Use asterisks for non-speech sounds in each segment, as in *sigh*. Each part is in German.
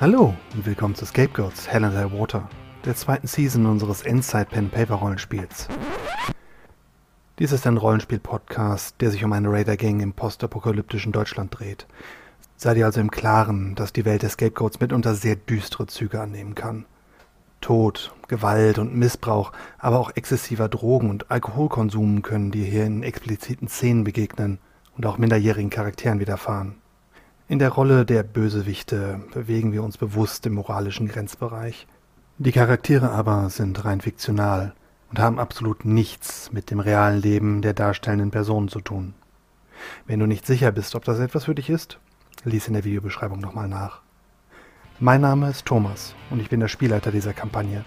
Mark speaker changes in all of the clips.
Speaker 1: Hallo und willkommen zu Scapegoats Hell and High Water, der zweiten Season unseres Inside Pen Paper Rollenspiels. Dies ist ein Rollenspiel-Podcast, der sich um eine Raider-Gang im postapokalyptischen Deutschland dreht. Seid ihr also im Klaren, dass die Welt der Scapegoats mitunter sehr düstere Züge annehmen kann. Tod, Gewalt und Missbrauch, aber auch exzessiver Drogen- und Alkoholkonsum können dir hier in expliziten Szenen begegnen und auch minderjährigen Charakteren widerfahren. In der Rolle der Bösewichte bewegen wir uns bewusst im moralischen Grenzbereich. Die Charaktere aber sind rein fiktional und haben absolut nichts mit dem realen Leben der darstellenden Personen zu tun. Wenn du nicht sicher bist, ob das etwas für dich ist, lies in der Videobeschreibung nochmal nach. Mein Name ist Thomas und ich bin der Spielleiter dieser Kampagne.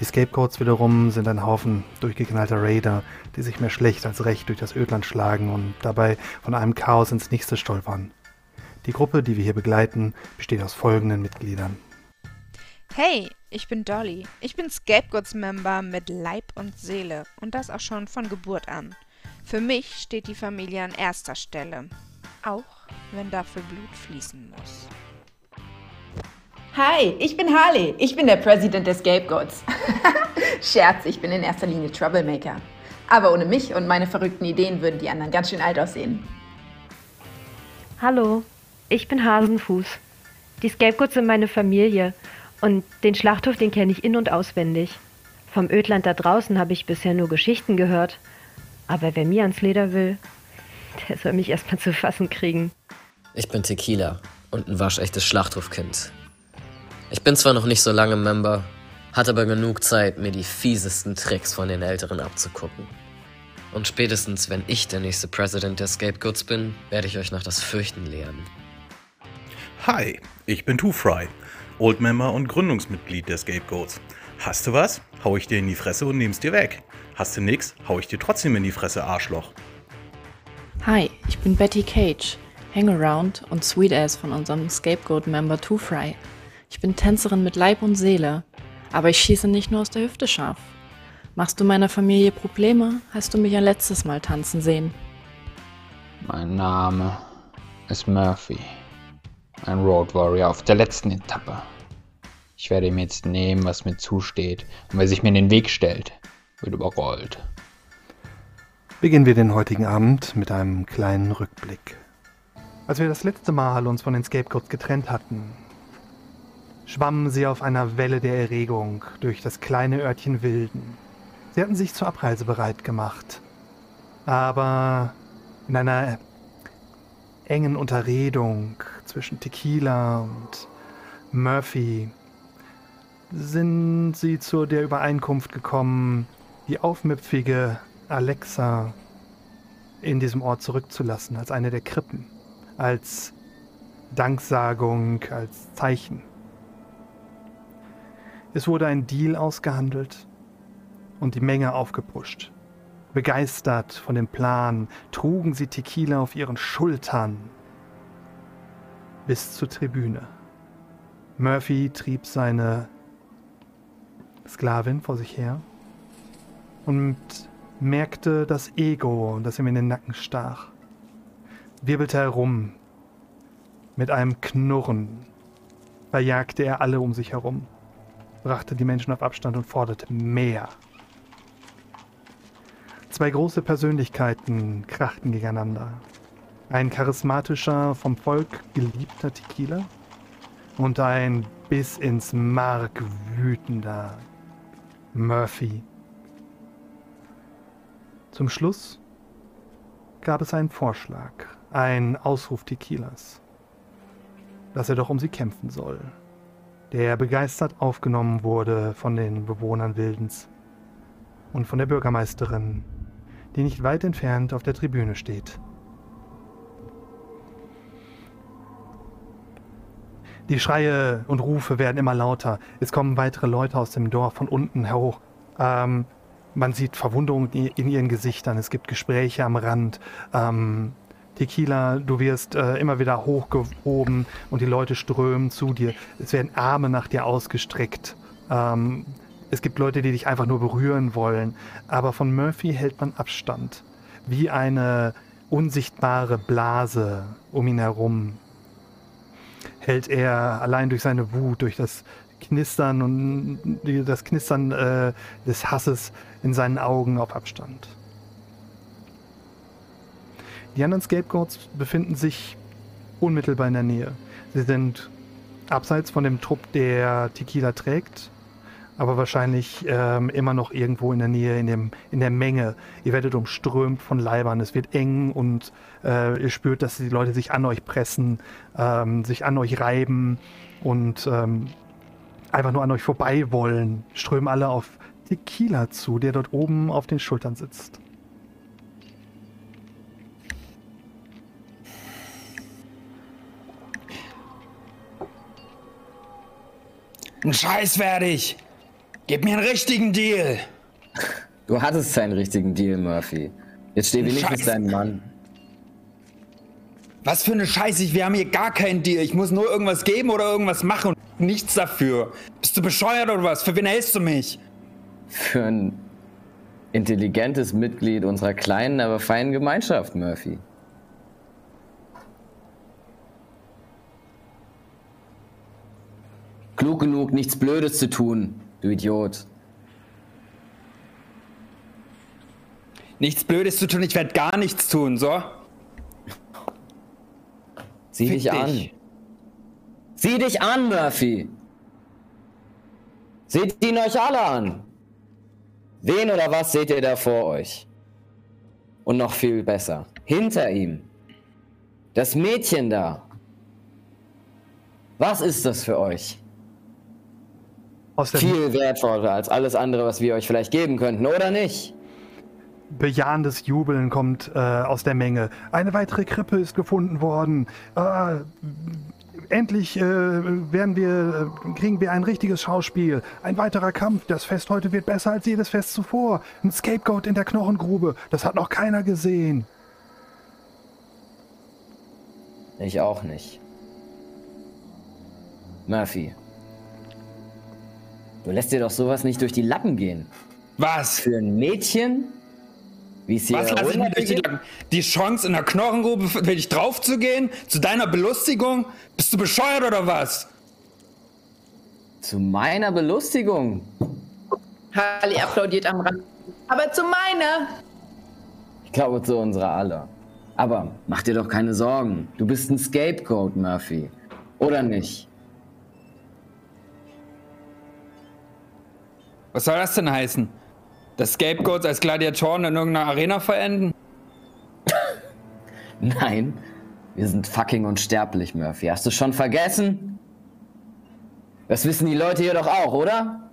Speaker 1: Die Scapegoats wiederum sind ein Haufen durchgeknallter Raider, die sich mehr schlecht als recht durch das Ödland schlagen und dabei von einem Chaos ins nächste stolpern. Die Gruppe, die wir hier begleiten, besteht aus folgenden Mitgliedern.
Speaker 2: Hey, ich bin Dolly. Ich bin Scapegoats-Member mit Leib und Seele und das auch schon von Geburt an. Für mich steht die Familie an erster Stelle, auch wenn dafür Blut fließen muss.
Speaker 3: Hi, ich bin Harley. Ich bin der President der Scapegoats. *laughs* Scherz, ich bin in erster Linie Troublemaker. Aber ohne mich und meine verrückten Ideen würden die anderen ganz schön alt aussehen.
Speaker 4: Hallo, ich bin Hasenfuß. Die Scapegoats sind meine Familie und den Schlachthof, den kenne ich in- und auswendig. Vom Ödland da draußen habe ich bisher nur Geschichten gehört. Aber wer mir ans Leder will, der soll mich erstmal zu fassen kriegen.
Speaker 5: Ich bin Tequila und ein waschechtes Schlachthofkind. Ich bin zwar noch nicht so lange Member, hatte aber genug Zeit, mir die fiesesten Tricks von den Älteren abzugucken. Und spätestens, wenn ich der nächste President der Scapegoats bin, werde ich euch noch das Fürchten lehren.
Speaker 6: Hi, ich bin Two Fry, Old Member und Gründungsmitglied der Scapegoats. Hast du was? Hau ich dir in die Fresse und nehm's dir weg. Hast du nix? Hau ich dir trotzdem in die Fresse, Arschloch.
Speaker 7: Hi, ich bin Betty Cage, Hangaround und Sweet Ass von unserem Scapegoat-Member Two Fry. Ich bin Tänzerin mit Leib und Seele, aber ich schieße nicht nur aus der Hüfte scharf. Machst du meiner Familie Probleme, hast du mich ein letztes Mal tanzen sehen.
Speaker 8: Mein Name ist Murphy ein Road Warrior auf der letzten Etappe. Ich werde ihm jetzt nehmen, was mir zusteht, und wer sich mir in den Weg stellt, wird überrollt.
Speaker 1: Beginnen wir den heutigen Abend mit einem kleinen Rückblick. Als wir das letzte Mal uns von den Scapegoats getrennt hatten, schwammen sie auf einer Welle der Erregung durch das kleine Örtchen Wilden. Sie hatten sich zur Abreise bereit gemacht, aber in einer engen Unterredung zwischen Tequila und Murphy sind sie zu der Übereinkunft gekommen, die aufmüpfige Alexa in diesem Ort zurückzulassen, als eine der Krippen, als Danksagung, als Zeichen. Es wurde ein Deal ausgehandelt und die Menge aufgepusht. Begeistert von dem Plan trugen sie Tequila auf ihren Schultern bis zur Tribüne. Murphy trieb seine Sklavin vor sich her und merkte das Ego, das ihm in den Nacken stach. Wirbelte herum. Mit einem Knurren verjagte er alle um sich herum, brachte die Menschen auf Abstand und forderte mehr. Zwei große Persönlichkeiten krachten gegeneinander. Ein charismatischer, vom Volk geliebter Tequila und ein bis ins Mark wütender Murphy. Zum Schluss gab es einen Vorschlag, ein Ausruf Tequilas, dass er doch um sie kämpfen soll, der begeistert aufgenommen wurde von den Bewohnern Wildens und von der Bürgermeisterin, die nicht weit entfernt auf der Tribüne steht. Die Schreie und Rufe werden immer lauter. Es kommen weitere Leute aus dem Dorf von unten hoch. Ähm, man sieht Verwunderung in ihren Gesichtern. Es gibt Gespräche am Rand. Ähm, Tequila, du wirst äh, immer wieder hochgehoben und die Leute strömen zu dir. Es werden Arme nach dir ausgestreckt. Ähm, es gibt Leute, die dich einfach nur berühren wollen. Aber von Murphy hält man Abstand. Wie eine unsichtbare Blase um ihn herum hält er allein durch seine Wut, durch das Knistern und das Knistern äh, des Hasses in seinen Augen auf Abstand. Die anderen Scapegoats befinden sich unmittelbar in der Nähe. Sie sind abseits von dem Trupp, der Tequila trägt, aber wahrscheinlich ähm, immer noch irgendwo in der Nähe, in, dem, in der Menge. Ihr werdet umströmt von Leibern. Es wird eng und äh, ihr spürt, dass die Leute sich an euch pressen, ähm, sich an euch reiben und ähm, einfach nur an euch vorbei wollen. Strömen alle auf Tequila zu, der dort oben auf den Schultern sitzt.
Speaker 9: Ein Scheiß werde ich. Gib mir einen richtigen Deal.
Speaker 10: Du hattest keinen richtigen Deal, Murphy. Jetzt steh wenigstens
Speaker 9: Scheiße.
Speaker 10: dein Mann.
Speaker 9: Was für eine Scheiße. Wir haben hier gar keinen Deal. Ich muss nur irgendwas geben oder irgendwas machen und nichts dafür. Bist du bescheuert oder was? Für wen hältst du mich?
Speaker 10: Für ein intelligentes Mitglied unserer kleinen, aber feinen Gemeinschaft, Murphy. Klug genug, nichts Blödes zu tun, du Idiot.
Speaker 9: Nichts Blödes zu tun. Ich werde gar nichts tun, so?
Speaker 10: Sieh dich,
Speaker 9: dich.
Speaker 10: an. Sieh dich an, Murphy. Seht ihn euch alle an. Wen oder was seht ihr da vor euch? Und noch viel besser, hinter ihm. Das Mädchen da. Was ist das für euch? Viel wertvoller als alles andere, was wir euch vielleicht geben könnten, oder nicht?
Speaker 1: bejahendes Jubeln kommt äh, aus der Menge. Eine weitere Krippe ist gefunden worden. Äh, endlich äh, werden wir, äh, kriegen wir ein richtiges Schauspiel. Ein weiterer Kampf. Das Fest heute wird besser als jedes Fest zuvor. Ein Scapegoat in der Knochengrube. Das hat noch keiner gesehen.
Speaker 10: Ich auch nicht. Murphy. Du lässt dir doch sowas nicht durch die Lappen gehen.
Speaker 9: Was?
Speaker 10: Für ein Mädchen? Wie es hier
Speaker 9: Was lasse ich mir durch die? Lappen? Die Chance in der Knochengrube für dich draufzugehen? Zu deiner Belustigung? Bist du bescheuert oder was?
Speaker 10: Zu meiner Belustigung.
Speaker 3: Harley applaudiert am Rand. Aber zu meiner.
Speaker 10: Ich glaube zu unserer aller. Aber mach dir doch keine Sorgen. Du bist ein Scapegoat, Murphy. Oder nicht?
Speaker 9: Was soll das denn heißen? Das Scapegoats als Gladiatoren in irgendeiner Arena verenden? *laughs*
Speaker 10: Nein. Wir sind fucking unsterblich, Murphy. Hast du schon vergessen? Das wissen die Leute hier doch auch, oder?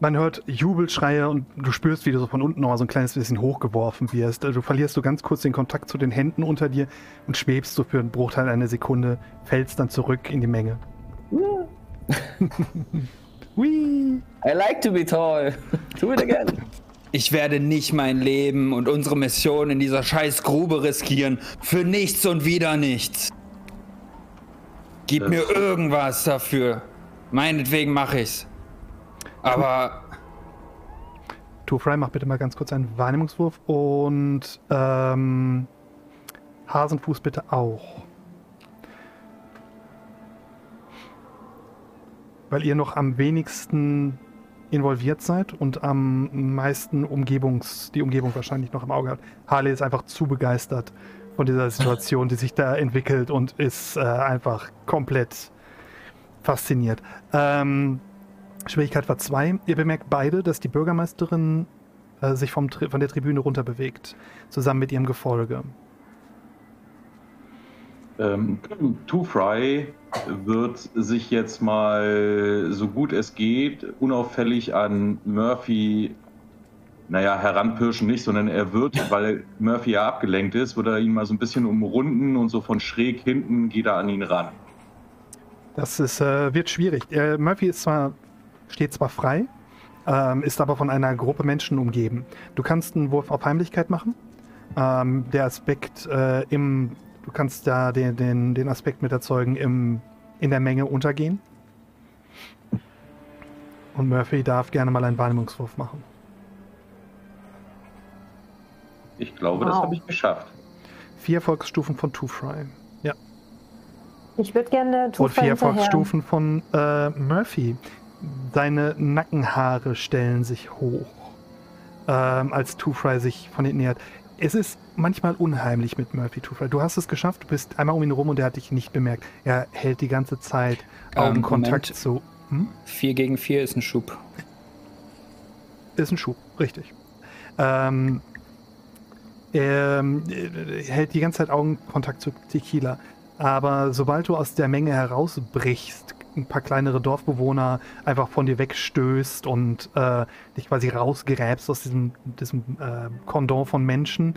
Speaker 1: Man hört Jubelschreie und du spürst, wie du so von unten noch mal so ein kleines bisschen hochgeworfen wirst. Also Du verlierst so ganz kurz den Kontakt zu den Händen unter dir und schwebst so für einen Bruchteil einer Sekunde, fällst dann zurück in die Menge. *laughs* Hui!
Speaker 10: I like to be tall. *laughs* Do it again.
Speaker 9: Ich werde nicht mein Leben und unsere Mission in dieser scheiß Grube riskieren. Für nichts und wieder nichts. Gib mir irgendwas dafür. Meinetwegen mache ich's. Aber
Speaker 1: Two Fry, mach bitte mal ganz kurz einen Wahrnehmungswurf und ähm, Hasenfuß bitte auch. Weil ihr noch am wenigsten involviert seid und am meisten Umgebungs, die Umgebung wahrscheinlich noch im Auge habt. Harley ist einfach zu begeistert von dieser Situation, die sich da entwickelt und ist äh, einfach komplett fasziniert. Ähm, Schwierigkeit war zwei. Ihr bemerkt beide, dass die Bürgermeisterin äh, sich vom, von der Tribüne runter bewegt, zusammen mit ihrem Gefolge.
Speaker 11: Ähm, Two Fry wird sich jetzt mal so gut es geht unauffällig an Murphy, naja, heranpirschen nicht, sondern er wird, weil Murphy ja abgelenkt ist, wird er ihn mal so ein bisschen umrunden und so von schräg hinten geht er an ihn ran.
Speaker 1: Das ist, äh, wird schwierig. Äh, Murphy ist zwar, steht zwar frei, ähm, ist aber von einer Gruppe Menschen umgeben. Du kannst einen Wurf auf Heimlichkeit machen. Ähm, der Aspekt äh, im, du kannst da den, den, den Aspekt mit erzeugen, im, in der Menge untergehen. Und Murphy darf gerne mal einen Wahrnehmungswurf machen.
Speaker 11: Ich glaube, das
Speaker 3: Wow.
Speaker 11: habe ich geschafft.
Speaker 1: Vier Erfolgsstufen von Two Fry. Ja.
Speaker 4: Ich würde gerne
Speaker 1: Und
Speaker 4: Tufa
Speaker 1: vier. Erfolgsstufen von äh, Murphy. Seine Nackenhaare stellen sich hoch, ähm, als Two-Fry sich von hinten nähert. Es ist manchmal unheimlich mit Murphy Two-Fry. Du hast es geschafft, du bist einmal um ihn rum und er hat dich nicht bemerkt. Er hält die ganze Zeit
Speaker 9: Ähm,
Speaker 1: Augenkontakt
Speaker 9: Moment.
Speaker 1: zu. Hm?
Speaker 9: 4 gegen 4 ist ein Schub.
Speaker 1: Ist ein Schub, richtig. Ähm, er ähm, äh, hält die ganze Zeit Augenkontakt zu Tequila. Aber sobald du aus der Menge herausbrichst, ein paar kleinere Dorfbewohner einfach von dir wegstößt und äh, dich quasi rausgräbst aus diesem, diesem äh, Kondon von Menschen,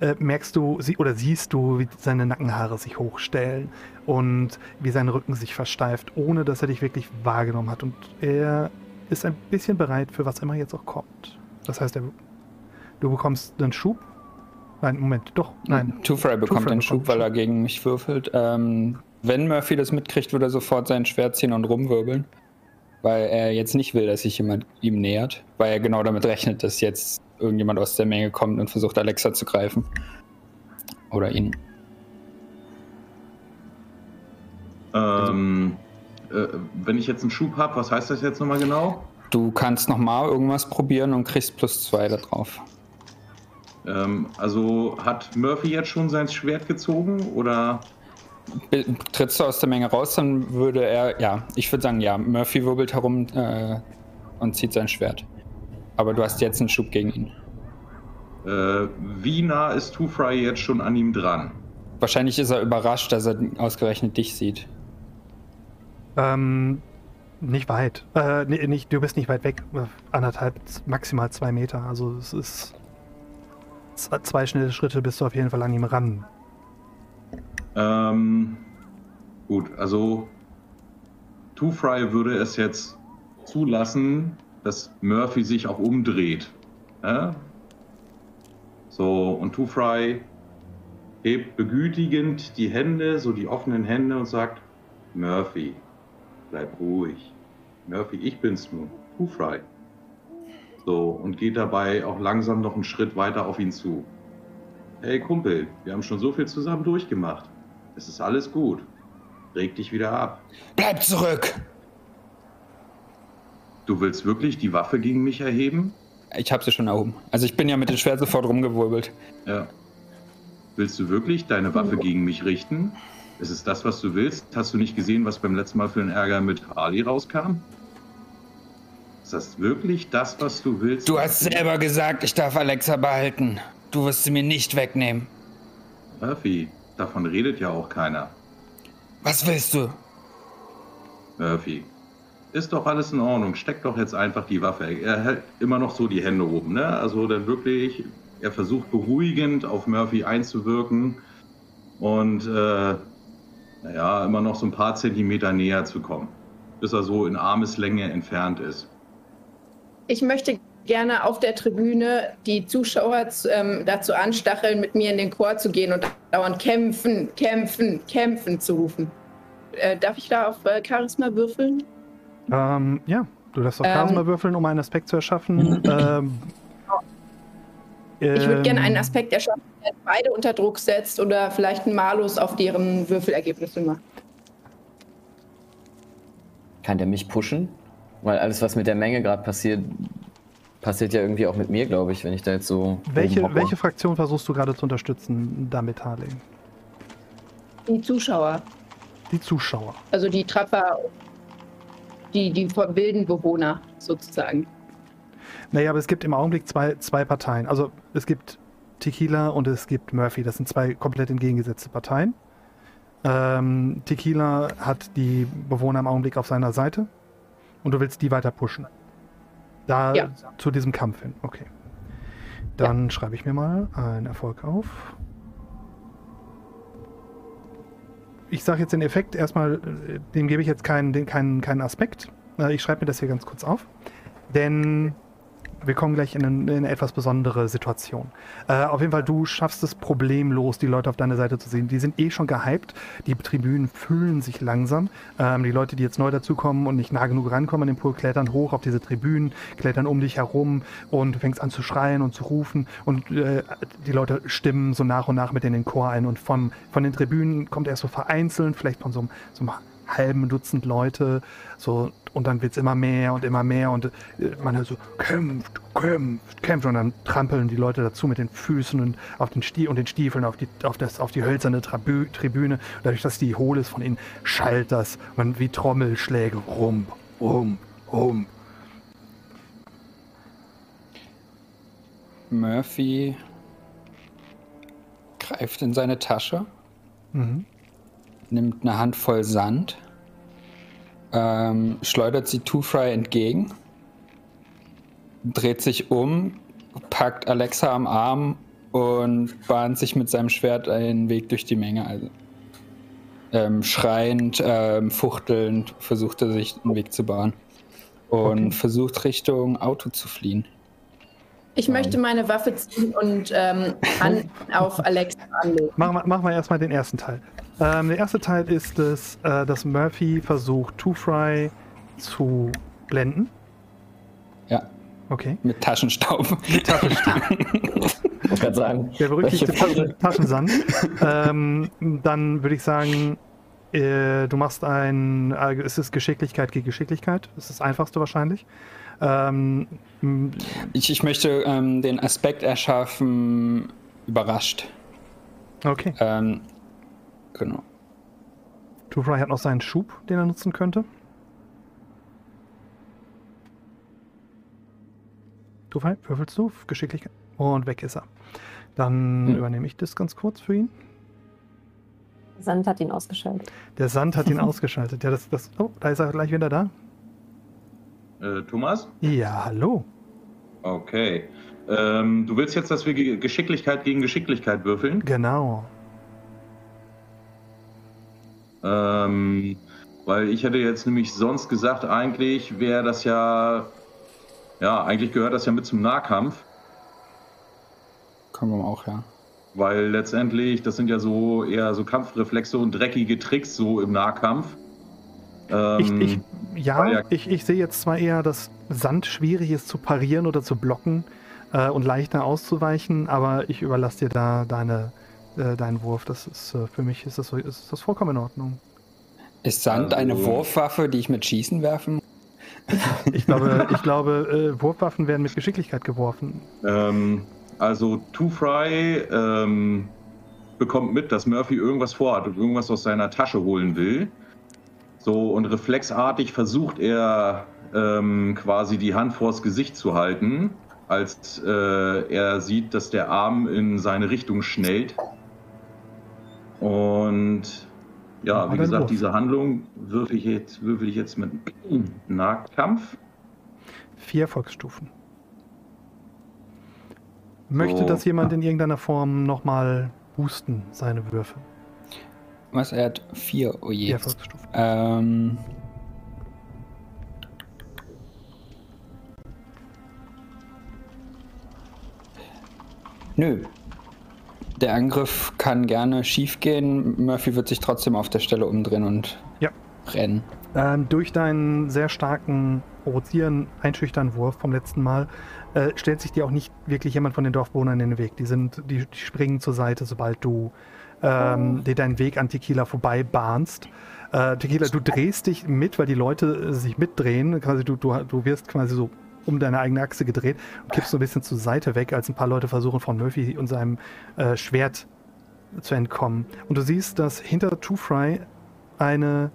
Speaker 1: äh, merkst du sie oder siehst du, wie seine Nackenhaare sich hochstellen und wie sein Rücken sich versteift, ohne dass er dich wirklich wahrgenommen hat. Und er ist ein bisschen bereit für was immer jetzt auch kommt. Das heißt, er, du bekommst einen Schub. Nein, Moment, doch, nein.
Speaker 9: Two-Fry bekommt
Speaker 1: Two-Fry
Speaker 9: den
Speaker 1: bekommt
Speaker 9: Schub, weil er gegen mich würfelt. Ähm, wenn Murphy das mitkriegt, würde er sofort sein Schwert ziehen und rumwirbeln. Weil er jetzt nicht will, dass sich jemand ihm nähert. Weil er genau damit rechnet, dass jetzt irgendjemand aus der Menge kommt und versucht, Alexa zu greifen. Oder ihn.
Speaker 11: Ähm, äh, wenn ich jetzt einen Schub habe, was heißt das jetzt nochmal genau?
Speaker 9: Du kannst nochmal irgendwas probieren und kriegst plus zwei da drauf.
Speaker 11: Ähm, also hat Murphy jetzt schon sein Schwert gezogen oder?
Speaker 9: Trittst du aus der Menge raus, dann würde er, ja, ich würde sagen, ja, Murphy wirbelt herum äh, und zieht sein Schwert. Aber du hast jetzt einen Schub gegen ihn.
Speaker 11: Äh, wie nah ist Two Fry jetzt schon an ihm dran?
Speaker 9: Wahrscheinlich ist er überrascht, dass er ausgerechnet dich sieht.
Speaker 1: Ähm, nicht weit. Äh, nicht, du bist nicht weit weg. Anderthalb, maximal zwei Meter. Also es ist zwei schnelle Schritte bist du auf jeden Fall an ihm ran.
Speaker 11: Ähm, gut, also Two Fry würde es jetzt zulassen, dass Murphy sich auch umdreht. Ja? So, und Two Fry hebt begütigend die Hände, so die offenen Hände und sagt, Murphy, bleib ruhig. Murphy, ich bin's nur, Two Fry. So, und geht dabei auch langsam noch einen Schritt weiter auf ihn zu. Hey Kumpel, wir haben schon so viel zusammen durchgemacht. Es ist alles gut. Reg dich wieder ab.
Speaker 9: Bleib zurück!
Speaker 11: Du willst wirklich die Waffe gegen mich erheben?
Speaker 9: Ich habe sie schon erhoben. Also ich bin ja mit dem Schwert sofort rumgewirbelt.
Speaker 11: Ja. Willst du wirklich deine Waffe gegen mich richten? Ist es das, was du willst? Hast du nicht gesehen, was beim letzten Mal für einen Ärger mit Harley rauskam? Ist das wirklich das, was du willst?
Speaker 9: Du hast selber gesagt, ich darf Alexa behalten. Du wirst sie mir nicht wegnehmen.
Speaker 11: Murphy, davon redet ja auch keiner.
Speaker 9: Was willst du?
Speaker 11: Murphy, ist doch alles in Ordnung. Steck doch jetzt einfach die Waffe. Er hält immer noch so die Hände oben, ne? Also dann wirklich, er versucht beruhigend auf Murphy einzuwirken und äh, naja, immer noch so ein paar Zentimeter näher zu kommen, bis er so in Armeslänge entfernt ist.
Speaker 3: Ich möchte gerne auf der Tribüne die Zuschauer zu- ähm, dazu anstacheln, mit mir in den Chor zu gehen und dauernd kämpfen, kämpfen, kämpfen zu rufen. Äh, darf ich da auf äh, Charisma würfeln?
Speaker 1: Ähm, ja, du darfst auf
Speaker 3: Ähm.
Speaker 1: Charisma würfeln, um einen Aspekt zu erschaffen. ähm,
Speaker 3: Ich würde gerne einen
Speaker 1: ähm,
Speaker 3: Aspekt erschaffen, der beide unter Druck setzt oder vielleicht einen Malus auf deren Würfelergebnisse macht.
Speaker 5: Kann der mich pushen? Weil alles, was mit der Menge gerade passiert, passiert ja irgendwie auch mit mir, glaube ich, wenn ich da jetzt so.
Speaker 1: Welche, welche Fraktion versuchst du gerade zu unterstützen damit, Harley?
Speaker 3: Die Zuschauer,
Speaker 1: Die Zuschauer.
Speaker 3: also die Trapper, die, die wilden Bewohner sozusagen.
Speaker 1: Naja, aber es gibt im Augenblick zwei, zwei Parteien. Also es gibt Tequila und es gibt Murphy. Das sind zwei komplett entgegengesetzte Parteien. Ähm, Tequila hat die Bewohner im Augenblick auf seiner Seite und du willst die weiter pushen. Da
Speaker 3: Ja.
Speaker 1: zu diesem Kampf hin. Okay. Dann schreibe ich mir mal einen Erfolg auf. Ich sage jetzt den Effekt erstmal, äh, dem gebe ich jetzt keinen, den, keinen, keinen Aspekt. Äh, Ich schreibe mir das hier ganz kurz auf. Denn wir kommen gleich in eine, in eine etwas besondere Situation. Äh, auf jeden Fall, du schaffst es problemlos, die Leute auf deiner Seite zu sehen. Die sind eh schon gehypt. Die Tribünen füllen sich langsam. Ähm, die Leute, die jetzt neu dazukommen und nicht nah genug rankommen an den Pool, klettern hoch auf diese Tribünen, klettern um dich herum und du fängst an zu schreien und zu rufen. Und äh, die Leute stimmen so nach und nach mit in den Chor ein. Und vom, von den Tribünen kommt erst so vereinzelt, vielleicht von so so einem halben Dutzend Leute, so und dann wird es immer mehr und immer mehr und äh, man hört so, kämpft, kämpft, kämpft und dann trampeln die Leute dazu mit den Füßen und auf den Stie und den Stiefeln auf die, auf das, auf die hölzerne Trabü Tribüne. Und dadurch, dass die hohl ist von innen, schallt das man wie Trommelschläge rum, rum, rum.
Speaker 9: Murphy greift in seine Tasche,
Speaker 1: Mhm.
Speaker 9: nimmt eine Handvoll Sand, ähm, schleudert sie Two-Fry entgegen, dreht sich um, packt Alexa am Arm und bahnt sich mit seinem Schwert einen Weg durch die Menge. Also, ähm, schreiend, ähm, fuchtelnd versucht er sich einen Weg zu bahnen und
Speaker 1: Okay.
Speaker 9: versucht Richtung Auto zu fliehen.
Speaker 3: Ich möchte meine Waffe ziehen und ähm, *laughs* Hand auf Alexa anlegen.
Speaker 1: Machen wir, machen wir erstmal den ersten Teil. Ähm, der erste Teil ist es, äh, dass Murphy versucht, Two Fry zu blenden.
Speaker 9: Ja,
Speaker 1: Okay.
Speaker 9: mit Taschenstaub.
Speaker 1: Mit Taschenstaub. *laughs*
Speaker 5: Ich gerade sagen.
Speaker 1: Der berüchtigte Taschen, Taschensand. ähm, dann würde ich sagen, äh, du machst ein. Äh, es ist Geschicklichkeit gegen Geschicklichkeit. Das ist das einfachste wahrscheinlich. Ähm,
Speaker 9: Ich, ich möchte ähm, den Aspekt erschaffen, überrascht.
Speaker 1: okay.
Speaker 9: Ähm, genau.
Speaker 1: Two Fry hat noch seinen Schub, den er nutzen könnte. Two Fry, würfelst du? auf Geschicklichkeit. Und weg ist er. Dann
Speaker 5: Hm.
Speaker 1: übernehme ich das ganz kurz für ihn.
Speaker 12: Sand hat ihn ausgeschaltet.
Speaker 1: Der Sand hat ihn *laughs* ausgeschaltet. Ja, das, das, oh, da ist er gleich wieder da.
Speaker 11: Äh, Thomas?
Speaker 1: Ja, hallo.
Speaker 11: Okay. Ähm, du willst jetzt, dass wir Ge- Geschicklichkeit gegen Geschicklichkeit würfeln?
Speaker 1: Genau.
Speaker 11: Ähm, weil ich hätte jetzt nämlich sonst gesagt, eigentlich wäre das ja. Ja, eigentlich gehört das ja mit zum Nahkampf.
Speaker 9: Kommen wir auch, ja.
Speaker 11: Weil letztendlich, das sind ja so eher so Kampfreflexe und dreckige Tricks so im Nahkampf.
Speaker 1: Ich,
Speaker 11: Ähm,
Speaker 1: ich, ja,
Speaker 11: weil ja-
Speaker 1: ich, ich sehe jetzt zwar eher, dass Sand schwierig ist zu parieren oder zu blocken äh, und leichter auszuweichen, aber ich überlasse dir da deine, äh, deinen Wurf. Das ist äh, für mich ist das, so- ist das vollkommen in Ordnung.
Speaker 9: Ist Sand
Speaker 11: Also-
Speaker 9: eine Wurfwaffe, die ich mit Schießen werfen? *laughs* *laughs*
Speaker 1: Ich glaube, ich glaube äh, Wurfwaffen werden mit Geschicklichkeit geworfen.
Speaker 11: Ähm, also Two Fry ähm, bekommt mit, dass Murphy irgendwas vorhat und irgendwas aus seiner Tasche holen will. So und reflexartig versucht er ähm, quasi die Hand vors Gesicht zu halten, als äh, er sieht, dass der Arm in seine Richtung schnellt. Und ja,
Speaker 1: Aber
Speaker 11: wie gesagt, diese Handlung würfel ich jetzt, würfel ich jetzt mit Nahkampf.
Speaker 1: Vier Erfolgsstufen. Möchte
Speaker 11: So.
Speaker 1: das jemand in irgendeiner Form nochmal boosten, seine Würfe?
Speaker 9: Was? Er hat vier, oh je.
Speaker 1: Vier Erfolgsstufen.
Speaker 9: Ähm. Nö. Der Angriff kann gerne schief gehen. Murphy wird sich trotzdem auf der Stelle umdrehen und
Speaker 1: Ja.
Speaker 9: rennen.
Speaker 1: Ähm, durch deinen sehr starken Provozieren, einschüchtern Wurf vom letzten Mal, äh, stellt sich dir auch nicht wirklich jemand von den Dorfbewohnern in den Weg. Die sind, die, die springen zur Seite, sobald du ähm, dir deinen Weg an Tequila vorbei bahnst. Äh, Tequila, du drehst dich mit, weil die Leute äh, sich mitdrehen. Quasi du, du, du wirst quasi so um deine eigene Achse gedreht und kippst so ein bisschen zur Seite weg, als ein paar Leute versuchen von Murphy und seinem äh, Schwert zu entkommen. Und du siehst, dass hinter Two Fry eine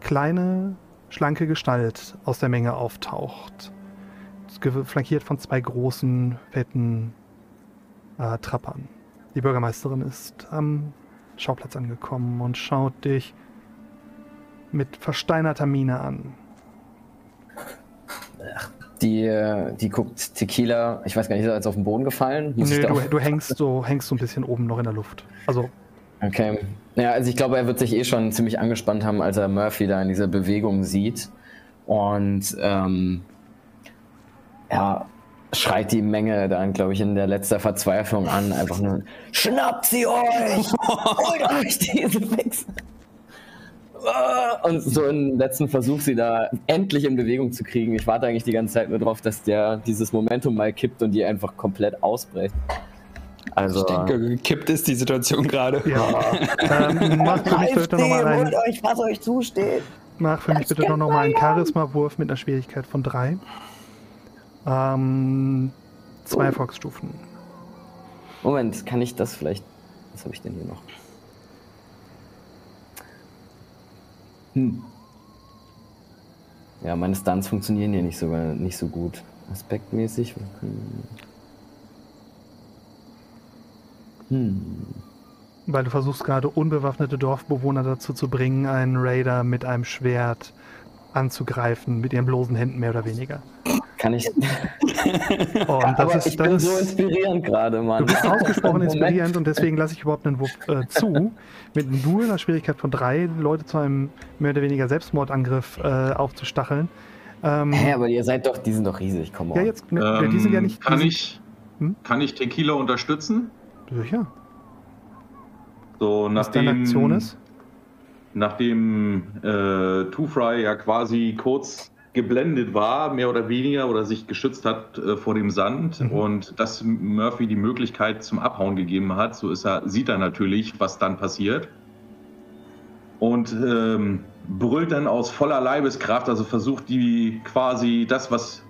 Speaker 1: kleine, schlanke Gestalt aus der Menge auftaucht. Flankiert von zwei großen, fetten äh, Trappern. Die Bürgermeisterin ist am Schauplatz angekommen und schaut dich mit versteinerter Miene an.
Speaker 5: Die, äh, die guckt Tequila, ich weiß gar nicht, ist er jetzt auf den Boden gefallen? Muss da
Speaker 1: du, du hängst *laughs* so, hängst so ein bisschen oben noch in der Luft. Also,
Speaker 5: Okay. Ja, also ich glaube, er wird sich eh schon ziemlich angespannt haben, als er Murphy da in dieser Bewegung sieht. Und ähm, ja,
Speaker 10: schreit die Menge dann, glaube ich, in der letzter Verzweiflung an. Einfach nur, schnappt sie euch! *laughs* Holt euch diese Wichser! Und so einen letzten Versuch, sie da endlich in Bewegung zu kriegen. Ich warte eigentlich die ganze Zeit nur drauf, dass der dieses Momentum mal kippt und die einfach komplett ausbricht. Also,
Speaker 9: ich denke, gekippt ist die Situation gerade.
Speaker 1: Ja. ähm, *laughs* mach für mich bitte nochmal einen,
Speaker 10: holt euch, was euch zusteht!
Speaker 1: mach für mich bitte doch noch mal einen Charisma-Wurf mit einer Schwierigkeit von 3. Ähm, zwei Erfolgsstufen.
Speaker 10: Moment, kann ich das vielleicht. Was habe ich denn hier noch? Hm. Ja, meine Stunts funktionieren hier nicht so, nicht so gut. Aspektmäßig. Hm.
Speaker 1: Weil du versuchst gerade unbewaffnete Dorfbewohner dazu zu bringen, einen Raider mit einem Schwert anzugreifen, mit ihren bloßen Händen mehr oder weniger.
Speaker 10: Kann ich. *laughs*
Speaker 1: Und das
Speaker 10: Aber
Speaker 1: ist,
Speaker 10: ich
Speaker 1: das
Speaker 10: bin
Speaker 1: ist,
Speaker 10: so inspirierend gerade, Mann.
Speaker 1: Du bist *laughs* ausgesprochen inspirierend und deswegen lasse ich überhaupt einen Wurf äh, zu, mit nur einer Schwierigkeit von drei Leute zu einem mehr oder weniger Selbstmordangriff äh, aufzustacheln. Ähm,
Speaker 10: Hä, aber ihr seid doch, die sind doch riesig, komm on.
Speaker 1: ja, jetzt, ja, die sind ja nicht.
Speaker 11: Ähm, Kann
Speaker 1: die
Speaker 11: ich,
Speaker 1: Hm?
Speaker 11: kann ich Tequila unterstützen?
Speaker 1: Sicher,
Speaker 11: So,
Speaker 1: was deine
Speaker 11: nachdem,
Speaker 1: Aktion ist.
Speaker 11: Nachdem äh, Two Fry ja quasi kurz geblendet war, mehr oder weniger, oder sich geschützt hat äh, vor dem Sand
Speaker 1: Mhm.
Speaker 11: und dass Murphy die Möglichkeit zum Abhauen gegeben hat, so ist er, sieht er natürlich, was dann passiert. Und ähm, brüllt dann aus voller Leibeskraft, also versucht die quasi das, was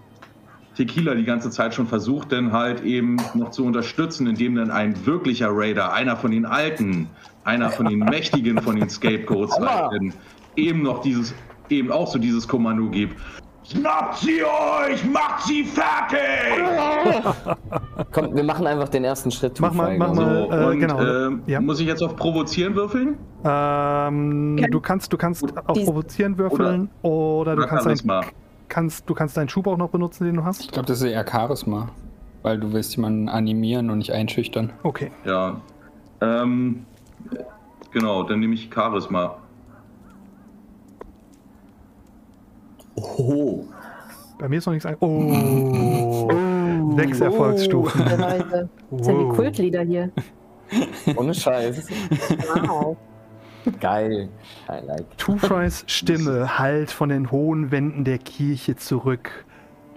Speaker 11: Tequila die ganze Zeit schon versucht, dann halt eben noch zu unterstützen, indem dann ein wirklicher Raider, einer von den Alten, einer von den Mächtigen von den Scapegoats, eben noch dieses, eben auch so dieses Kommando gibt. Schnappt sie euch! Macht sie fertig!
Speaker 10: Komm, wir machen einfach den ersten Schritt.
Speaker 1: Mach mal- mach mal.
Speaker 11: So,
Speaker 1: äh,
Speaker 11: und
Speaker 1: genau.
Speaker 11: ähm,
Speaker 1: Ja.
Speaker 11: muss ich jetzt auf Provozieren würfeln?
Speaker 1: Ähm, du kannst, du kannst auf
Speaker 3: dies-
Speaker 1: Provozieren würfeln oder, du
Speaker 11: Oder
Speaker 1: kannst, ein,
Speaker 11: Charisma?
Speaker 1: kannst, du kannst deinen Schub auch noch benutzen, den du
Speaker 9: Ich
Speaker 1: hast.
Speaker 9: glaube, das ist eher Charisma. Weil du willst jemanden animieren und nicht einschüchtern.
Speaker 1: Okay.
Speaker 11: Ja. Ähm, genau, dann nehme ich Charisma.
Speaker 10: Oh.
Speaker 1: Bei mir ist noch nichts ein. Oh. Sechs Erfolgsstufen.
Speaker 12: Weise. Das sind die Kultlieder hier.
Speaker 10: Ohne Scheiß.
Speaker 12: Wow.
Speaker 10: Geil. I like.
Speaker 1: Two Fries Stimme hallt von den hohen Wänden der Kirche zurück.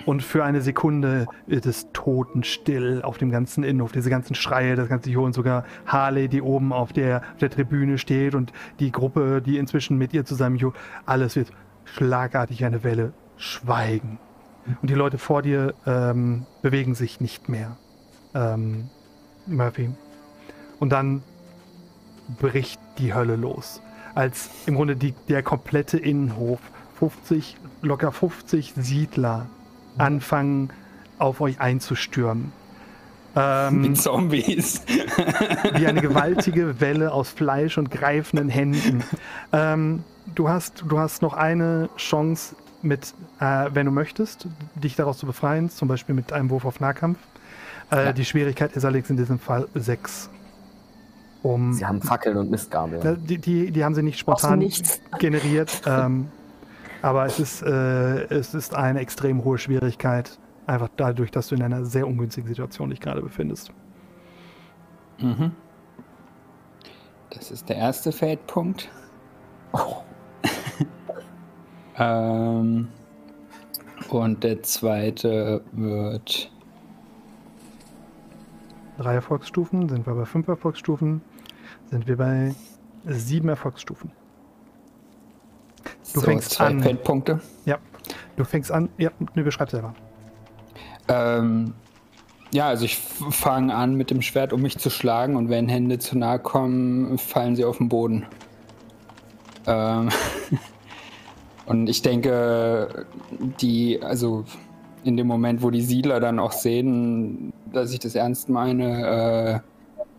Speaker 1: Und für eine Sekunde wird es totenstill auf dem ganzen Innenhof. Diese ganzen Schreie, das ganze John und sogar Harley, die oben auf der, auf der Tribüne steht und die Gruppe, die inzwischen mit ihr zusammen. Alles wird schlagartig eine Welle schweigen. Und die Leute vor dir ähm, bewegen sich nicht mehr. Ähm, Murphy. Und dann bricht die Hölle los. Als im Grunde die, der komplette Innenhof, 50, locker 50 Siedler anfangen auf euch einzustürmen. Ähm, *laughs*
Speaker 9: Mit Zombies.
Speaker 1: wie eine gewaltige Welle aus Fleisch und greifenden Händen. Ähm, du, hast, du hast noch eine Chance, mit, äh, wenn du möchtest, dich daraus zu befreien, zum Beispiel mit einem Wurf auf Nahkampf. Äh,
Speaker 9: Ja.
Speaker 1: Die Schwierigkeit ist allerdings in diesem Fall 6. Um,
Speaker 10: Sie haben Fackeln und Mistgabeln.
Speaker 1: Die, die, die haben sie nicht spontan generiert. Ähm, aber es ist, äh, es ist eine extrem hohe Schwierigkeit, einfach dadurch, dass du in einer sehr ungünstigen Situation dich gerade befindest.
Speaker 9: Mhm. Das ist der erste Fade-Punkt. *laughs* ähm, und der zweite wird.
Speaker 1: Drei Erfolgsstufen, sind wir bei fünf Erfolgsstufen, sind wir bei sieben Erfolgsstufen. Du
Speaker 9: so,
Speaker 1: fängst
Speaker 9: zwei
Speaker 1: an.
Speaker 9: Fade-Punkte.
Speaker 1: Ja, du fängst an. Ja, ne, beschreib selber.
Speaker 9: Ähm, ja, also ich fange an mit dem Schwert, um mich zu schlagen, und wenn Hände zu nahe kommen, fallen sie auf den Boden. Ähm, *laughs* und ich denke, die, also in dem Moment, wo die Siedler dann auch sehen, dass ich das ernst meine,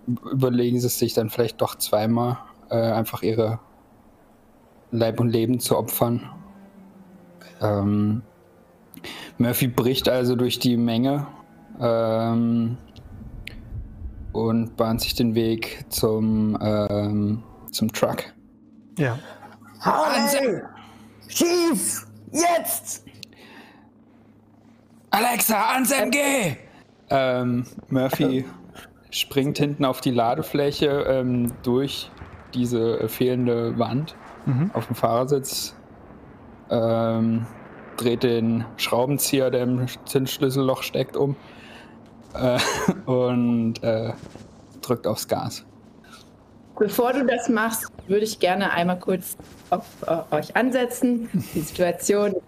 Speaker 9: äh, überlegen sie es sich dann vielleicht doch zweimal, äh, einfach ihre Leib und Leben zu opfern. Ähm, Murphy bricht also durch die Menge ähm, und bahnt sich den Weg zum, ähm, zum Truck.
Speaker 1: Ja.
Speaker 10: Harley! Schieß! Jetzt!
Speaker 9: Alexa, ans MG! Ähm, Murphy springt hinten auf die Ladefläche ähm, durch diese äh, fehlende Wand
Speaker 1: Mhm.
Speaker 9: auf dem Fahrersitz, ähm, dreht den Schraubenzieher, der im Zündschlüsselloch steckt, um äh, *laughs* und äh, drückt aufs Gas.
Speaker 3: Bevor du das machst, würde ich gerne einmal kurz auf äh, euch ansetzen. Die Situation ist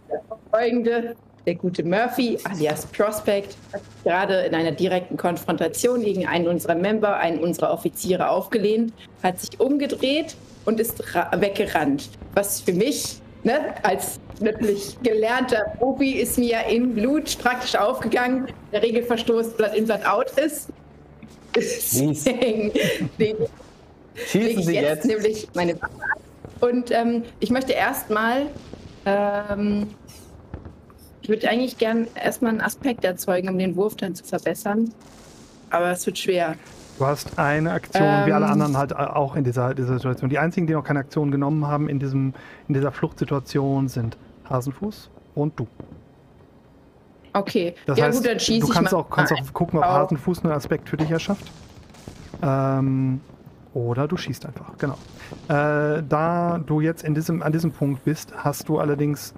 Speaker 3: folgende. Der gute Murphy, alias Prospect, hat sich gerade in einer direkten Konfrontation gegen einen unserer Member, einen unserer Offiziere aufgelehnt, hat sich umgedreht und ist ra- weggerannt. Was für mich, ne, als natürlich gelernter Profi, ist mir im Blut praktisch aufgegangen. Der Regelverstoß Blood in, Blood out ist. Deswegen lege ich
Speaker 10: Sie
Speaker 3: jetzt,
Speaker 10: jetzt.
Speaker 3: nämlich meine Waffe ab. Und ähm, ich möchte erstmal, ähm, ich würde eigentlich gern erstmal einen Aspekt erzeugen, um den Wurf dann zu verbessern. Aber es wird schwer.
Speaker 1: Du hast eine Aktion, wie alle
Speaker 3: Ähm.
Speaker 1: anderen halt auch in dieser, dieser Situation. Die einzigen, die noch keine Aktion genommen haben in, diesem, in dieser Fluchtsituation sind Hasenfuß und du.
Speaker 3: Okay.
Speaker 1: Das
Speaker 3: ja
Speaker 1: heißt,
Speaker 3: gut, dann schieße
Speaker 1: du
Speaker 3: ich
Speaker 1: kannst
Speaker 3: mal
Speaker 1: auch, kannst auch gucken, ob Hasenfuß einen Aspekt für dich erschafft. Ähm, oder du schießt einfach, genau. Äh, da du jetzt in diesem, an diesem Punkt bist, hast du allerdings,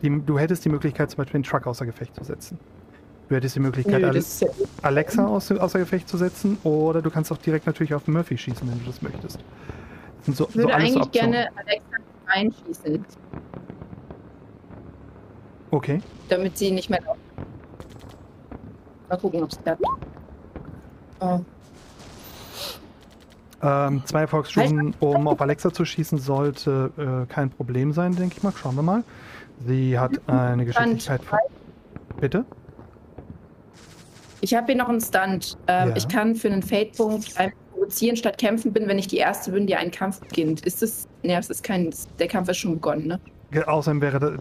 Speaker 1: die, du hättest die Möglichkeit, zum Beispiel den Truck außer Gefecht zu setzen. Du hättest die Möglichkeit,
Speaker 3: Nö,
Speaker 1: Alexa aus, außer Gefecht zu setzen, oder du kannst auch direkt natürlich auf Murphy schießen, wenn du das möchtest. Das sind so,
Speaker 3: Ich würde
Speaker 1: so
Speaker 3: eigentlich
Speaker 1: Optionen.
Speaker 3: gerne Alexa reinschießen,
Speaker 1: Okay.
Speaker 3: damit sie nicht mehr laufen. Mal gucken, ob es klappt. Oh.
Speaker 1: Ähm, zwei Erfolgsstufen, um auf Alexa zu schießen, sollte äh, kein Problem sein, denke ich mal. Schauen wir mal. Sie hat eine Geschicklichkeit von. Bitte?
Speaker 3: Ich habe hier noch einen Stunt. Ähm,
Speaker 1: Ja.
Speaker 3: Ich kann für einen Fade-Punkt einfach provozieren statt kämpfen bin, wenn ich die Erste bin, die einen Kampf beginnt. Ist das. Ne, es ist kein. Der Kampf ist schon begonnen, ne?
Speaker 1: Ge- Außerdem wäre da,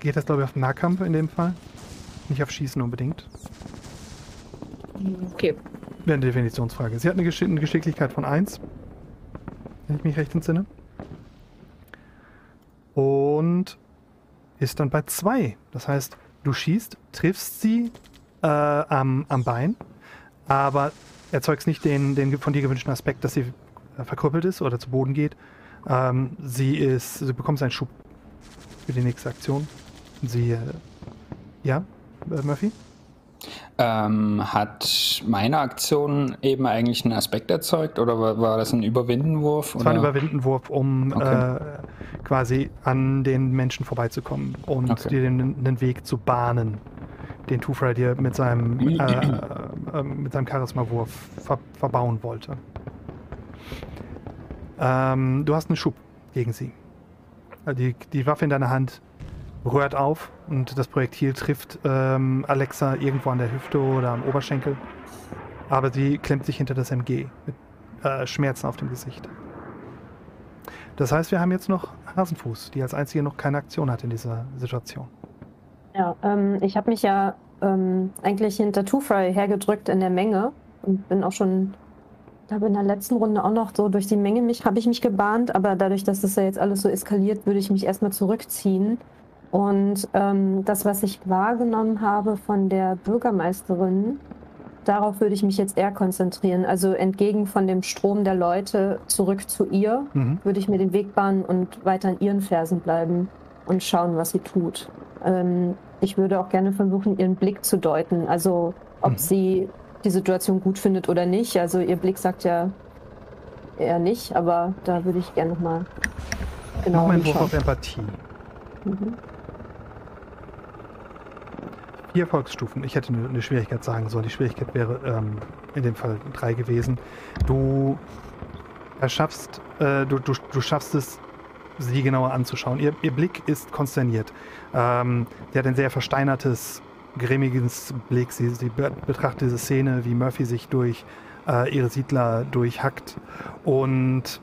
Speaker 1: geht das, glaube ich, auf Nahkampf in dem Fall. Nicht auf Schießen unbedingt.
Speaker 3: Okay.
Speaker 1: Wäre eine Definitionsfrage. Sie hat eine, Geschick eine Geschicklichkeit von 1. Wenn ich mich recht entsinne. Und ist dann bei 2. Das heißt, du schießt, triffst sie äh, am, am Bein, aber erzeugst nicht den, den von dir gewünschten Aspekt, dass sie äh, verkrüppelt ist oder zu Boden geht. Ähm, sie ist, sie bekommt einen Schub für die nächste Aktion. Sie, äh, ja, äh, Murphy?
Speaker 9: Ähm, hat meine Aktion eben eigentlich einen Aspekt erzeugt oder war, war das ein Überwindenwurf?
Speaker 1: Es war ein? Überwindenwurf, um
Speaker 9: Okay.
Speaker 1: äh, quasi an den Menschen vorbeizukommen und
Speaker 9: Okay.
Speaker 1: dir den, den Weg zu bahnen, den Two-Fry dir mit seinem, *clears throat* äh, äh, mit seinem Charisma-Wurf ver verbauen wollte. Ähm, du hast einen Schub gegen sie. Also Die, die Waffe in deiner Hand rührt auf und das Projektil trifft ähm, Alexa irgendwo an der Hüfte oder am Oberschenkel. Aber sie klemmt sich hinter das MG mit äh, Schmerzen auf dem Gesicht. Das heißt, wir haben jetzt noch Hasenfuß, die als einzige noch keine Aktion hat in dieser Situation.
Speaker 12: Ja, ähm, ich habe mich ja ähm, eigentlich hinter Two-Fry hergedrückt in der Menge und bin auch schon, glaube in der letzten Runde auch noch so durch die Menge mich, habe ich mich gebahnt, aber dadurch, dass das ja jetzt alles so eskaliert, würde ich mich erstmal zurückziehen. Und ähm, das, was ich wahrgenommen habe von der Bürgermeisterin, darauf würde ich mich jetzt eher konzentrieren. Also entgegen von dem Strom der Leute zurück zu ihr,
Speaker 1: Mhm.
Speaker 12: würde ich mir den Weg bahnen und weiter an ihren Fersen bleiben und schauen, was sie tut. Ähm, ich würde auch gerne versuchen, ihren Blick zu deuten. Also, ob
Speaker 1: Mhm.
Speaker 12: sie die Situation gut findet oder nicht. Also, ihr Blick sagt ja eher nicht, aber da würde ich gerne nochmal
Speaker 1: Mach
Speaker 12: genau
Speaker 1: mal einen Wurf auf Empathie.
Speaker 12: Mhm.
Speaker 1: Vier Erfolgsstufen. Ich hätte eine eine Schwierigkeit sagen sollen. Die Schwierigkeit wäre ähm, in dem Fall drei gewesen. Du erschaffst, äh, du, du, du schaffst es, sie genauer anzuschauen. Ihr, ihr Blick ist konsterniert. Ähm, sie hat ein sehr versteinertes, grimmiges Blick. Sie, sie be- betrachtet diese Szene, wie Murphy sich durch äh, ihre Siedler durchhackt. Und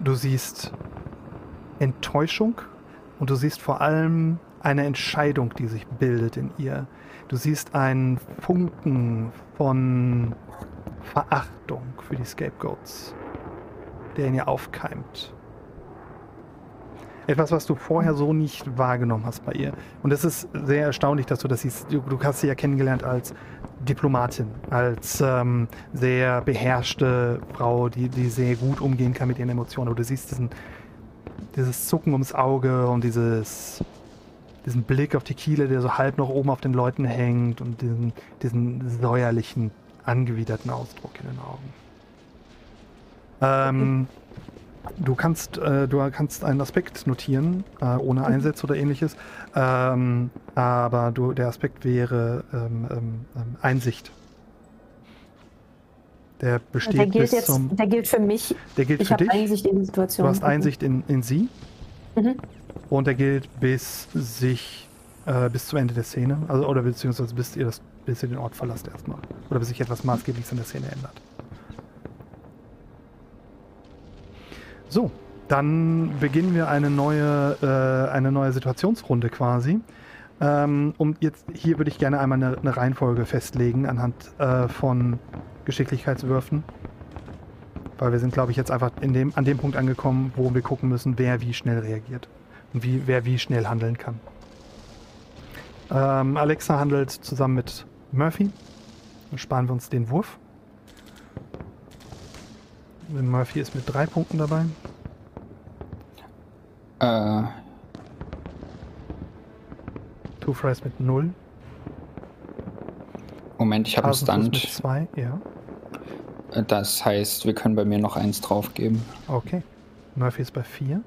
Speaker 1: du siehst Enttäuschung und du siehst vor allem eine Entscheidung, die sich bildet in ihr. Du siehst einen Funken von Verachtung für die Scapegoats, der in ihr aufkeimt. Etwas, was du vorher so nicht wahrgenommen hast bei ihr. Und es ist sehr erstaunlich, dass du das siehst. Du, du hast sie ja kennengelernt als Diplomatin, als ähm, sehr beherrschte Frau, die, die sehr gut umgehen kann mit ihren Emotionen. Aber du siehst diesen, dieses Zucken ums Auge und dieses, diesen Blick auf die Kiele, der so halb noch oben auf den Leuten hängt und diesen, diesen säuerlichen, angewiderten Ausdruck in den Augen. Ähm, du kannst, äh, du kannst einen Aspekt notieren, äh, ohne Einsätze oder ähnliches. Ähm, aber du, der Aspekt wäre ähm, ähm, ähm Einsicht. Der besteht
Speaker 12: der gilt
Speaker 1: bis
Speaker 12: jetzt,
Speaker 1: zum.
Speaker 12: der gilt für mich.
Speaker 1: Der gilt
Speaker 12: ich
Speaker 1: für dich.
Speaker 12: Einsicht in die Situation.
Speaker 1: Du hast Einsicht in, in sie.
Speaker 12: Mhm.
Speaker 1: Und der gilt bis sich äh, bis zum Ende der Szene. Also oder beziehungsweise bis ihr das, bis ihr den Ort verlasst erstmal. Oder bis sich etwas Maßgebliches in der Szene ändert. So, dann beginnen wir eine neue, äh, eine neue Situationsrunde quasi. Ähm, um jetzt hier würde ich gerne einmal eine, eine Reihenfolge festlegen anhand äh, von Geschicklichkeitswürfen. Weil wir sind, glaube ich, jetzt einfach in dem, an dem Punkt angekommen, wo wir gucken müssen, wer wie schnell reagiert. Und wie, wer wie schnell handeln kann. Ähm, Alexa handelt zusammen mit Murphy. Dann sparen wir uns den Wurf. Murphy ist mit drei Punkten dabei.
Speaker 8: Äh,
Speaker 1: Two Fries mit null.
Speaker 8: Moment, ich habe einen
Speaker 1: Hasenfuß mit
Speaker 8: Stunt.
Speaker 1: zwei, ja.
Speaker 8: Äh, Das heißt, wir können bei mir noch eins draufgeben.
Speaker 1: Okay. Murphy ist bei vier.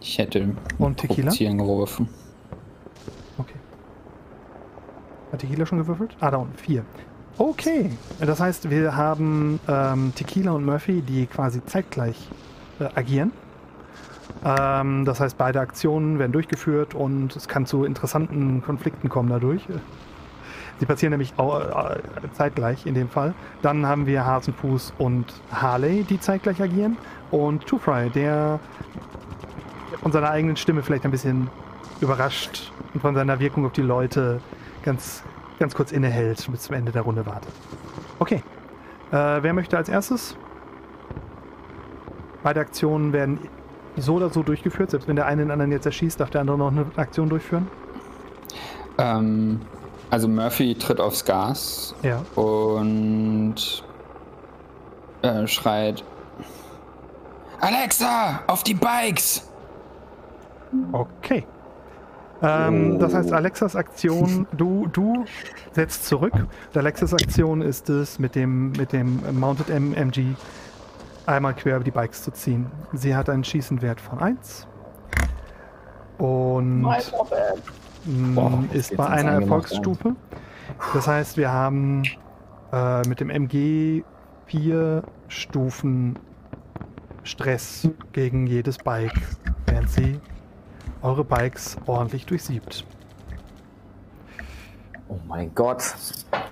Speaker 8: Ich hätte
Speaker 1: Und Tequila?
Speaker 8: Geworfen.
Speaker 1: Okay. Hat Tequila schon gewürfelt? Ah, da unten. Vier. Okay. Das heißt, wir haben ähm, Tequila und Murphy, die quasi zeitgleich äh, agieren. Ähm, das heißt, beide Aktionen werden durchgeführt und es kann zu interessanten Konflikten kommen dadurch. Sie passieren nämlich au- äh, zeitgleich in dem Fall. Dann haben wir Hasenfuß und Harley, die zeitgleich agieren. Und Two Fry, der von seiner eigenen Stimme vielleicht ein bisschen überrascht und von seiner Wirkung auf die Leute ganz, ganz kurz innehält und bis zum Ende der Runde wartet. Okay. Äh, wer möchte als erstes? Beide Aktionen werden so oder so durchgeführt. Selbst wenn der eine den anderen jetzt erschießt, darf der andere noch eine Aktion durchführen.
Speaker 8: Ähm, also Murphy tritt aufs Gas
Speaker 1: Ja.
Speaker 8: und äh, schreit: Alexa, auf die Bikes!
Speaker 1: Okay. Ähm, Das heißt, Alexas Aktion, *laughs* du, du setzt zurück. Alexas Aktion ist es, mit dem, mit dem Mounted MMG einmal quer über die Bikes zu ziehen. Sie hat einen Schießenwert von 1. Und
Speaker 10: Boah,
Speaker 1: mm, ist
Speaker 10: geht's
Speaker 1: bei einer Erfolgsstufe. Das heißt, wir haben äh, mit dem MG vier Stufen Stress gegen jedes Bike, während sie eure Bikes ordentlich durchsiebt.
Speaker 10: Oh mein Gott.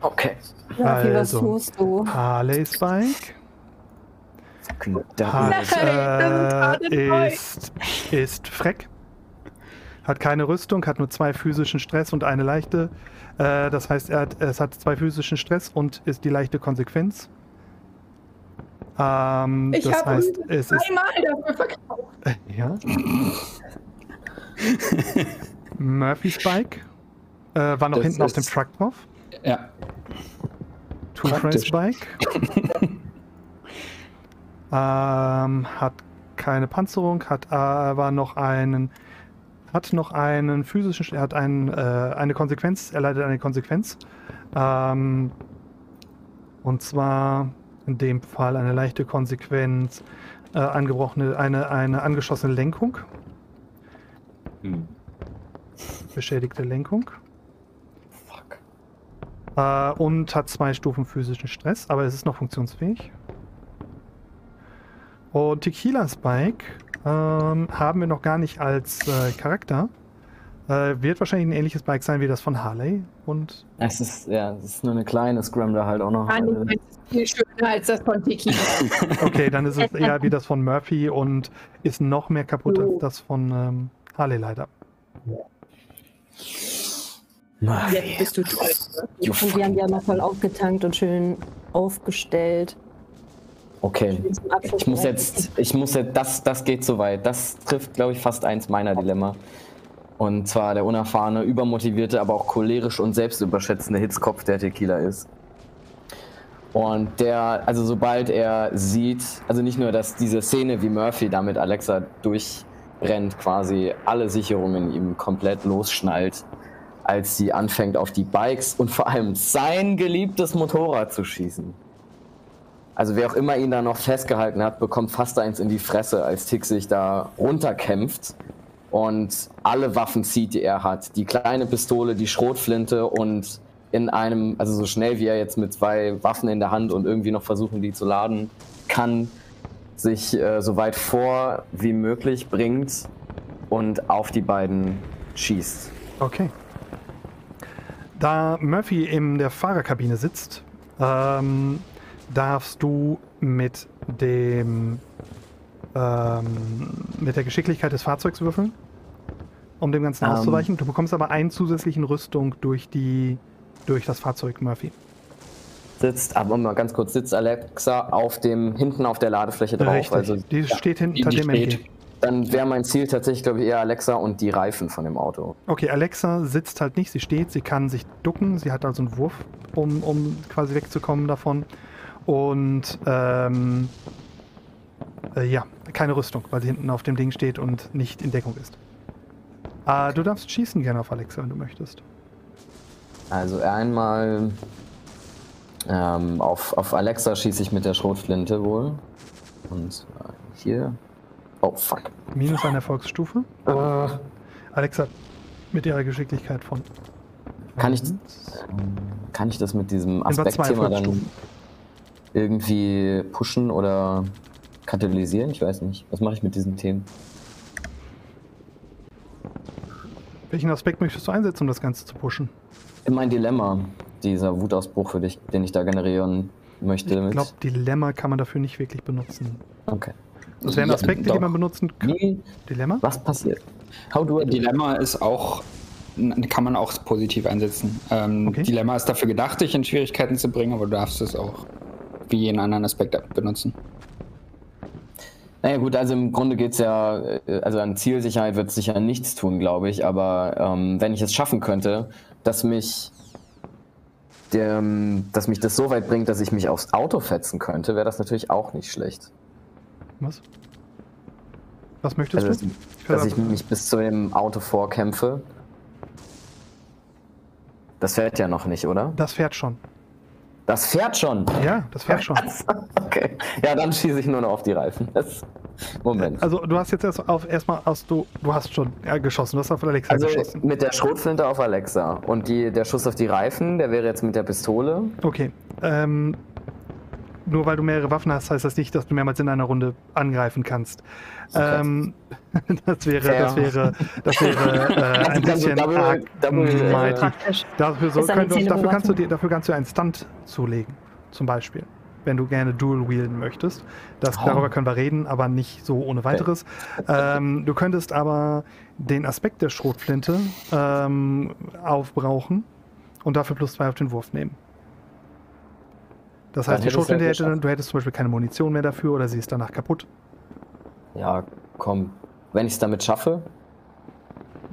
Speaker 10: Okay.
Speaker 12: Was
Speaker 1: Also,
Speaker 12: tust du?
Speaker 1: Harleys Bike
Speaker 10: Da-
Speaker 1: hat, äh, ist, ist freck. Hat keine Rüstung, hat nur zwei physischen Stress und eine leichte. Äh, das heißt, er hat, es hat zwei physischen Stress und ist die leichte Konsequenz. Ähm,
Speaker 3: Ich
Speaker 1: das heißt, es ist.
Speaker 3: einmal dafür verkauft.
Speaker 1: Äh, ja. Murphy's Bike äh, war noch
Speaker 8: Das
Speaker 1: hinten auf dem Truck drauf.
Speaker 8: Ja.
Speaker 1: Two. Friends Bike. *laughs* ähm, hat keine Panzerung, hat aber noch einen, hat noch einen physischen, er hat einen, äh, eine Konsequenz, er leidet eine Konsequenz. Ähm, und zwar in dem Fall eine leichte Konsequenz, äh, angebrochene, eine, eine angeschossene Lenkung,
Speaker 10: Hm.
Speaker 1: beschädigte Lenkung.
Speaker 10: Fuck.
Speaker 1: Äh, und hat zwei Stufen physischen Stress, aber es ist noch funktionsfähig. Und Tequila Spike ähm, haben wir noch gar nicht als äh, Charakter. Äh, wird wahrscheinlich ein ähnliches Bike sein wie das von Harley. Und
Speaker 10: Es ist, ja, es ist nur eine kleine Scrambler halt auch noch.
Speaker 3: Das ist viel schöner als das von Tequila.
Speaker 1: okay, dann ist es eher wie das von Murphy und ist noch mehr kaputt als das von ähm, Harley leider.
Speaker 3: Jetzt bist du.
Speaker 10: You
Speaker 12: Und wir haben die ja noch voll aufgetankt und schön aufgestellt.
Speaker 10: Okay. Ich muss jetzt, ich muss jetzt, das, das geht so weit. Das trifft, glaube ich, fast eins meiner Dilemma. Und zwar der unerfahrene, übermotivierte, aber auch cholerisch und selbstüberschätzende Hitzkopf, der Tequila ist. Und der, also sobald er sieht, also nicht nur, dass diese Szene, wie Murphy da mit Alexa durchrennt, quasi alle Sicherungen ihm komplett losschnallt, als sie anfängt auf die Bikes und vor allem sein geliebtes Motorrad zu schießen. Also wer auch immer ihn da noch festgehalten hat, bekommt fast eins in die Fresse, als Tick sich da runterkämpft und alle Waffen zieht, die er hat. Die kleine Pistole, die Schrotflinte und in einem, also so schnell wie er jetzt mit zwei Waffen in der Hand und irgendwie noch versuchen, die zu laden kann, sich äh, so weit vor wie möglich bringt und auf die beiden schießt.
Speaker 1: Okay. Da Murphy in der Fahrerkabine sitzt, ähm, darfst du mit dem ähm, mit der Geschicklichkeit des Fahrzeugs würfeln, um dem Ganzen
Speaker 10: Ähm.
Speaker 1: auszuweichen. Du bekommst aber einen zusätzlichen Rüstung durch die durch das Fahrzeug Murphy.
Speaker 10: Sitzt, aber mal ganz kurz, sitzt Alexa auf dem, hinten auf der Ladefläche drauf.
Speaker 1: Richtig.
Speaker 10: Also,
Speaker 1: die steht hinter
Speaker 10: die
Speaker 1: dem
Speaker 10: steht.
Speaker 1: MG.
Speaker 10: Dann wäre mein Ziel tatsächlich, glaube ich, eher Alexa und die Reifen von dem Auto.
Speaker 1: Okay, Alexa sitzt halt nicht, sie steht, sie kann sich ducken, sie hat also einen Wurf, um, um quasi wegzukommen davon. Und ähm, äh, ja, keine Rüstung, weil sie hinten auf dem Ding steht und nicht in Deckung ist. Äh, du darfst schießen gerne auf Alexa, wenn du möchtest.
Speaker 10: Also einmal ähm, auf, auf Alexa schieße ich mit der Schrotflinte wohl. Und äh, hier. Oh, fuck.
Speaker 1: Minus eine Erfolgsstufe.
Speaker 10: Äh,
Speaker 1: Alexa mit ihrer Geschicklichkeit von.
Speaker 10: kann, ich, kann ich das mit diesem Aspektthema dann irgendwie pushen oder katalysieren? Ich weiß nicht. Was mache ich mit diesen Themen?
Speaker 1: Welchen Aspekt möchtest du einsetzen, um das Ganze zu pushen?
Speaker 10: Mein Dilemma, dieser Wutausbruch, für dich, den ich da generieren möchte.
Speaker 1: Ich glaube, Dilemma kann man dafür nicht wirklich benutzen.
Speaker 10: Okay.
Speaker 1: Das wären
Speaker 10: Ja,
Speaker 1: Aspekte, die
Speaker 10: doch.
Speaker 1: man benutzen kann. Dilemma?
Speaker 10: Was passiert?
Speaker 9: Dilemma ist auch, kann man auch positiv einsetzen. Ähm, Dilemma ist dafür gedacht, dich in Schwierigkeiten zu bringen, aber du darfst es auch wie jeden anderen Aspekt benutzen.
Speaker 10: Naja gut, also im Grunde geht es ja, äh, also an Zielsicherheit wird es sicher nichts tun, glaube ich, aber ähm, wenn ich es schaffen könnte, dass mich, dass mich das so weit bringt, dass ich mich aufs Auto fetzen könnte, wäre das natürlich auch nicht schlecht.
Speaker 1: Was? Was möchtest
Speaker 10: Also,
Speaker 1: du?
Speaker 10: dass, dass ich mich bis zu dem Auto vorkämpfe. Das fährt ja noch nicht, oder?
Speaker 1: Das fährt schon.
Speaker 10: Das fährt schon.
Speaker 1: Ja, das fährt schon.
Speaker 10: Okay. Ja, dann schieße ich nur noch auf die Reifen. Das, Moment.
Speaker 1: Also du hast jetzt erst auf erstmal aus du du hast schon ja, geschossen, du hast auf Alexa
Speaker 10: Also
Speaker 1: geschossen.
Speaker 10: mit der Schrotflinte auf Alexa. Und die, der Schuss auf die Reifen, der wäre jetzt mit der Pistole.
Speaker 1: Okay. Ähm, nur weil du mehrere Waffen hast, heißt das nicht, dass du mehrmals in einer Runde angreifen kannst. Ähm, *laughs* das wäre, das
Speaker 10: Fair.
Speaker 1: wäre, das wäre äh, *laughs* ein
Speaker 10: Also
Speaker 1: bisschen
Speaker 10: double-
Speaker 1: arg
Speaker 10: double, äh.
Speaker 1: Dafür, so, könnt, dafür, kannst du dir, dafür kannst du einen Stunt zulegen, zum Beispiel. Wenn du gerne Dual wielden möchtest. Das,
Speaker 10: Ah.
Speaker 1: Darüber können wir reden, aber nicht so ohne weiteres. Ähm, du könntest aber den Aspekt der Schrotflinte ähm, aufbrauchen und dafür plus zwei auf den Wurf nehmen. Das
Speaker 10: Dann
Speaker 1: heißt, die
Speaker 10: du
Speaker 1: Schrotflinte hätte,
Speaker 10: geschafft.
Speaker 1: du hättest zum Beispiel keine Munition mehr dafür oder sie ist danach kaputt.
Speaker 10: Ja, komm. Wenn ich es damit schaffe.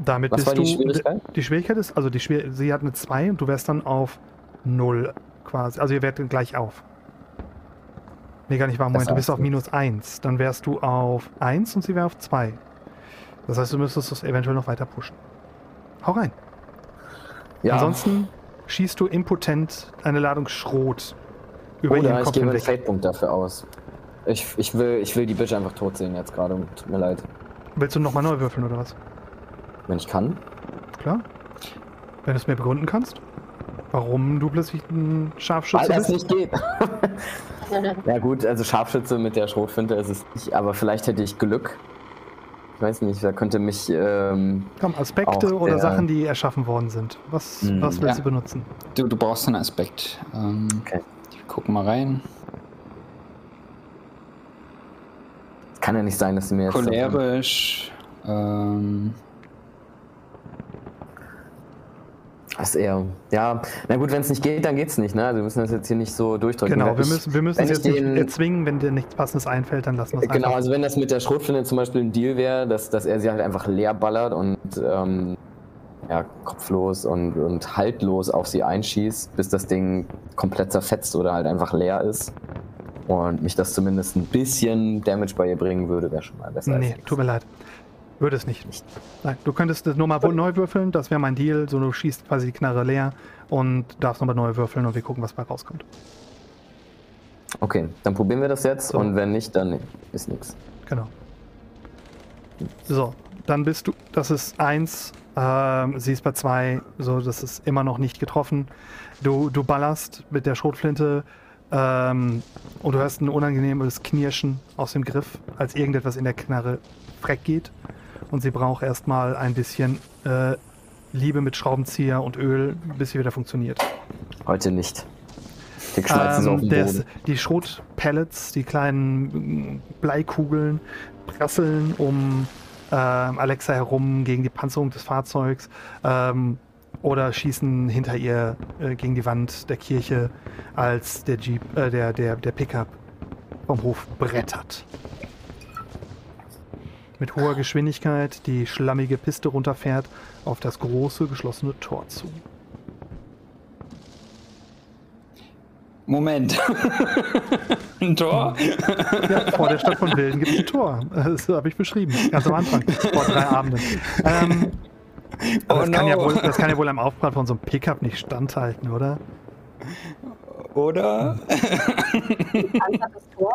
Speaker 1: Damit
Speaker 10: Was
Speaker 1: bist
Speaker 10: war
Speaker 1: du.
Speaker 10: die Schwierigkeit?
Speaker 1: Die Schwierigkeit ist, also die Schwier sie hat eine 2 und du wärst dann auf 0 quasi. Also ihr werdet gleich auf. Nee, gar nicht wahr. Moment,
Speaker 10: Das
Speaker 1: du bist auf minus 1. Dann wärst du auf 1 und sie wäre auf 2. Das heißt, du müsstest es eventuell noch weiter pushen. Hau rein.
Speaker 10: Ja.
Speaker 1: Ansonsten schießt du impotent eine Ladung Schrot über
Speaker 10: Oder ich
Speaker 1: Kopf
Speaker 10: gebe einen. Fate-Punkt dafür aus. Ich, ich, will, ich will die Bitch einfach tot sehen jetzt gerade. Tut mir leid.
Speaker 1: Willst du nochmal neu würfeln oder was?
Speaker 10: Wenn ich kann.
Speaker 1: Klar. Wenn du es mir begründen kannst. Warum du plötzlich ein Scharfschütze
Speaker 10: Weil das
Speaker 1: bist.
Speaker 10: nicht geht. *laughs* Ja gut, also Scharfschütze mit der Schrotflinte ist es nicht, aber vielleicht hätte ich Glück. Ich weiß nicht, da könnte mich. Ähm,
Speaker 1: Komm, Aspekte
Speaker 10: auch
Speaker 1: oder
Speaker 10: der-
Speaker 1: Sachen, die erschaffen worden sind. Was,
Speaker 10: Hm,
Speaker 1: was willst
Speaker 9: ja.
Speaker 1: du benutzen?
Speaker 9: Du, du brauchst einen Aspekt. Ähm,
Speaker 10: Okay.
Speaker 9: Ich guck mal rein.
Speaker 10: kann ja nicht sein, dass sie mir jetzt.
Speaker 9: Cholerisch. Ähm,
Speaker 10: Das ist eher, ja, na gut, wenn es nicht geht, dann geht's nicht, ne? Also wir müssen das jetzt hier nicht so durchdrücken.
Speaker 1: Genau, wir müssen, wir müssen es jetzt nicht
Speaker 10: den-
Speaker 1: erzwingen, wenn dir nichts Passendes einfällt, dann lassen wir es
Speaker 10: Genau,
Speaker 1: einfach.
Speaker 10: also wenn das mit der Schrotflinte zum Beispiel ein Deal wäre, dass, dass er sie halt einfach leer ballert und ähm, ja, kopflos und, und haltlos auf sie einschießt, bis das Ding komplett zerfetzt oder halt einfach leer ist. Und mich das zumindest ein bisschen Damage bei ihr bringen würde, wäre schon mal besser.
Speaker 1: Nee, tut mir leid. Würde es nicht. Nein, du könntest das nur mal neu würfeln, das wäre mein Deal. So, du schießt quasi die Knarre leer und darfst nochmal neu würfeln und wir gucken, was bei rauskommt.
Speaker 10: Okay, dann probieren wir das jetzt
Speaker 1: So.
Speaker 10: und wenn nicht, dann ist nichts.
Speaker 1: Genau. So, dann bist du, das ist eins, ähm, sie ist bei zwei, so, das ist immer noch nicht getroffen. Du, du ballerst mit der Schrotflinte ähm, und du hörst ein unangenehmes Knirschen aus dem Griff, als irgendetwas in der Knarre freck geht. Und sie braucht erstmal ein bisschen äh, Liebe mit Schraubenzieher und Öl, bis sie wieder funktioniert.
Speaker 10: Heute nicht. Dick schmeißt es auf den
Speaker 1: der
Speaker 10: Boden.
Speaker 1: ist- die Schrotpellets, die kleinen mm, Bleikugeln, prasseln um ähm, Alexa herum gegen die Panzerung des Fahrzeugs ähm, oder schießen hinter ihr äh, gegen die Wand der Kirche, als der Jeep, äh, der, der, der Pickup vom Hof brettert. Mit hoher Geschwindigkeit die schlammige Piste runterfährt auf das große geschlossene Tor zu.
Speaker 9: Moment. *laughs* ein Tor?
Speaker 1: Ja, vor der Stadt von Wilden gibt es ein Tor. Das habe ich beschrieben, ganz am Anfang, vor drei Abenden. Ähm, aber
Speaker 9: Oh
Speaker 1: das, kann ja
Speaker 9: no.
Speaker 1: wohl, das kann ja wohl am Aufprall von so einem Pickup nicht standhalten, oder?
Speaker 9: Oder? *laughs*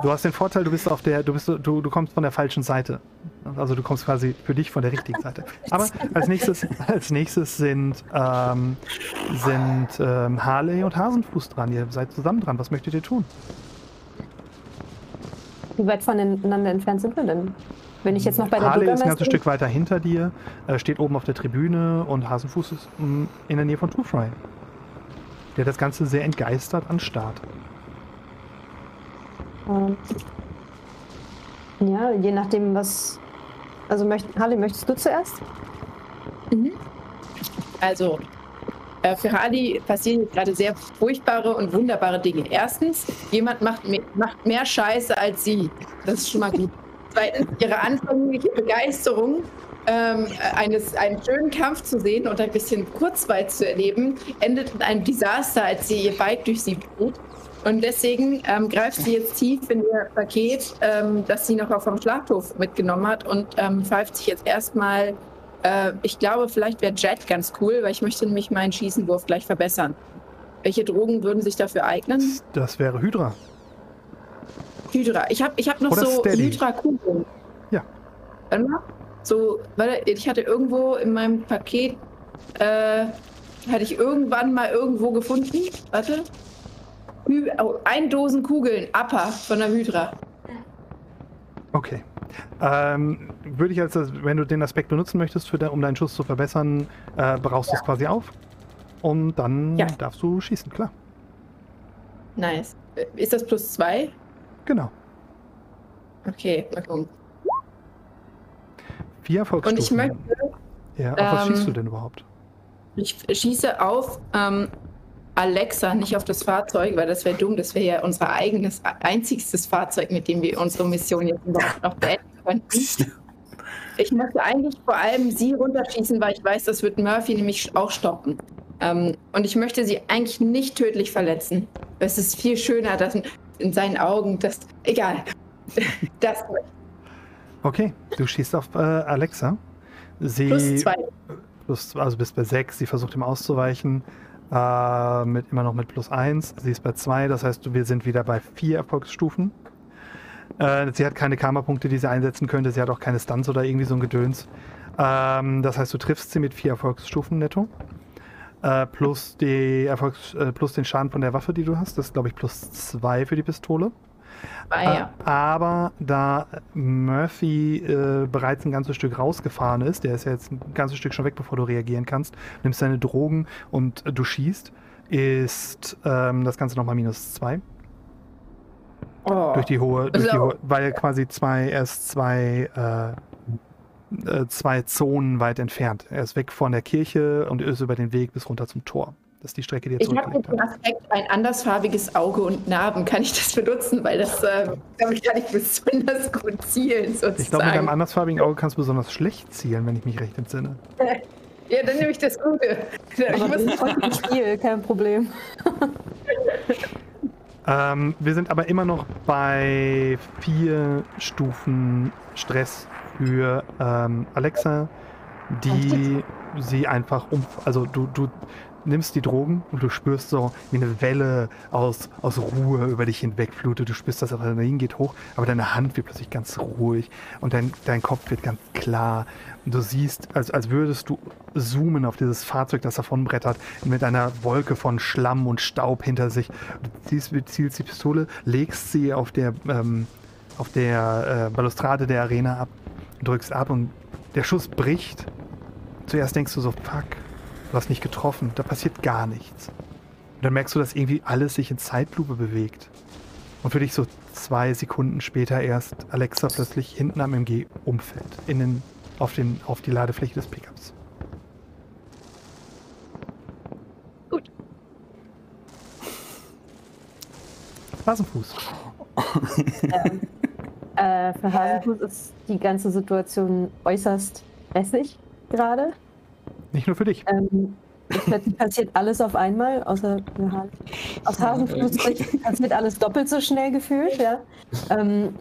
Speaker 1: Du hast den Vorteil, du bist auf der, du bist, du, du kommst von der falschen Seite. Also du kommst quasi für dich von der richtigen Seite. Aber als nächstes, als nächstes sind, ähm, sind ähm, Harley und Hasenfuß dran. Ihr seid zusammen dran. Was möchtet ihr tun?
Speaker 12: Wie weit voneinander entfernt sind wir denn? Wenn ich jetzt noch bei der
Speaker 1: Harley ist ein ganzes. Stück weiter hinter dir, äh, steht oben auf der Tribüne und Hasenfuß ist mh, in der Nähe von Two Fry. Der das Ganze sehr entgeistert anstarrt.
Speaker 12: Ähm, Ja, je nachdem, was. Also, möcht, Harley, möchtest du zuerst?
Speaker 3: Also, äh, für Harley passieren gerade sehr furchtbare und wunderbare Dinge. Erstens, jemand macht, mehr- macht mehr Scheiße als sie. Das ist schon mal gut. Zweitens, ihre anfängliche Begeisterung, ähm, eines, einen schönen Kampf zu sehen und ein bisschen Kurzweil zu erleben, endet in einem Desaster, als sie ihr Bike durch sie fliegt. Und deswegen ähm, greift sie jetzt tief in ihr Paket, ähm, das sie noch vom Schlachthof mitgenommen hat und ähm, pfeift sich jetzt erstmal äh, ich glaube, vielleicht wäre Jet ganz cool, weil ich möchte nämlich meinen Schießenwurf gleich verbessern. Welche Drogen würden sich dafür eignen?
Speaker 1: Das wäre Hydra.
Speaker 3: Hydra. Ich habe ich hab noch
Speaker 1: Oder
Speaker 3: so
Speaker 1: Steady.
Speaker 3: Hydra-Kugeln.
Speaker 1: Ja.
Speaker 3: Warte mal. So, warte, ich hatte irgendwo in meinem Paket, äh, hatte ich irgendwann mal irgendwo gefunden. Warte. Oh, ein Dosen Kugeln, Upper von der Hydra.
Speaker 1: Okay. Ähm, würde ich als, wenn du den Aspekt benutzen möchtest, für de, um deinen Schuss zu verbessern, äh, brauchst du es quasi auf. Und dann
Speaker 3: Ja.
Speaker 1: darfst du schießen, klar.
Speaker 3: Nice. Äh, Ist das plus zwei?
Speaker 1: Genau.
Speaker 3: Okay, mal gucken.
Speaker 1: Vier
Speaker 3: Und
Speaker 1: Erfolgsstufen.
Speaker 3: ich möchte
Speaker 1: ja, auf was
Speaker 3: ähm,
Speaker 1: schießt du denn überhaupt?
Speaker 3: Ich schieße auf ähm, Alexa, nicht auf das Fahrzeug, weil das wäre dumm. Das wäre ja unser eigenes, einzigstes Fahrzeug, mit dem wir unsere Mission jetzt überhaupt noch beenden könnten. *laughs* Ich möchte eigentlich vor allem sie runterschießen, weil ich weiß, das wird Murphy nämlich auch stoppen. Ähm, und ich möchte sie eigentlich nicht tödlich verletzen. Es ist viel schöner, dass in seinen Augen das. Egal. *laughs* Das
Speaker 1: Okay, du schießt auf äh, Alexa. Sie
Speaker 3: plus zwei.
Speaker 1: plus, also bist bei 6, sie versucht ihm auszuweichen. Äh, mit, immer noch mit plus 1. Sie ist bei 2, das heißt, wir sind wieder bei 4 Erfolgsstufen. Äh, sie hat keine Karma-Punkte, die sie einsetzen könnte. Sie hat auch keine Stunts oder irgendwie so ein Gedöns. Ähm, das heißt, du triffst sie mit 4 Erfolgsstufen netto. Äh, plus, die Erfolgs äh, plus den Schaden von der Waffe, die du hast. Das ist, glaube ich, plus 2 für die Pistole.
Speaker 3: Ah, ja.
Speaker 1: Äh, Aber da Murphy äh, bereits ein ganzes Stück rausgefahren ist, der ist ja jetzt ein ganzes Stück schon weg, bevor du reagieren kannst, nimmst deine Drogen und äh, du schießt, ist ähm, das Ganze nochmal minus zwei.
Speaker 3: Oh.
Speaker 1: Durch die hohe, durch die
Speaker 3: Also-
Speaker 1: hohe, weil quasi zwei, erst zwei äh, äh, zwei Zonen weit entfernt. Er ist weg von der Kirche und ist über den Weg bis runter zum Tor. Das ist die Strecke, die er
Speaker 3: Ich habe
Speaker 1: zurückgelegt
Speaker 3: dem Aspekt ein andersfarbiges Auge und Narben. Kann ich das benutzen? Weil das, äh, damit kann ich besonders gut zielen, sozusagen.
Speaker 1: Ich glaube, mit einem andersfarbigen Auge kannst du besonders schlecht zielen, wenn ich mich recht entsinne. *laughs*
Speaker 3: ja, dann nehme ich das Gute. *laughs* Ich muss,
Speaker 12: im Spiel, kein Problem. *laughs*
Speaker 1: Ähm, wir sind aber immer noch bei vier Stufen Stress für ähm, Alexa, die sie einfach um. Also du, du nimmst die Drogen und du spürst so, wie eine Welle aus, aus Ruhe über dich hinwegflutet. Du spürst, das Adrenalin geht hoch, aber deine Hand wird plötzlich ganz ruhig und dein, dein Kopf wird ganz klar. Und du siehst, als, als würdest du zoomen auf dieses Fahrzeug, das davonbrettert, mit einer Wolke von Schlamm und Staub hinter sich. Du zielst die Pistole, legst sie auf der, ähm, auf der äh, Balustrade der Arena ab, drückst ab und der Schuss bricht. Zuerst denkst du so, fuck, du hast nicht getroffen, da passiert gar nichts. Und dann merkst du, dass irgendwie alles sich in Zeitlupe bewegt. Und für dich so zwei Sekunden später erst Alexa plötzlich hinten am MG umfällt. In den, auf, den, auf die Ladefläche des Pickups.
Speaker 3: Gut.
Speaker 1: Hasenfuß.
Speaker 12: ähm, äh, für Hasenfuß ist die ganze Situation äußerst stressig gerade.
Speaker 1: Nicht nur für dich.
Speaker 12: Ähm, es plötzlich passiert alles auf einmal, außer Hasen. Aus Sicht passiert alles doppelt so schnell gefühlt, ja. Ähm,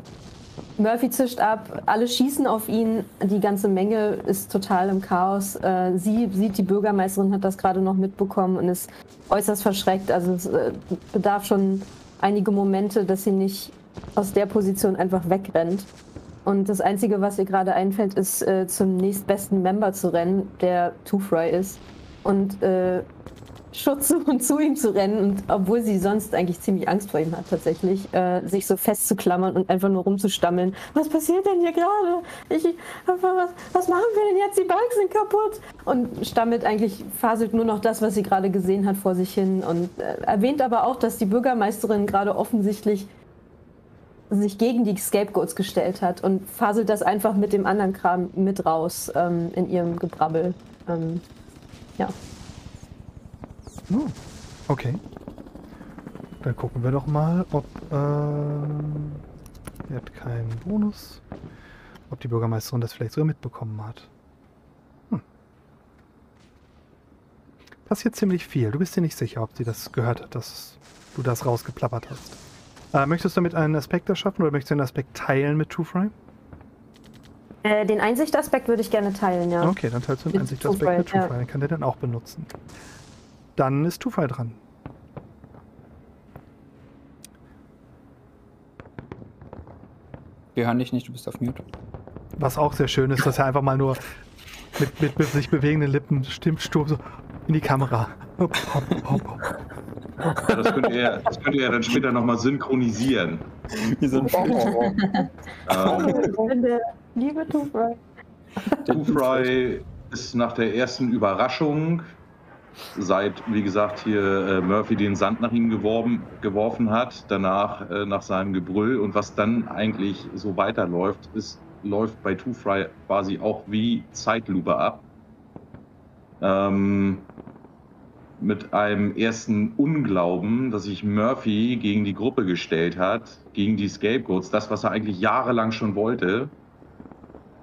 Speaker 12: Murphy zischt ab, alle schießen auf ihn, die ganze Menge ist total im Chaos. Äh, sie sieht, die Bürgermeisterin hat das gerade noch mitbekommen und ist äußerst verschreckt. Also es äh, bedarf schon einige Momente, dass sie nicht aus der Position einfach wegrennt. Und das Einzige, was ihr gerade einfällt, ist äh, zum nächstbesten Member zu rennen, der Two-Fry ist. Und äh, Schutz *laughs* suchen, zu ihm zu rennen. Und obwohl sie sonst eigentlich ziemlich Angst vor ihm hat, tatsächlich, äh, sich so festzuklammern und einfach nur rumzustammeln. Was passiert denn hier gerade? Ich, was, was machen wir denn jetzt? Die Bank sind kaputt. Und stammelt eigentlich, faselt nur noch das, was sie gerade gesehen hat, vor sich hin. Und äh, erwähnt aber auch, dass die Bürgermeisterin gerade offensichtlich sich gegen die Scapegoats gestellt hat und faselt das einfach mit dem anderen Kram mit raus ähm, in ihrem Gebrabbel. Ähm, ja.
Speaker 1: Oh, okay. Dann gucken wir doch mal, ob. Ähm, er hat keinen Bonus. Ob die Bürgermeisterin das vielleicht sogar mitbekommen hat. Hm. Passiert ziemlich viel. Du bist dir nicht sicher, ob sie das gehört hat, dass du das rausgeplappert hast. Äh, möchtest du damit einen Aspekt erschaffen oder möchtest du einen Aspekt teilen mit Two-Frame?
Speaker 12: Äh, den Einsichtaspekt würde ich gerne teilen, ja.
Speaker 1: Okay, dann teilst du den Einsichtaspekt mit Two-Fry.
Speaker 12: ja.
Speaker 1: Dann kann der dann auch benutzen. Dann ist Two-Fry dran.
Speaker 9: Wir hören dich nicht, du bist auf Mute.
Speaker 1: Was auch sehr schön ist, dass er einfach mal nur mit, mit, mit sich bewegenden Lippen stimmt stumm so in die Kamera. Hopp, hopp, hopp, hopp.
Speaker 11: Ja, das, könnt ihr, das könnt ihr dann später nochmal synchronisieren.
Speaker 9: Wir sind
Speaker 11: Ähm,
Speaker 12: Ich bin der liebe Two-Fry.
Speaker 11: Two-Fry ist nach der ersten Überraschung, seit, wie gesagt, hier äh, Murphy den Sand nach ihm geworben, geworfen hat, danach äh, nach seinem Gebrüll und was dann eigentlich so weiterläuft, ist, läuft bei Two-Fry quasi auch wie Zeitlupe ab. Ähm, mit einem ersten Unglauben, dass sich Murphy gegen die Gruppe gestellt hat, gegen die Scapegoats, das, was er eigentlich jahrelang schon wollte.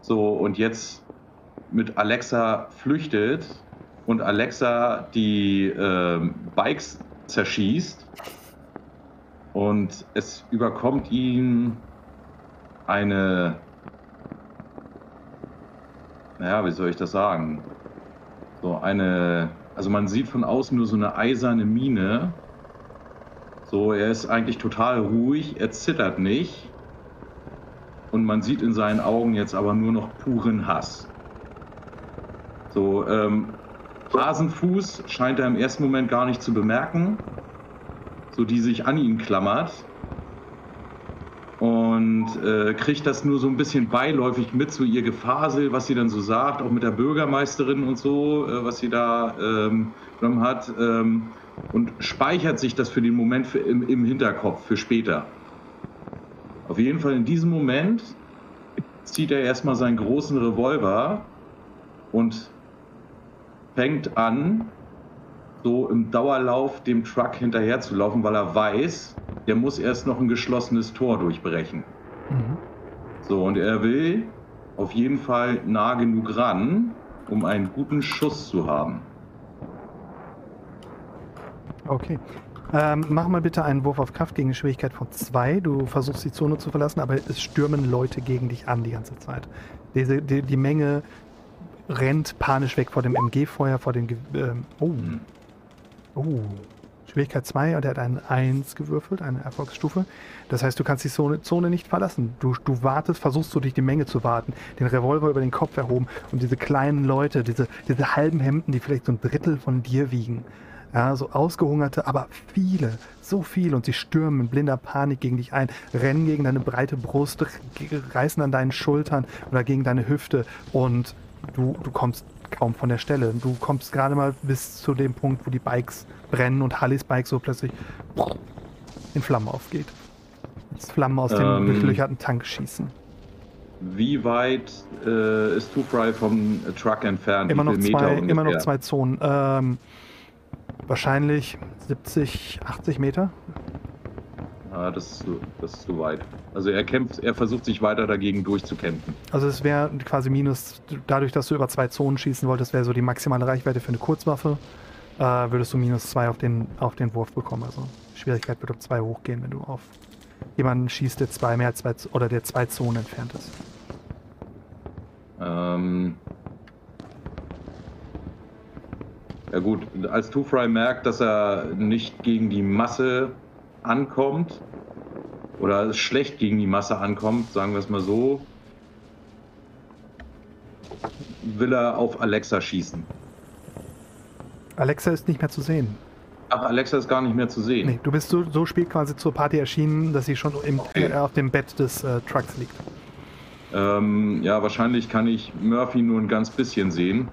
Speaker 11: So, und jetzt mit Alexa flüchtet und Alexa die ähm, Bikes zerschießt und es überkommt ihn eine, naja, wie soll ich das sagen? So eine, also man sieht von außen nur so eine eiserne Mine. So, er ist eigentlich total ruhig, er zittert nicht. Und man sieht in seinen Augen jetzt aber nur noch puren Hass. So, ähm, Hasenfuß scheint er im ersten Moment gar nicht zu bemerken. So, die sich an ihn klammert. Und äh, kriegt das nur so ein bisschen beiläufig mit, so ihr Gefasel, was sie dann so sagt, auch mit der Bürgermeisterin und so, äh, was sie da ähm, genommen hat. Ähm, und speichert sich das für den Moment für, im, im Hinterkopf für später. Auf jeden Fall in diesem Moment zieht er erstmal seinen großen Revolver und fängt an, so im Dauerlauf dem Truck hinterher zu laufen, weil er weiß, der muss erst noch ein geschlossenes Tor durchbrechen.
Speaker 1: Mhm.
Speaker 11: So, und er will auf jeden Fall nah genug ran, um einen guten Schuss zu haben.
Speaker 1: Okay. Ähm, mach mal bitte einen Wurf auf Kraft gegen eine Schwierigkeit von 2. Du versuchst die Zone zu verlassen, aber es stürmen Leute gegen dich an die ganze Zeit. Diese, die, die Menge rennt panisch weg vor dem MG-Feuer, vor dem... Ge ähm, oh. Oh. Schwierigkeit 2 und er hat einen 1 gewürfelt, eine Erfolgsstufe. Das heißt, du kannst die Zone, Zone nicht verlassen. Du, du wartest, versuchst du durch die Menge zu warten, den Revolver über den Kopf erhoben und diese kleinen Leute, diese, diese halben Hemden, die vielleicht so ein Drittel von dir wiegen, ja, so ausgehungerte, aber viele, so viele und sie stürmen in blinder Panik gegen dich ein, rennen gegen deine breite Brust, reißen an deinen Schultern oder gegen deine Hüfte und du, du kommst kaum von der Stelle. Du kommst gerade mal bis zu dem Punkt, wo die Bikes brennen und Hallies Bike so plötzlich in Flammen aufgeht. Als Flammen aus dem
Speaker 11: Ähm.
Speaker 1: durchlöcherten Tank schießen.
Speaker 11: Wie weit äh, ist Two Fry vom Truck entfernt?
Speaker 1: Immer noch, zwei, immer noch zwei Zonen. Ähm, wahrscheinlich 70, 80 Meter.
Speaker 11: Ah, das, ist zu, das ist zu weit. Also er kämpft, er versucht sich weiter dagegen durchzukämpfen.
Speaker 1: Also es wäre quasi minus, dadurch, dass du über zwei Zonen schießen wolltest, wäre so die maximale Reichweite für eine Kurzwaffe, äh, würdest du minus zwei auf den, auf den Wurf bekommen. Also Schwierigkeit wird um zwei hochgehen, wenn du auf jemanden schießt, der zwei mehr als zwei oder der zwei Zonen entfernt ist.
Speaker 11: Ähm ja gut, als Two Fry merkt, dass er nicht gegen die Masse ankommt oder schlecht gegen die Masse ankommt, sagen wir es mal so, will er auf Alexa schießen.
Speaker 1: Alexa ist nicht mehr zu sehen.
Speaker 11: Ach, Alexa ist gar nicht mehr zu sehen.
Speaker 1: Nee, du bist so, so spät quasi zur Party erschienen, dass sie schon im,
Speaker 11: Okay.
Speaker 1: äh, auf dem Bett des äh, Trucks liegt.
Speaker 11: Ähm, ja, wahrscheinlich kann ich Murphy nur ein ganz bisschen sehen.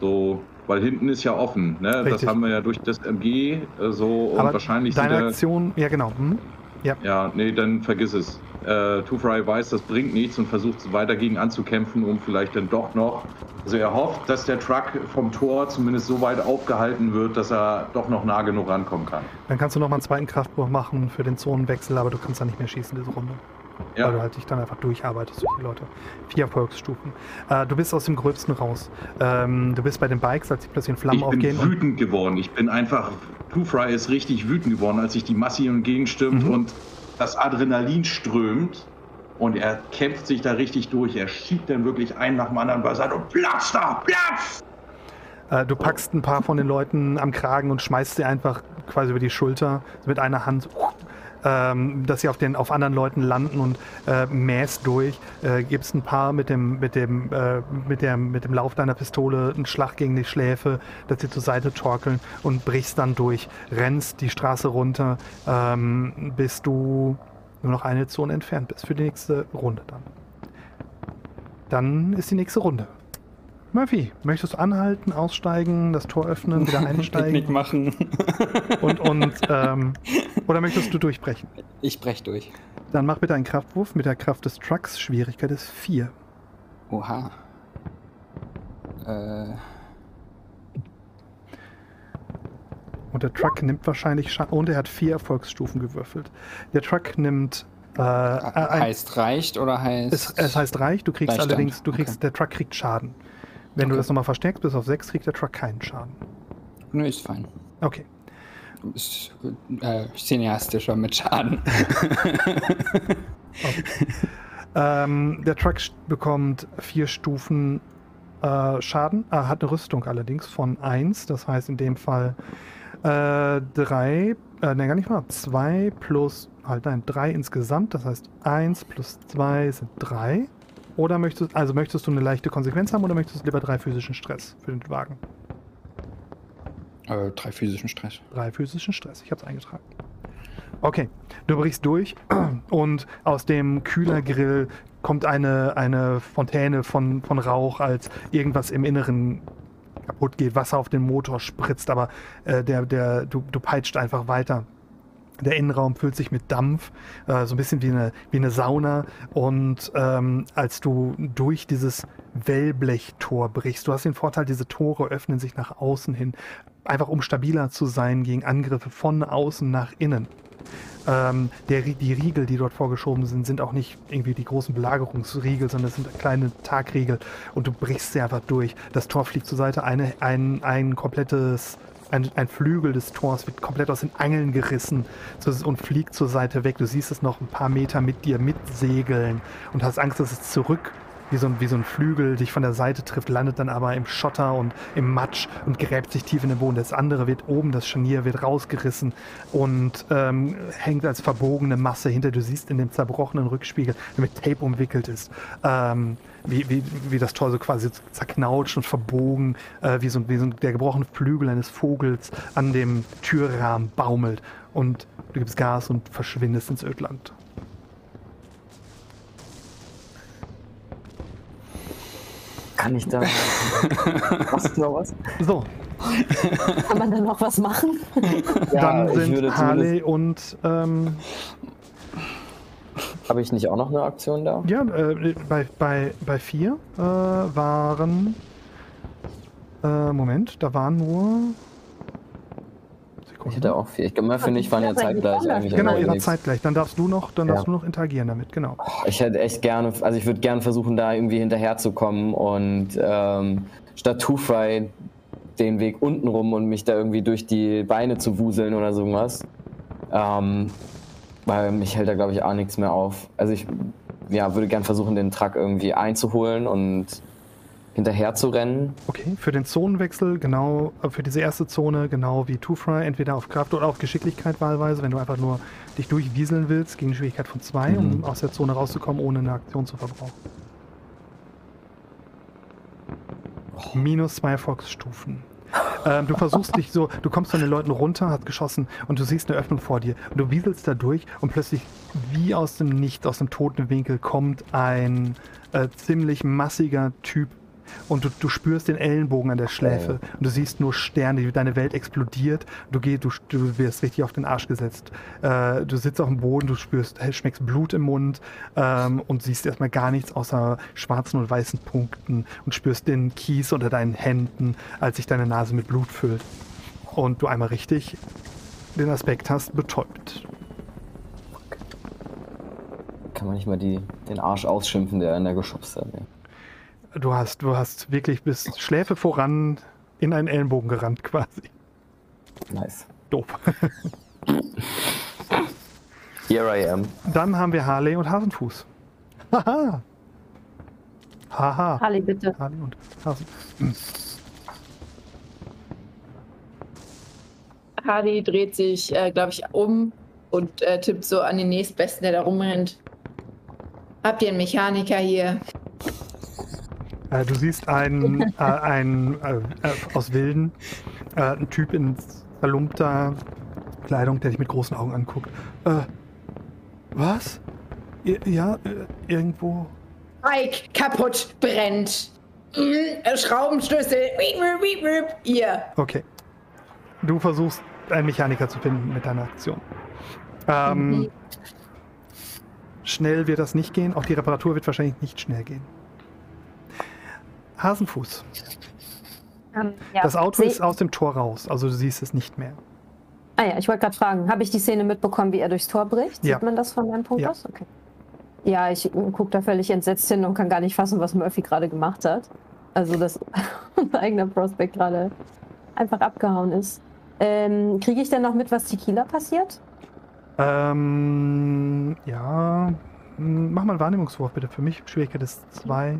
Speaker 11: So, weil hinten ist ja offen, ne? Das haben wir ja durch das MG äh, so und
Speaker 1: Aber
Speaker 11: wahrscheinlich
Speaker 1: deine
Speaker 11: er,
Speaker 1: Aktion, ja genau. Hm? Ja.
Speaker 11: Ja, nee, dann vergiss es. Äh, Fry weiß, das bringt nichts und versucht weiter gegen anzukämpfen, um vielleicht dann doch noch. Also er hofft, dass der Truck vom Tor zumindest so weit aufgehalten wird, dass er doch noch nah genug rankommen kann.
Speaker 1: Dann kannst du noch mal einen zweiten Kraftwurf machen für den Zonenwechsel, aber du kannst dann nicht mehr schießen diese Runde.
Speaker 11: Ja.
Speaker 1: Weil du halt dich dann einfach durcharbeitest durch die Leute. Vier Erfolgsstufen. Äh, du bist aus dem Gröbsten raus. Ähm, du bist bei den Bikes, als die plötzlich in Flammen
Speaker 11: Ich bin
Speaker 1: aufgehen. und-
Speaker 11: wütend geworden. Ich bin einfach, Two Fry ist richtig wütend geworden, als sich die Masse ihm entgegenstürmt
Speaker 1: Mhm.
Speaker 11: und das Adrenalin strömt. Und er kämpft sich da richtig durch. Er schiebt dann wirklich einen nach dem anderen beiseite und platzt da, platzt!
Speaker 1: Äh, du packst ein paar von den Leuten am Kragen und schmeißt sie einfach quasi über die Schulter mit einer Hand, ähm, dass sie auf, den, auf anderen Leuten landen und äh, mähst durch. Äh, gibst ein paar mit dem, mit, dem, äh, mit, der, mit dem Lauf deiner Pistole einen Schlag gegen die Schläfe, dass sie zur Seite torkeln und brichst dann durch. Rennst die Straße runter, ähm, bis du nur noch eine Zone entfernt bist für die nächste Runde dann. Dann ist die nächste Runde. Murphy, möchtest du anhalten, aussteigen, das Tor öffnen, wieder *laughs*
Speaker 9: Picknick
Speaker 1: einsteigen?
Speaker 9: machen. *laughs*
Speaker 1: und, und, ähm, oder möchtest du durchbrechen?
Speaker 9: Ich brech durch.
Speaker 1: Dann mach bitte einen Kraftwurf mit der Kraft des Trucks. Schwierigkeit ist 4.
Speaker 9: Oha. Äh,
Speaker 1: Und der Truck nimmt wahrscheinlich Schaden. Und er hat vier Erfolgsstufen gewürfelt. Der Truck nimmt. Äh,
Speaker 9: heißt reicht oder heißt.
Speaker 1: es, es heißt reich, du kriegst allerdings, du kriegst, der Truck kriegt Schaden. Wenn du
Speaker 9: Okay.
Speaker 1: das nochmal verstärkst bis auf 6, kriegt der Truck keinen Schaden.
Speaker 9: Nö, ist fein.
Speaker 1: Okay.
Speaker 9: Ist äh, cineastischer mit Schaden. *laughs* *laughs*
Speaker 1: Ähm, der Truck bekommt vier Stufen äh, Schaden, äh, hat eine Rüstung allerdings von 1, das heißt in dem Fall 3, äh, ne, gar nicht mal, 2 plus, halt nein, 3 insgesamt, das heißt 1 plus 2 sind 3. Oder möchtest, also möchtest du eine leichte Konsequenz haben oder möchtest du lieber drei physischen Stress für den Wagen?
Speaker 9: äh, drei physischen Stress.
Speaker 1: Drei physischen Stress, ich habe es eingetragen. Okay, du brichst durch *clears throat* und aus dem Kühlergrill kommt eine, eine Fontäne von, von Rauch, als irgendwas im Inneren kaputt geht, Wasser auf den Motor spritzt, aber äh, der, der, du, du peitscht einfach weiter. Der Innenraum füllt sich mit Dampf, äh, so ein bisschen wie eine, wie eine Sauna. Und ähm, als du durch dieses Wellblechtor brichst, du hast den Vorteil, diese Tore öffnen sich nach außen hin, einfach um stabiler zu sein gegen Angriffe von außen nach innen. Ähm, der, die Riegel, die dort vorgeschoben sind, sind auch nicht irgendwie die großen Belagerungsriegel, sondern es sind kleine Tagriegel und du brichst sie einfach durch. Das Tor fliegt zur Seite, eine, ein, ein komplettes ein, ein, Flügel des Tors wird komplett aus den Angeln gerissen und fliegt zur Seite weg. Du siehst es noch ein paar Meter mit dir mitsegeln und hast Angst, dass es zurück wie so, ein, wie so ein Flügel dich von der Seite trifft, landet dann aber im Schotter und im Matsch und gräbt sich tief in den Boden. Das andere wird oben, das Scharnier wird rausgerissen und ähm, hängt als verbogene Masse hinter. Du siehst in dem zerbrochenen Rückspiegel, der mit Tape umwickelt ist, ähm, wie, wie, wie das Tor so quasi zerknautscht und verbogen, äh, wie, so, wie so der gebrochene Flügel eines Vogels an dem Türrahmen baumelt. Und du gibst Gas und verschwindest ins Ödland.
Speaker 10: Kann ich da. *laughs* Hast du noch was?
Speaker 1: So.
Speaker 12: Kann man da noch was machen?
Speaker 1: Ja, Dann sind Harley und ähm,
Speaker 10: habe ich nicht auch noch eine Aktion da?
Speaker 1: Ja, äh, bei, bei, bei vier äh, waren. Äh, Moment, da waren nur.
Speaker 10: Sekunde. Ich hätte auch vier. Ich glaube, Murphy und ich waren ja zeitgleich eigentlich.
Speaker 1: Genau, ihr wart zeitgleich. Dann darfst du noch, dann ja. darfst du noch interagieren damit, genau.
Speaker 10: Ich hätte echt gerne, also ich würde gerne versuchen, da irgendwie hinterherzukommen und ähm, statt Two-Fry den Weg unten rum und mich da irgendwie durch die Beine zu wuseln oder so was. Ähm, weil mich hält da, glaube ich, auch nichts mehr auf. Also ich ja, würde gern versuchen, den Truck irgendwie einzuholen und hinterher zu rennen.
Speaker 1: Okay, für den Zonenwechsel, genau, äh, für diese erste Zone, genau wie Two-Fry, entweder auf Kraft oder auf Geschicklichkeit wahlweise, wenn du einfach nur dich durchwieseln willst, gegen Schwierigkeit von 2, mhm. um aus der Zone rauszukommen, ohne eine Aktion zu verbrauchen. Oh. Minus zwei Erfolgsstufen. Ähm, du versuchst dich so, du kommst von den Leuten runter, hast geschossen und du siehst eine Öffnung vor dir. Und du wieselst da durch und plötzlich wie aus dem Nichts, aus dem toten Winkel kommt ein äh, ziemlich massiger Typ und du, du spürst den Ellenbogen an der Schläfe oh. und du siehst nur Sterne, deine Welt explodiert, du, geh, du, du wirst richtig auf den Arsch gesetzt. Äh, du sitzt auf dem Boden, du spürst, schmeckst Blut im Mund ähm, und siehst erstmal gar nichts außer schwarzen und weißen Punkten und spürst den Kies unter deinen Händen, als sich deine Nase mit Blut füllt. Und du einmal richtig den Aspekt hast, betäubt.
Speaker 10: Kann man nicht mal die, den Arsch ausschimpfen, der in der geschubst hat. Ja.
Speaker 1: Du hast, du hast wirklich bis Schläfe voran in einen Ellenbogen gerannt quasi.
Speaker 10: Nice.
Speaker 1: Doof. *laughs*
Speaker 10: Here I am.
Speaker 1: Dann haben wir Harley und Hasenfuß. Haha. Haha.
Speaker 12: Harley, bitte.
Speaker 1: Harley und Hasen.
Speaker 3: Harley dreht sich, äh, glaube ich, um und äh, tippt so an den nächstbesten, der da rumrennt. Habt ihr einen Mechaniker hier?
Speaker 1: Äh, du siehst einen, *laughs* äh, einen äh, äh, aus Wilden, äh, einen Typ in verlumpter Kleidung, der dich mit großen Augen anguckt. Was? ja, irgendwo.
Speaker 3: Ike kaputt brennt. Mhm, Schraubenschlüssel. Hier.
Speaker 1: Okay. Du versuchst, einen Mechaniker zu finden mit deiner Aktion. Ähm, mhm. Schnell wird das nicht gehen. Auch die Reparatur wird wahrscheinlich nicht schnell gehen. Hasenfuß. Ähm, ja. Das Auto Sie ist aus dem Tor raus, also du siehst es nicht mehr.
Speaker 12: Ah ja, ich wollte gerade fragen, habe ich die Szene mitbekommen, wie er durchs Tor bricht?
Speaker 1: Ja.
Speaker 12: Sieht man das von meinem Punkt
Speaker 1: ja.
Speaker 12: aus? Okay. Ja, ich gucke da völlig entsetzt hin und kann gar nicht fassen, was Murphy gerade gemacht hat. Also, dass *laughs* unser eigener Prospect gerade einfach abgehauen ist. Ähm, Kriege ich denn noch mit, was Tequila passiert?
Speaker 1: Ähm, ja, mach mal einen Wahrnehmungswurf bitte für mich. Schwierigkeit ist 2. Äh,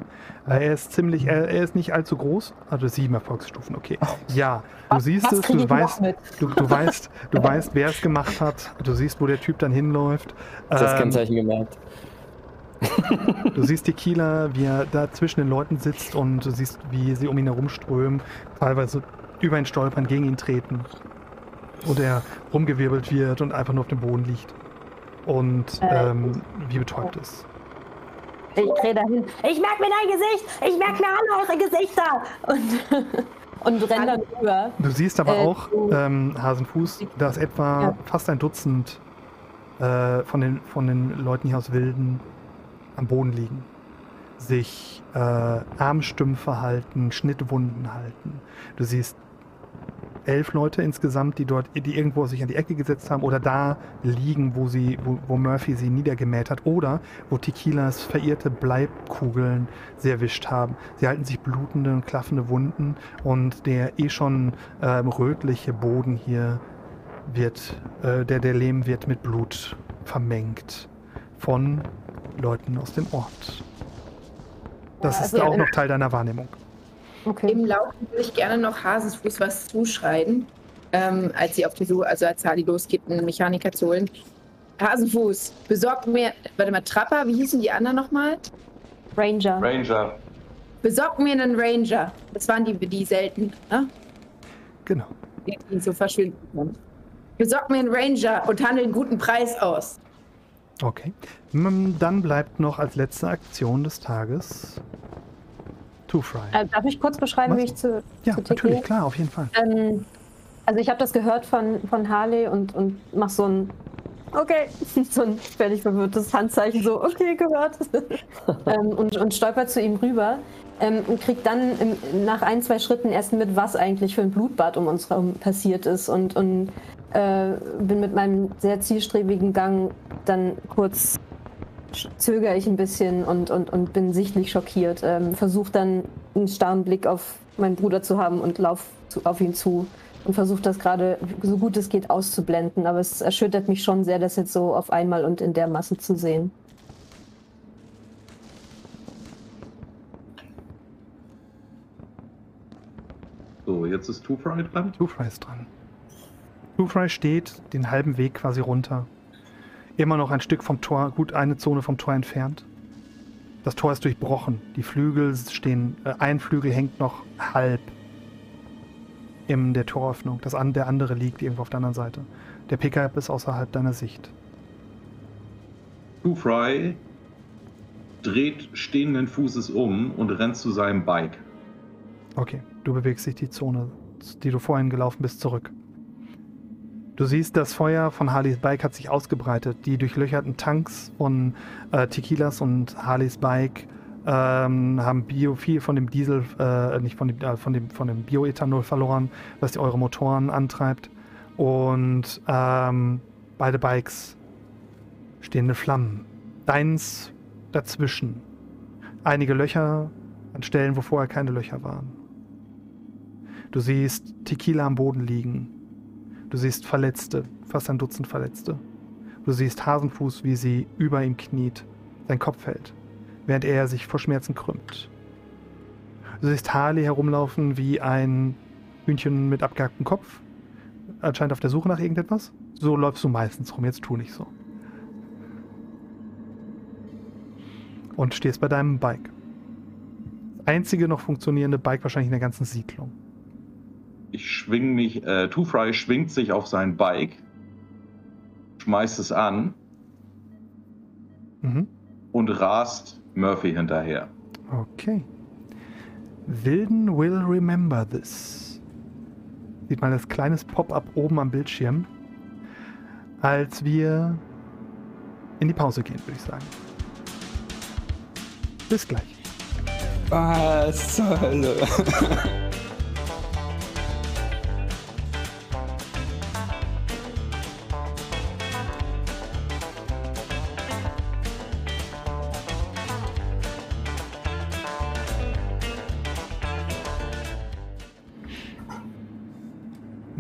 Speaker 1: er ist ziemlich, er, er, ist nicht allzu groß. Also sieben Erfolgsstufen, okay. Ja, du siehst es, du weißt, du, du, weißt, du weißt, wer es gemacht hat. Du siehst, wo der Typ dann hinläuft.
Speaker 10: Hast ähm, das Kennzeichen gemerkt? *laughs* *laughs*
Speaker 1: du siehst Tequila, wie er da zwischen den Leuten sitzt und du siehst, wie sie um ihn herumströmen, teilweise über ihn stolpern, gegen ihn treten. Und er rumgewirbelt wird und einfach nur auf dem Boden liegt und äh, ähm, wie betäubt ist.
Speaker 12: Ich drehe dahin. Ich merke mir dein Gesicht! Ich merke mir alle eure Gesichter! Und, *laughs* und renne dann rüber.
Speaker 1: Du siehst aber äh, auch, ähm, Hasenfuß, dass etwa ja. fast ein Dutzend äh, von, den, von den Leuten hier aus Wilden am Boden liegen. Sich äh, Armstümpfe halten, Schnittwunden halten. Du siehst elf Leute insgesamt, die dort, die irgendwo sich an die Ecke gesetzt haben oder da liegen, wo sie, wo, wo Murphy sie niedergemäht hat oder wo Tequilas verirrte Bleibkugeln sie erwischt haben. Sie halten sich blutende und klaffende Wunden und der eh schon ähm, rötliche Boden hier wird, äh, der, der Lehm wird mit Blut vermengt von Leuten aus dem Ort. Das
Speaker 3: Ja,
Speaker 1: ist
Speaker 3: also-
Speaker 1: auch noch Teil deiner Wahrnehmung.
Speaker 12: Okay.
Speaker 3: Im Laufen würde ich gerne noch Hasensfuß was zuschreien, ähm, als sie auf die Suche, also als Hardy losgeht, einen Mechaniker zu holen. Hasenfuß, besorg mir, warte mal, Trapper, wie hießen die anderen nochmal?
Speaker 12: Ranger.
Speaker 11: Ranger.
Speaker 3: Besorg mir einen Ranger. Das waren die, die selten, ne?
Speaker 1: Genau.
Speaker 3: Die, die so verschwinden. können. Besorg mir einen Ranger und handel einen guten Preis aus.
Speaker 1: Okay. Dann bleibt noch als letzte Aktion des Tages Two Fry.
Speaker 12: Äh, darf ich kurz beschreiben,
Speaker 1: Was?
Speaker 12: wie ich zu,
Speaker 1: ja,
Speaker 12: zu
Speaker 1: natürlich, klar, auf jeden Fall.
Speaker 12: Ähm, also ich habe das gehört von, von Harley und, und mach so ein Okay, *laughs* so ein völlig verwirrtes Handzeichen, so okay, gehört. *laughs* ähm, und, und stolpert zu ihm rüber ähm, und kriegt dann im, nach ein, zwei Schritten erst mit, was eigentlich für ein Blutbad um uns herum passiert ist und, und äh, bin mit meinem sehr zielstrebigen Gang dann kurz zögere ich ein bisschen und, und, und bin sichtlich schockiert. Ähm, Versuche dann einen starren Blick auf meinen Bruder zu haben und lauf zu, auf ihn zu und versuche das gerade so gut es geht auszublenden. Aber es erschüttert mich schon sehr, das jetzt so auf einmal und in der Masse zu sehen.
Speaker 11: So, jetzt ist Two Fry dran.
Speaker 1: Two Fry ist dran. Two Fry steht den halben Weg quasi runter. Immer noch ein Stück vom Tor, gut eine Zone vom Tor entfernt. Das Tor ist durchbrochen. Die Flügel stehen, äh, ein Flügel hängt noch halb in der Toröffnung. Das an, der andere liegt irgendwo auf der anderen Seite. Der Pickup ist außerhalb deiner Sicht.
Speaker 11: Two Fry dreht stehenden Fußes um und rennt zu seinem Bike.
Speaker 1: Okay, du bewegst dich die Zone, die du vorhin gelaufen bist, zurück. Du siehst, das Feuer von Harleys Bike hat sich ausgebreitet. Die durchlöcherten Tanks von äh, Tequilas und Harleys Bike ähm, haben Bio viel von dem Diesel, äh, nicht von dem, äh, von dem, von dem Bioethanol verloren, was die eure Motoren antreibt. Und ähm, beide Bikes stehende Flammen. Deins dazwischen. Einige Löcher an Stellen, wo vorher keine Löcher waren. Du siehst Tequila am Boden liegen. Du siehst Verletzte, fast ein Dutzend Verletzte. Du siehst Hasenfuß, wie sie über ihm kniet, sein Kopf hält, während er sich vor Schmerzen krümmt. Du siehst Harley herumlaufen wie ein Hühnchen mit abgehacktem Kopf, anscheinend auf der Suche nach irgendetwas. So läufst du meistens rum, jetzt tu nicht so. Und stehst bei deinem Bike. Das einzige noch funktionierende Bike wahrscheinlich in der ganzen Siedlung.
Speaker 11: Ich schwing mich, äh, Two Fry schwingt sich auf sein Bike, schmeißt es an
Speaker 1: Mhm.
Speaker 11: und rast Murphy hinterher.
Speaker 1: Okay. Wilden will remember this. Sieht man das kleines Pop-up oben am Bildschirm. Als wir in die Pause gehen, würde ich sagen. Bis gleich.
Speaker 9: Was zur Hölle? *laughs*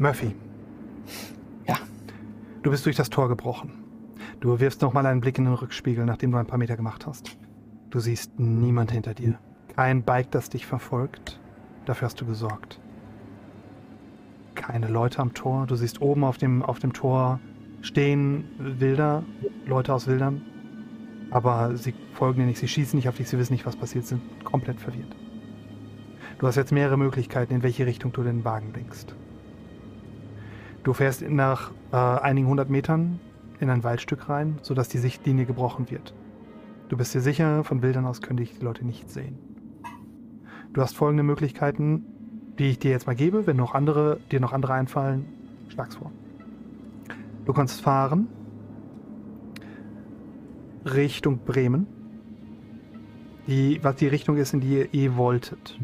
Speaker 1: Murphy.
Speaker 9: Ja.
Speaker 1: Du bist durch das Tor gebrochen. Du wirfst nochmal einen Blick in den Rückspiegel, nachdem du ein paar Meter gemacht hast. Du siehst niemand hinter dir. Kein Bike, das dich verfolgt. Dafür hast du gesorgt. Keine Leute am Tor. Du siehst oben auf dem, auf dem Tor stehen Wilder, Leute aus Wildern. Aber sie folgen dir nicht, sie schießen nicht auf dich, sie wissen nicht, was passiert, sind komplett verwirrt. Du hast jetzt mehrere Möglichkeiten, in welche Richtung du den Wagen lenkst. Du fährst nach äh, einigen hundert Metern in ein Waldstück rein, sodass die Sichtlinie gebrochen wird. Du bist dir sicher, von Wildern aus können dich die Leute nicht sehen. Du hast folgende Möglichkeiten, die ich dir jetzt mal gebe. Wenn noch andere, dir noch andere einfallen, schlag's vor. Du kannst fahren Richtung Bremen. Die, was die Richtung ist, in die ihr eh wolltet.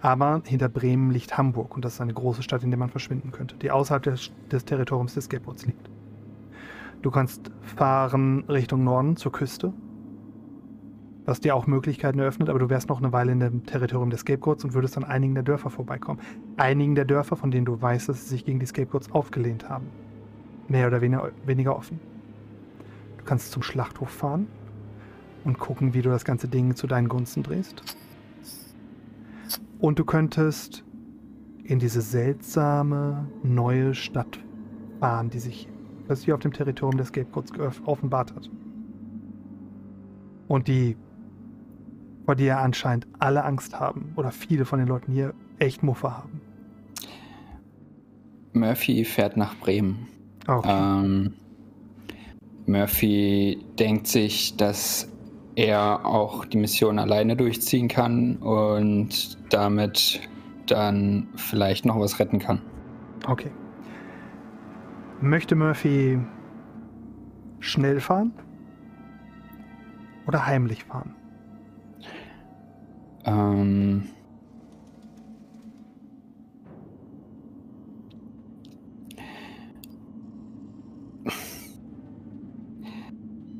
Speaker 1: Aber hinter Bremen liegt Hamburg und das ist eine große Stadt, in der man verschwinden könnte, die außerhalb des, des Territoriums des Skateboards liegt. Du kannst fahren Richtung Norden zur Küste, was dir auch Möglichkeiten eröffnet, aber du wärst noch eine Weile in dem Territorium des Scapegoats und würdest an einigen der Dörfer vorbeikommen. Einigen der Dörfer, von denen du weißt, dass sie sich gegen die Scapegoats aufgelehnt haben. Mehr oder weniger, weniger offen. Du kannst zum Schlachthof fahren und gucken, wie du das ganze Ding zu deinen Gunsten drehst. Und du könntest in diese seltsame neue Stadt fahren, die sich plötzlich auf dem Territorium des Scapegoats offenbart hat. Und die, vor der anscheinend alle Angst haben, oder viele von den Leuten hier echt Muffe haben.
Speaker 9: Murphy fährt nach Bremen.
Speaker 1: Okay.
Speaker 9: Ähm, Murphy denkt sich, dass er auch die Mission alleine durchziehen kann und damit dann vielleicht noch was retten kann.
Speaker 1: Okay. Möchte Murphy schnell fahren? Oder heimlich fahren?
Speaker 9: Ähm,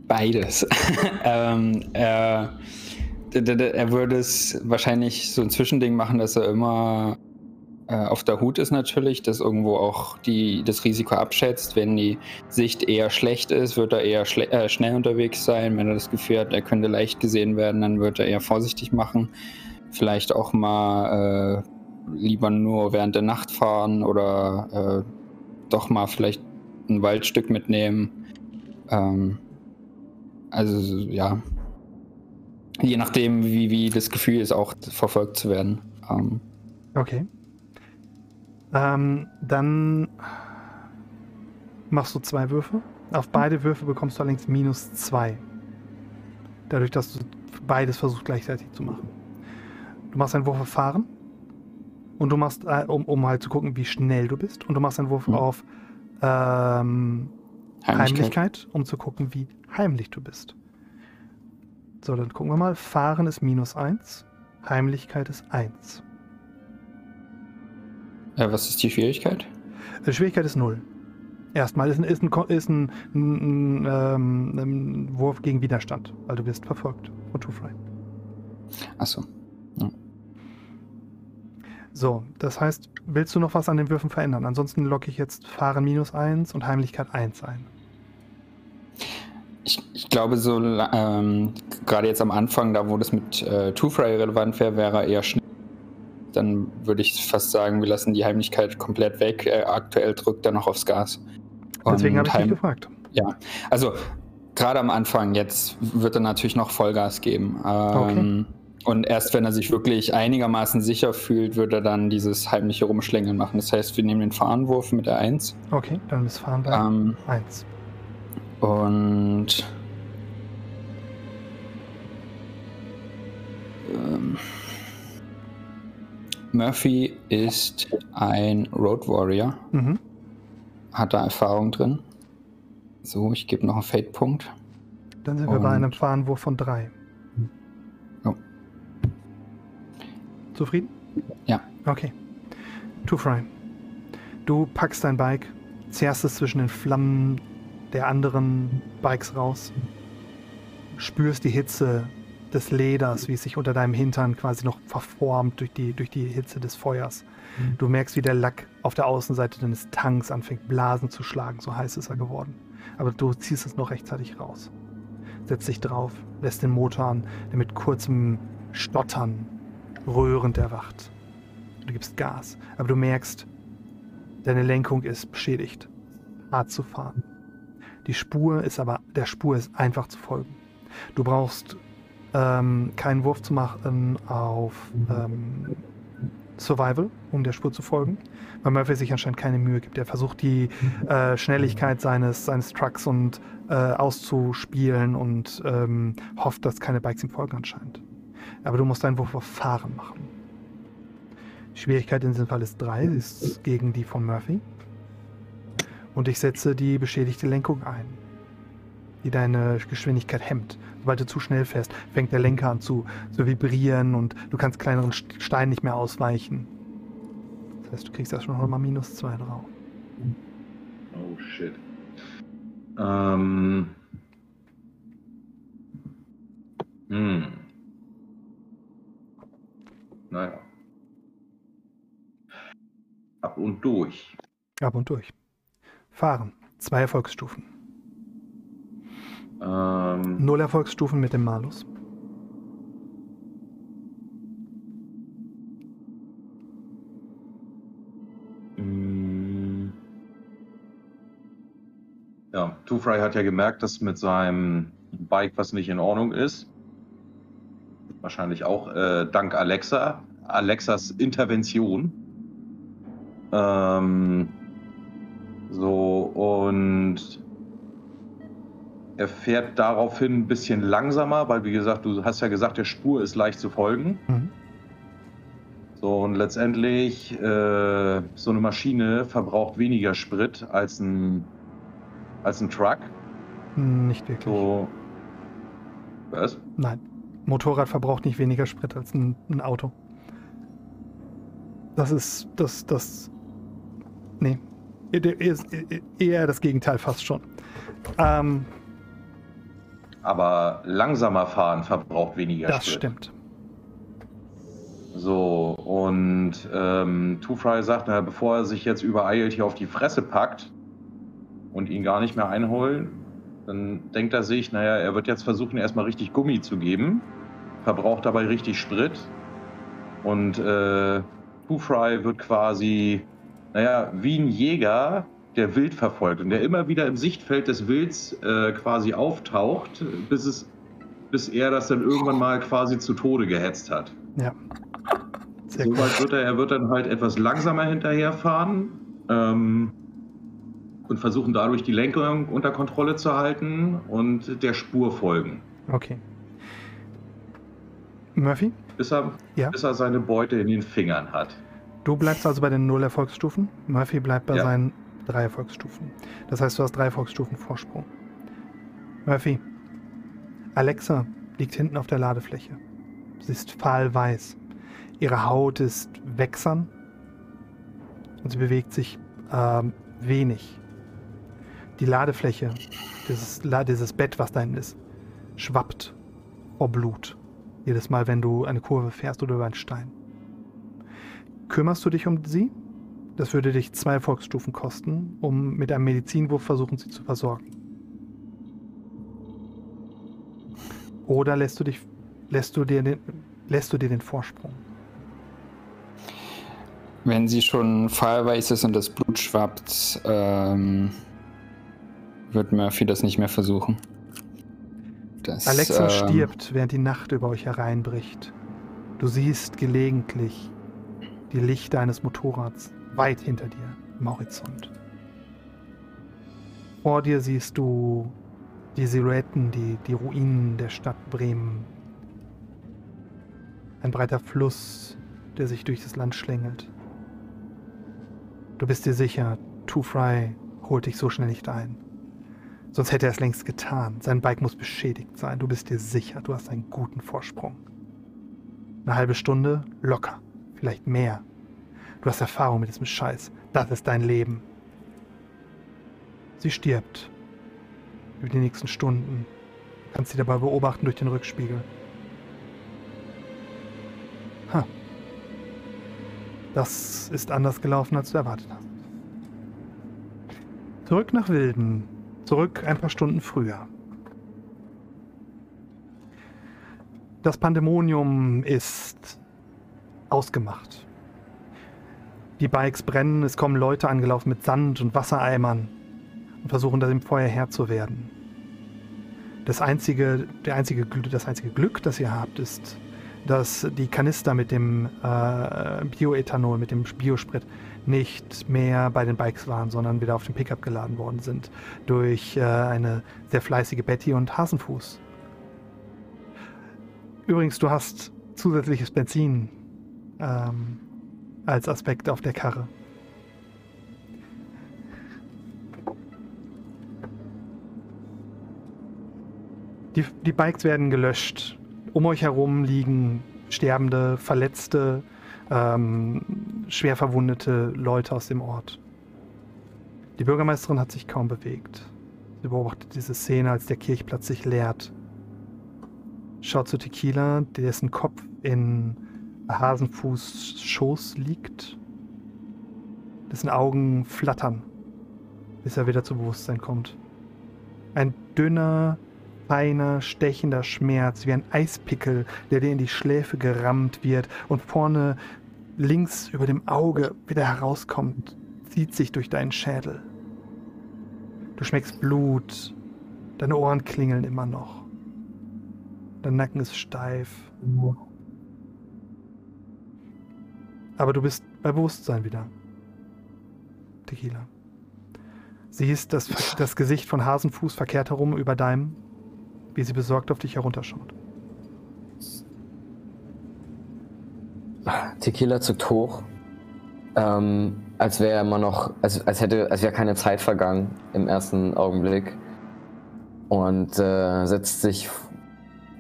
Speaker 9: beides. *laughs* ähm, er, er würde es wahrscheinlich so ein Zwischending machen, dass er immer äh, auf der Hut ist natürlich, dass irgendwo auch die, das Risiko abschätzt. Wenn die Sicht eher schlecht ist, wird er eher äh, schnell unterwegs sein. Wenn er das Gefühl hat, er könnte leicht gesehen werden, dann wird er eher vorsichtig machen. Vielleicht auch mal äh, lieber nur während der Nacht fahren oder äh, doch mal vielleicht ein Waldstück mitnehmen. Ähm, also ja, je nachdem, wie, wie das Gefühl ist, auch verfolgt zu werden. Ähm,
Speaker 1: okay. Ähm, dann machst du zwei Würfe. Auf beide Würfe bekommst du allerdings minus zwei. Dadurch, dass du beides versuchst gleichzeitig zu machen. Du machst einen Wurf auf Fahren. Und du machst, äh, um, um halt zu gucken, wie schnell du bist. Und du machst einen Wurf mhm. auf ähm, Heimlichkeit. Heimlichkeit, um zu gucken, wie heimlich du bist. So, dann gucken wir mal. Fahren ist minus 1, Heimlichkeit ist 1.
Speaker 9: Äh, was ist die Schwierigkeit?
Speaker 1: Die Schwierigkeit ist 0. Erstmal ist ein, ist ein, ist ein, ein, ähm, ein Wurf gegen Widerstand, weil du wirst verfolgt von Too Fry.
Speaker 9: Achso. Ja.
Speaker 1: So, das heißt, willst du noch was an den Würfen verändern? Ansonsten locke ich jetzt Fahren minus 1 und Heimlichkeit 1 ein.
Speaker 9: Ich, ich glaube, so ähm, gerade jetzt am Anfang, da wo das mit äh, Two-Fry relevant wäre, wäre eher schnell. Dann würde ich fast sagen, wir lassen die Heimlichkeit komplett weg. Äh, aktuell drückt er noch aufs Gas.
Speaker 1: Und Deswegen habe ich dich gefragt.
Speaker 9: Ja, also gerade am Anfang, jetzt wird er natürlich noch Vollgas geben. Ähm, okay. Und erst wenn er sich wirklich einigermaßen sicher fühlt, wird er dann dieses heimliche Rumschlängeln machen. Das heißt, wir nehmen den Fahrenwurf mit der 1.
Speaker 1: Okay, dann ist Fahren bei
Speaker 9: ähm,
Speaker 1: 1.
Speaker 9: Und ähm, Murphy ist ein Road Warrior.
Speaker 1: Mhm.
Speaker 9: Hat da Erfahrung drin. So, ich gebe noch einen Fate-Punkt.
Speaker 1: Dann sind wir bei einem Fahrenwurf von 3.
Speaker 9: Oh.
Speaker 1: Zufrieden?
Speaker 9: Ja.
Speaker 1: Okay. Two Fry. Du packst dein Bike, zerrst es zwischen den Flammen der anderen Bikes raus. Spürst die Hitze des Leders, wie es sich unter deinem Hintern quasi noch verformt durch die, durch die Hitze des Feuers. Mhm. Du merkst, wie der Lack auf der Außenseite deines Tanks anfängt, Blasen zu schlagen, so heiß ist er geworden. Aber du ziehst es noch rechtzeitig raus. Setzt dich drauf, lässt den Motor an, der mit kurzem Stottern röhrend erwacht. Du gibst Gas, aber du merkst, deine Lenkung ist beschädigt. Hart zu fahren. Die Spur ist aber, der Spur ist einfach zu folgen. Du brauchst ähm, keinen Wurf zu machen auf ähm, Survival, um der Spur zu folgen, weil Murphy sich anscheinend keine Mühe gibt. Er versucht die äh, Schnelligkeit seines, seines Trucks und äh, auszuspielen und ähm, hofft, dass keine Bikes ihm folgen anscheinend. Aber du musst einen Wurf auf Fahren machen. Die Schwierigkeit in diesem Fall ist 3, sie ist gegen die von Murphy und ich setze die beschädigte Lenkung ein. die deine Geschwindigkeit hemmt. Sobald du zu schnell fährst, fängt der Lenker an zu, zu vibrieren und du kannst kleineren Steinen nicht mehr ausweichen. Das heißt, du kriegst da schon nochmal minus zwei drauf.
Speaker 11: Oh shit. Ähm. Hm. Naja. Ab und durch.
Speaker 1: Ab und durch. Fahren. Zwei Erfolgsstufen.
Speaker 11: Ähm,
Speaker 1: Null Erfolgsstufen mit dem Malus.
Speaker 11: Mm. Ja, Two Fry hat ja gemerkt, dass mit seinem Bike was nicht in Ordnung ist. Wahrscheinlich auch äh, dank Alexa, Alexas Intervention. Ähm, so, und er fährt daraufhin ein bisschen langsamer, weil, wie gesagt, du hast ja gesagt, der Spur ist leicht zu folgen.
Speaker 1: Mhm.
Speaker 11: So, und letztendlich, äh, so eine Maschine verbraucht weniger Sprit als ein, als ein Truck.
Speaker 1: Nicht wirklich.
Speaker 11: So. Was?
Speaker 1: Nein. Motorrad verbraucht nicht weniger Sprit als ein, ein Auto. Das ist das, das. Nee. Eher- Eher das Gegenteil fast schon. Ähm,
Speaker 11: Aber langsamer fahren verbraucht weniger
Speaker 1: das
Speaker 11: Sprit.
Speaker 1: stimmt.
Speaker 11: So, und ähm, Two Fry sagt, na, bevor er sich jetzt übereilt hier auf die Fresse packt und ihn gar nicht mehr einholen, dann denkt er sich, naja, er wird jetzt versuchen, erstmal richtig Gummi zu geben, verbraucht dabei richtig Sprit. Und äh, Two Fry wird quasi, naja, wie ein Jäger, der Wild verfolgt und der immer wieder im Sichtfeld des Wilds äh, quasi auftaucht, bis, es, bis er das dann irgendwann mal quasi zu Tode gehetzt hat.
Speaker 1: Ja. Sehr
Speaker 11: So
Speaker 1: gut.
Speaker 11: weit wird er, er wird dann halt etwas langsamer hinterherfahren ähm, und versuchen dadurch die Lenkung unter Kontrolle zu halten und der Spur folgen,
Speaker 1: Okay. Murphy,
Speaker 11: bis er,
Speaker 1: Ja.
Speaker 11: bis er seine Beute in den Fingern hat.
Speaker 1: Du bleibst also bei den null Erfolgsstufen. Murphy bleibt bei
Speaker 11: Ja.
Speaker 1: seinen drei Erfolgsstufen. Das heißt, du hast drei Erfolgsstufen Vorsprung. Murphy, Alexa liegt hinten auf der Ladefläche. Sie ist fahlweiß. Ihre Haut ist wächsern und sie bewegt sich ähm, wenig. Die Ladefläche, dieses, dieses Bett, was da hinten ist, schwappt vor Blut. Jedes Mal, wenn du eine Kurve fährst oder über einen Stein. Kümmerst du dich um sie? Das würde dich zwei Erfolgsstufen kosten, um mit einem Medizinwurf versuchen, sie zu versorgen. Oder lässt du dich, lässt du dir den, lässt du dir den Vorsprung?
Speaker 9: Wenn sie schon fahlweiß ist und das Blut schwappt, ähm, wird Murphy das nicht mehr versuchen. Das,
Speaker 1: Alexa
Speaker 9: ähm,
Speaker 1: stirbt, während die Nacht über euch hereinbricht. Du siehst gelegentlich die Lichter eines Motorrads weit hinter dir im Horizont. Vor dir siehst du die Silhouetten, die, die Ruinen der Stadt Bremen. Ein breiter Fluss, der sich durch das Land schlängelt. Du bist dir sicher, Two Fry holt dich so schnell nicht ein. Sonst hätte er es längst getan. Sein Bike muss beschädigt sein. Du bist dir sicher, du hast einen guten Vorsprung. Eine halbe Stunde locker, vielleicht mehr. Du hast Erfahrung mit diesem Scheiß. Das ist dein Leben. Sie stirbt. Über die nächsten Stunden. Du kannst sie dabei beobachten durch den Rückspiegel. Ha. Das ist anders gelaufen, als du erwartet hast. Zurück nach Wilden. Zurück ein paar Stunden früher. Das Pandemonium ist ausgemacht. Die Bikes brennen, es kommen Leute angelaufen mit Sand und Wassereimern und versuchen dem Feuer Herr zu werden. Das einzige, der einzige, das einzige Glück, das ihr habt, ist, dass die Kanister mit dem äh, Bioethanol, mit dem Biosprit nicht mehr bei den Bikes waren, sondern wieder auf dem Pickup geladen worden sind durch äh, eine sehr fleißige Betty und Hasenfuß. Übrigens, du hast zusätzliches Benzin ähm, als Aspekt auf der Karre. Die, die Bikes werden gelöscht. Um euch herum liegen sterbende, verletzte, ähm, schwer verwundete Leute aus dem Ort. Die Bürgermeisterin hat sich kaum bewegt. Sie beobachtet diese Szene, als der Kirchplatz sich leert. Schaut zu Tequila, dessen Kopf in Hasenfuß Schoß liegt. Dessen Augen flattern, bis er wieder zu Bewusstsein kommt. Ein dünner, feiner, stechender Schmerz, wie ein Eispickel, der dir in die Schläfe gerammt wird und vorne links über dem Auge wieder herauskommt, zieht sich durch deinen Schädel. Du schmeckst Blut, deine Ohren klingeln immer noch. Dein Nacken ist steif. Aber du bist bei Bewusstsein wieder. Tequila. Siehst das, *laughs* das Gesicht von Hasenfuß verkehrt herum über deinem, wie sie besorgt auf dich herunterschaut.
Speaker 10: Tequila zuckt hoch, ähm, als wäre immer noch, als, als hätte, als wäre keine Zeit vergangen im ersten Augenblick und äh, setzt sich,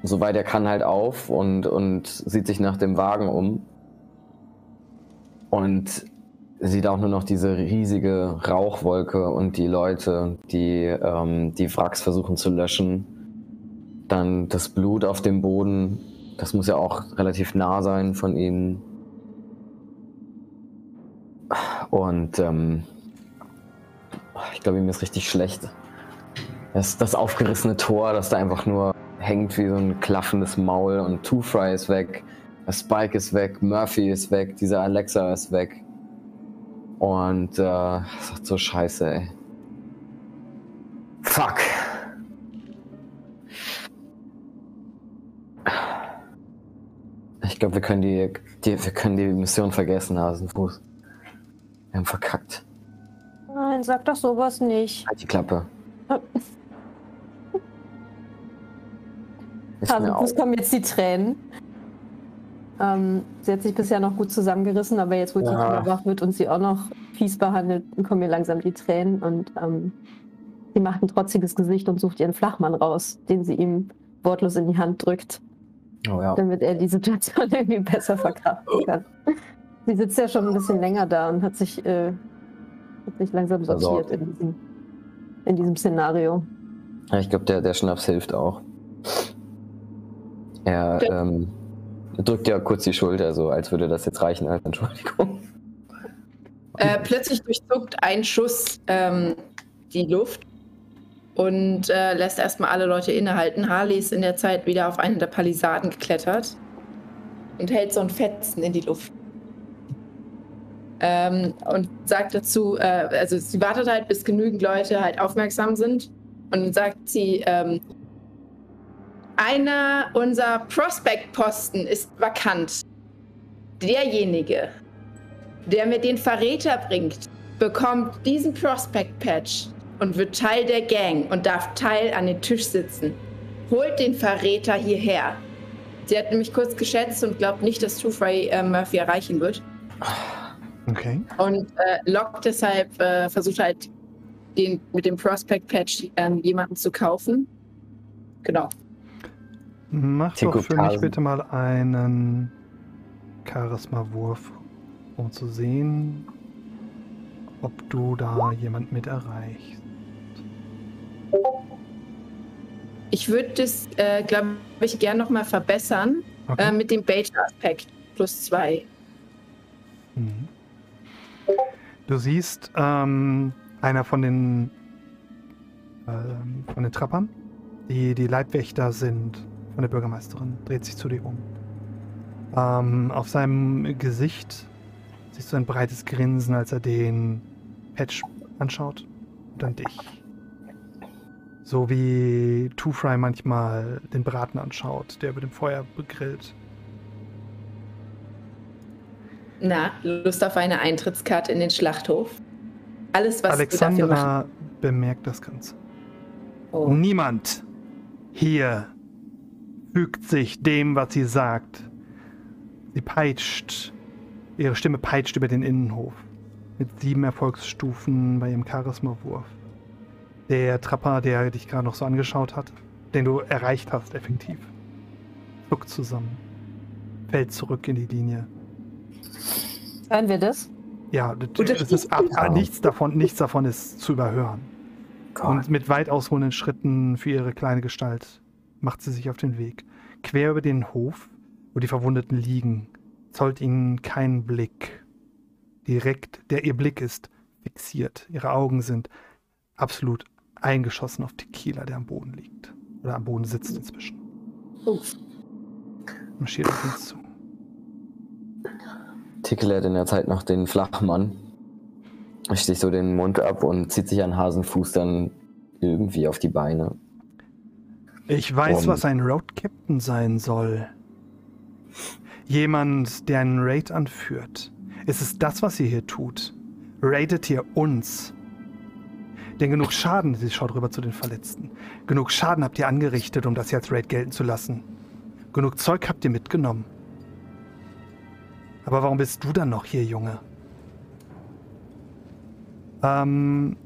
Speaker 10: soweit er kann, halt auf und, und sieht sich nach dem Wagen um und sieht auch nur noch diese riesige Rauchwolke und die Leute, die ähm, die Wracks versuchen zu löschen. Dann das Blut auf dem Boden, das muss ja auch relativ nah sein von ihnen. Und ähm, ich glaube, ihm ist richtig schlecht. Das, das aufgerissene Tor, das da einfach nur hängt wie so ein klaffendes Maul und Two Fry ist weg. Spike ist weg, Murphy ist weg, dieser Alexa ist weg. Und äh, sagt so scheiße, ey. Fuck. Ich glaube, wir können die, die, wir können die Mission vergessen, Hasenfuß. Wir haben verkackt.
Speaker 12: Nein, sag doch sowas nicht.
Speaker 10: Halt die Klappe. *laughs* Ist
Speaker 12: Hasenfuß kommen jetzt die Tränen. Ähm, sie hat sich bisher noch gut zusammengerissen, aber jetzt, wo
Speaker 10: Ja.
Speaker 12: Tequila wach wird und sie auch noch fies behandelt, kommen ihr langsam die Tränen und ähm, sie macht ein trotziges Gesicht und sucht ihren Flachmann raus, den sie ihm wortlos in die Hand drückt,
Speaker 10: Oh ja.
Speaker 12: damit er die Situation *laughs* irgendwie besser verkraften kann. Sie sitzt ja schon ein bisschen länger da und hat sich, äh, hat sich langsam sortiert in diesem, in diesem Szenario.
Speaker 10: Ja, ich glaube, der, der Schnaps hilft auch. Er ähm, drückt ja kurz die Schulter, so als würde das jetzt reichen als *laughs* Entschuldigung.
Speaker 3: Äh, plötzlich durchzuckt ein Schuss ähm, die Luft und äh, lässt erstmal alle Leute innehalten. Harley ist in der Zeit wieder auf eine der Palisaden geklettert und hält so ein Fetzen in die Luft. Ähm, und sagt dazu, äh, also sie wartet halt, bis genügend Leute halt aufmerksam sind. Und sagt sie, ähm, einer unserer Prospect-Posten ist vakant. Derjenige, der mir den Verräter bringt, bekommt diesen Prospect-Patch und wird Teil der Gang und darf Teil an den Tisch sitzen. Holt den Verräter hierher. Sie hat nämlich kurz geschätzt und glaubt nicht, dass Two-Fry äh, Murphy erreichen wird.
Speaker 1: Okay.
Speaker 3: Und äh, lockt deshalb, äh, versucht halt den, mit dem Prospect-Patch ähm, jemanden zu kaufen. Genau.
Speaker 1: Mach doch für mich bitte mal einen Charisma-Wurf, um zu sehen, ob du da jemand mit erreichst.
Speaker 3: Ich würde das, äh, glaube ich, gern nochmal verbessern
Speaker 1: Okay.
Speaker 3: äh, mit dem Beta-Aspekt plus zwei.
Speaker 1: Mhm. Du siehst ähm, einer von den ähm, von den Trappern, die die Leibwächter sind von der Bürgermeisterin, dreht sich zu dir um. Ähm, auf seinem Gesicht siehst du ein breites Grinsen, als er den Patch anschaut und dann dich. So wie Two Fry manchmal den Braten anschaut, der über dem Feuer begrillt.
Speaker 3: Na, Lust auf eine Eintrittskarte in den Schlachthof? Alles, was wir dafür machen.
Speaker 1: Alexandra bemerkt das Ganze.
Speaker 3: Oh.
Speaker 1: Niemand hier fügt sich dem, was sie sagt. Sie peitscht, ihre Stimme peitscht über den Innenhof. Mit sieben Erfolgsstufen bei ihrem Charisma-Wurf. Der Trapper, der dich gerade noch so angeschaut hat, den du erreicht hast, effektiv. Zuckt zusammen. Fällt zurück in die Linie.
Speaker 12: Hören wir das?
Speaker 1: Ja, das, das ist ab,
Speaker 10: Ja.
Speaker 1: nichts, davon, nichts davon ist zu überhören. Und mit weit ausholenden Schritten für ihre kleine Gestalt macht sie sich auf den Weg. Quer über den Hof, wo die Verwundeten liegen, zollt ihnen kein Blick. Direkt, der ihr Blick ist fixiert. Ihre Augen sind absolut eingeschossen auf Tequila, der am Boden liegt. Oder am Boden sitzt inzwischen.
Speaker 12: Uff.
Speaker 1: Marschiert auf uns zu.
Speaker 10: Tickle hat in der Zeit noch den Flachmann. Sticht so den Mund ab und zieht sich an Hasenfuß dann irgendwie auf die Beine.
Speaker 1: Ich weiß, was ein Road Captain sein soll. Jemand, der einen Raid anführt. Es ist das, was ihr hier tut. Raidet ihr uns. Denn genug Schaden, sie schaut rüber zu den Verletzten. Genug Schaden habt ihr angerichtet, um das hier als Raid gelten zu lassen. Genug Zeug habt ihr mitgenommen. Aber warum bist du dann noch hier, Junge? Ähm,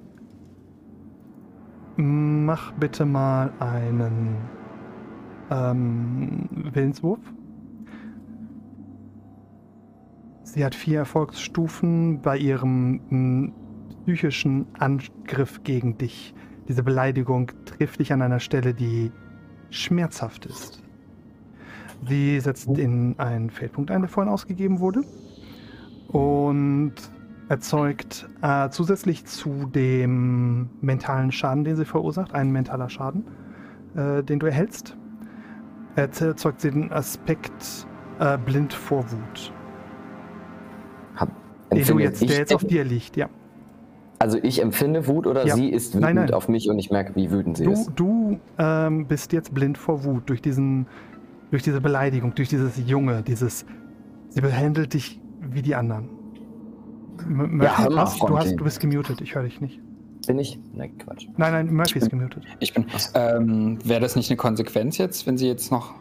Speaker 1: mach bitte mal einen ähm, Willenswurf. Sie hat vier Erfolgsstufen bei ihrem psychischen Angriff gegen dich. Diese Beleidigung trifft dich an einer Stelle, die schmerzhaft ist. Sie setzt in einen Feldpunkt ein, der vorhin ausgegeben wurde. Und erzeugt äh, zusätzlich zu dem mentalen Schaden, den sie verursacht, einen mentaler Schaden, äh, den du erhältst, erzeugt sie den Aspekt äh, blind vor Wut.
Speaker 10: Hab,
Speaker 1: Den du jetzt, der jetzt auf dir liegt, ja.
Speaker 10: Also ich empfinde Wut oder
Speaker 1: Ja.
Speaker 10: sie ist wütend
Speaker 1: Nein, nein.
Speaker 10: auf mich und ich merke, wie wütend sie
Speaker 1: Du,
Speaker 10: ist.
Speaker 1: du ähm, bist jetzt blind vor Wut durch diesen, durch diese Beleidigung, durch dieses Junge, dieses. Sie behandelt dich wie die anderen. Murphy,
Speaker 10: mal,
Speaker 1: was? du, hast, du bist gemutet, ich höre dich nicht.
Speaker 10: Bin ich? Nein, Quatsch.
Speaker 1: Nein, nein, Murphy ist gemutet.
Speaker 9: Ich bin. Ähm, Wäre das nicht eine Konsequenz jetzt, wenn sie jetzt noch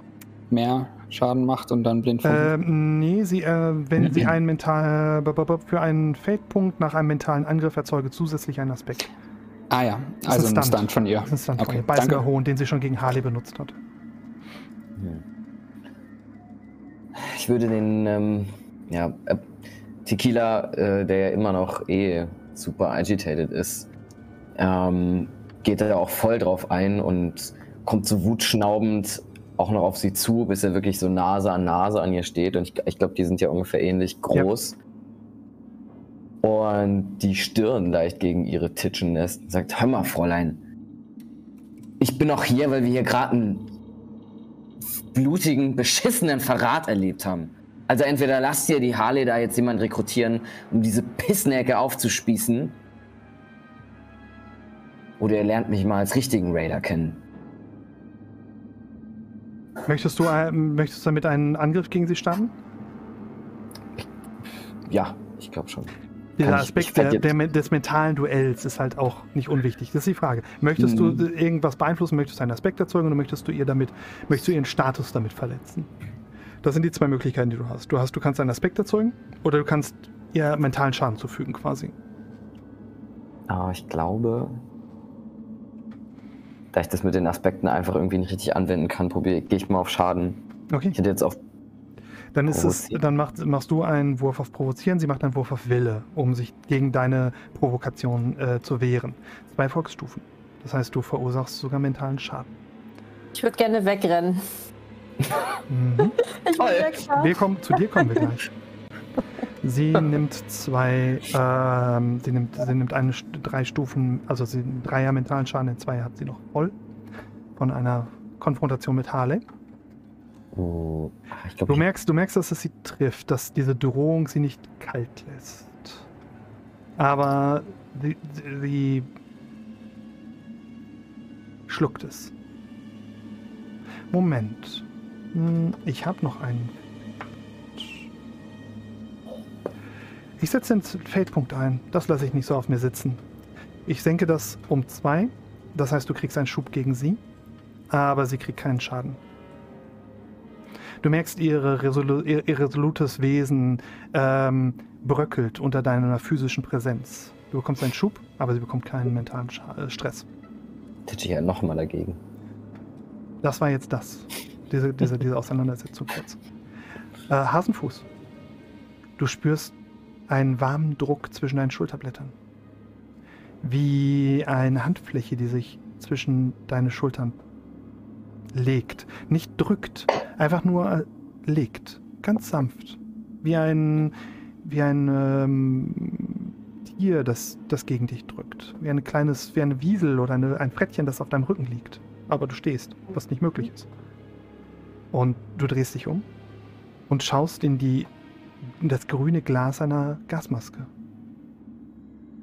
Speaker 9: mehr Schaden macht und dann blind von
Speaker 1: Ähm, nee, sie, äh, wenn sie einen mental, b- für einen Feldpunkt nach einem mentalen Angriff erzeuge zusätzlich einen Aspekt.
Speaker 9: Ah ja,
Speaker 1: Das
Speaker 9: also
Speaker 1: ist
Speaker 9: ein Stunt von ihr.
Speaker 1: Das ist ein Stunt von
Speaker 9: Okay,
Speaker 1: ihr. Beißender
Speaker 9: danke.
Speaker 1: Hohn, den sie schon gegen Harley benutzt hat.
Speaker 10: Ich würde den, ähm, ja, äh, Tequila, äh, der ja immer noch eh super agitated ist, ähm, geht da auch voll drauf ein und kommt so wutschnaubend auch noch auf sie zu, bis er wirklich so Nase an Nase an ihr steht. Und ich, ich glaube, die sind ja ungefähr ähnlich groß. Und die Stirn leicht gegen ihre Titschen lässt und sagt, hör mal, Fräulein, ich bin auch hier, weil wir hier gerade einen blutigen, beschissenen Verrat erlebt haben. Also entweder lasst ihr die Harley da jetzt jemand rekrutieren, um diese Pissnäcke aufzuspießen, oder ihr lernt mich mal als richtigen Raider kennen.
Speaker 1: Möchtest du, äh, möchtest du damit einen Angriff gegen sie starten?
Speaker 10: Ja, ich glaube schon.
Speaker 1: Dieser
Speaker 10: ich-
Speaker 1: Aspekt
Speaker 10: ich werd
Speaker 1: der, der, des mentalen Duells ist halt auch nicht unwichtig. Das ist die Frage. Möchtest
Speaker 10: Mhm.
Speaker 1: du irgendwas beeinflussen? Möchtest du einen Aspekt erzeugen oder möchtest du ihr damit, möchtest du ihren Status damit verletzen? Das sind die zwei Möglichkeiten, die du hast. Du hast, du kannst einen Aspekt erzeugen oder du kannst ihr mentalen Schaden zufügen, quasi.
Speaker 10: Aber ich glaube, da ich das mit den Aspekten einfach irgendwie nicht richtig anwenden kann, probiere gehe ich mal auf Schaden.
Speaker 1: Okay.
Speaker 10: Ich hätte jetzt auf
Speaker 1: Dann ist es, dann macht, machst du einen Wurf auf Provozieren, sie macht einen Wurf auf Wille, um sich gegen deine Provokation äh, zu wehren. Zwei Volksstufen. Das heißt, du verursachst sogar mentalen Schaden.
Speaker 12: Ich würde gerne wegrennen.
Speaker 1: Mhm.
Speaker 12: Ich will wegfahren.
Speaker 1: Wir kommen, zu dir kommen wir gleich. Sie nimmt zwei, ähm, sie nimmt, sie nimmt eine, drei Stufen, also sie Dreier mentalen Schaden, in zwei hat sie noch voll. Von einer Konfrontation mit Harley.
Speaker 10: Oh, ich glaube,
Speaker 1: Du merkst, du merkst, dass es sie trifft, dass diese Drohung sie nicht kalt lässt. Aber sie, sie schluckt es. Moment. Hm, Ich habe noch einen. Ich setze den Feldpunkt ein. Das lasse ich nicht so auf mir sitzen. Ich senke das um zwei. Das heißt, du kriegst einen Schub gegen sie. Aber sie kriegt keinen Schaden. Du merkst, ihre resolu ihr, ihr resolutes Wesen ähm, bröckelt unter deiner physischen Präsenz. Du bekommst einen Schub, aber sie bekommt keinen mentalen Scha äh, Stress.
Speaker 10: Ich ja nochmal dagegen.
Speaker 1: Das war jetzt das. Diese, diese, diese Auseinandersetzung kurz. Äh, Hasenfuß. Du spürst einen warmen Druck zwischen deinen Schulterblättern. Wie eine Handfläche, die sich zwischen deine Schultern legt. Nicht drückt, einfach nur äh, legt. Ganz sanft. Wie ein, wie ein ähm, Tier, das, das gegen dich drückt. Wie ein kleines, wie eine Wiesel oder eine, ein Frettchen, das auf deinem Rücken liegt. Aber du stehst, was nicht möglich ist. Und du drehst dich um und schaust in die in das grüne Glas einer Gasmaske.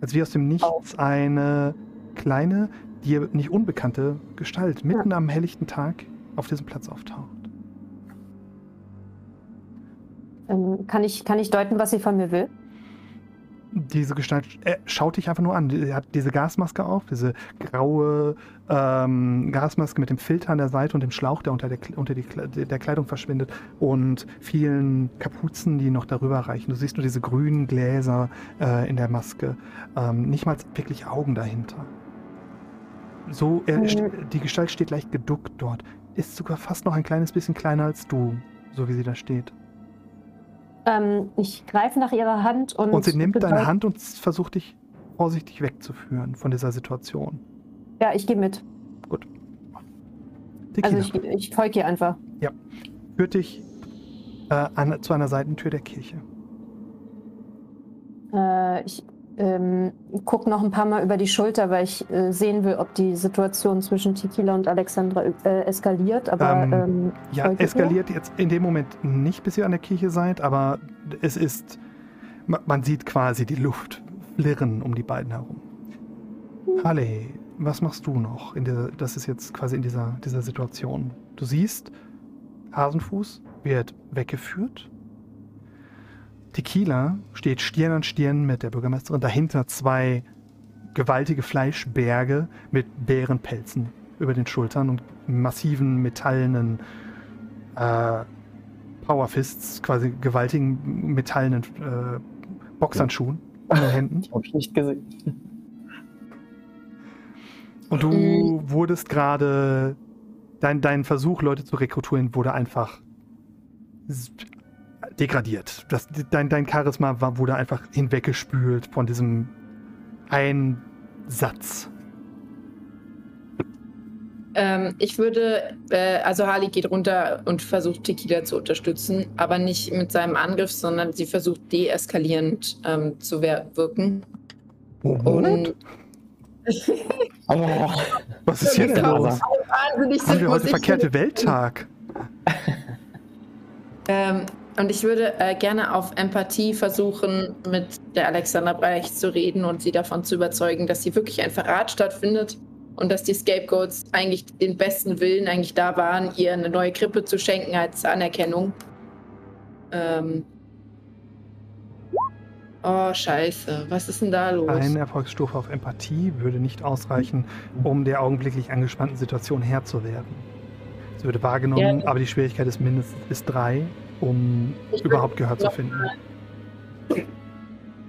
Speaker 1: Als wie aus dem Nichts eine kleine, dir nicht unbekannte Gestalt mitten am helllichten Tag auf diesem Platz auftaucht.
Speaker 12: Ähm, kann, ich, kann ich deuten, was sie von mir will?
Speaker 1: Diese Gestalt er schaut dich einfach nur an. Er hat diese Gasmaske auf, diese graue ähm, Gasmaske mit dem Filter an der Seite und dem Schlauch, der unter der, unter die, der Kleidung verschwindet und vielen Kapuzen, die noch darüber reichen. Du siehst nur diese grünen Gläser äh, in der Maske. Ähm, nicht mal wirklich Augen dahinter. So, er,
Speaker 12: Mhm.
Speaker 1: die Gestalt steht leicht geduckt dort. Ist sogar fast noch ein kleines bisschen kleiner als du, so wie sie da steht.
Speaker 12: Ähm, ich greife nach ihrer Hand und.
Speaker 1: Und sie nimmt deine Hand und versucht dich vorsichtig wegzuführen von dieser Situation.
Speaker 12: Ja, ich gehe mit.
Speaker 1: Tequila.
Speaker 12: Also ich, ich folge ihr einfach.
Speaker 1: Ja. Führt dich äh, an, zu einer Seitentür der Kirche.
Speaker 12: Äh, ich ähm, gucke noch ein paar Mal über die Schulter, weil ich äh, sehen will, ob die Situation zwischen Tequila und Alexandra äh, eskaliert. Aber
Speaker 1: Ähm,
Speaker 12: ähm,
Speaker 1: Ja, eskaliert jetzt in dem Moment nicht, bis ihr an der Kirche seid, aber es ist, ma- man sieht quasi die Luft flirren um die beiden herum. Harley, was machst du noch? In der, das ist jetzt quasi in dieser, dieser Situation. Du siehst, Hasenfuß wird weggeführt. Tequila steht Stirn an Stirn mit der Bürgermeisterin. Dahinter zwei gewaltige Fleischberge mit Bärenpelzen über den Schultern und massiven metallenen äh, Powerfists, quasi gewaltigen metallenen äh, Boxhandschuhen an den Händen. *laughs*
Speaker 10: Ich nicht gesehen.
Speaker 1: Und du wurdest gerade, dein, dein Versuch, Leute zu rekrutieren, wurde einfach degradiert. Das, dein, dein Charisma war, wurde einfach hinweggespült von diesem einen Satz.
Speaker 3: Ähm, ich würde, äh, also Harley geht runter und versucht Tequila zu unterstützen, aber nicht mit seinem Angriff, sondern sie versucht deeskalierend ähm, zu wirken. Und
Speaker 10: Oh,
Speaker 1: Was ist hier denn los?
Speaker 3: wahnsinnig
Speaker 1: Haben wir heute verkehrte Welttag?
Speaker 3: Ähm, und ich würde äh, gerne auf Empathie versuchen, mit der Alexander Brecht zu reden und sie davon zu überzeugen, dass hier wirklich ein Verrat stattfindet und dass die Scapegoats eigentlich den besten Willen eigentlich da waren, ihr eine neue Krippe zu schenken als Anerkennung. Ähm. Oh, scheiße. Was ist denn da los?
Speaker 1: Eine Erfolgsstufe auf Empathie würde nicht ausreichen, um der augenblicklich angespannten Situation Herr zu werden. Es würde wahrgenommen,
Speaker 3: Ja.
Speaker 1: aber die Schwierigkeit ist mindestens ist drei, um überhaupt Gehör zu finden.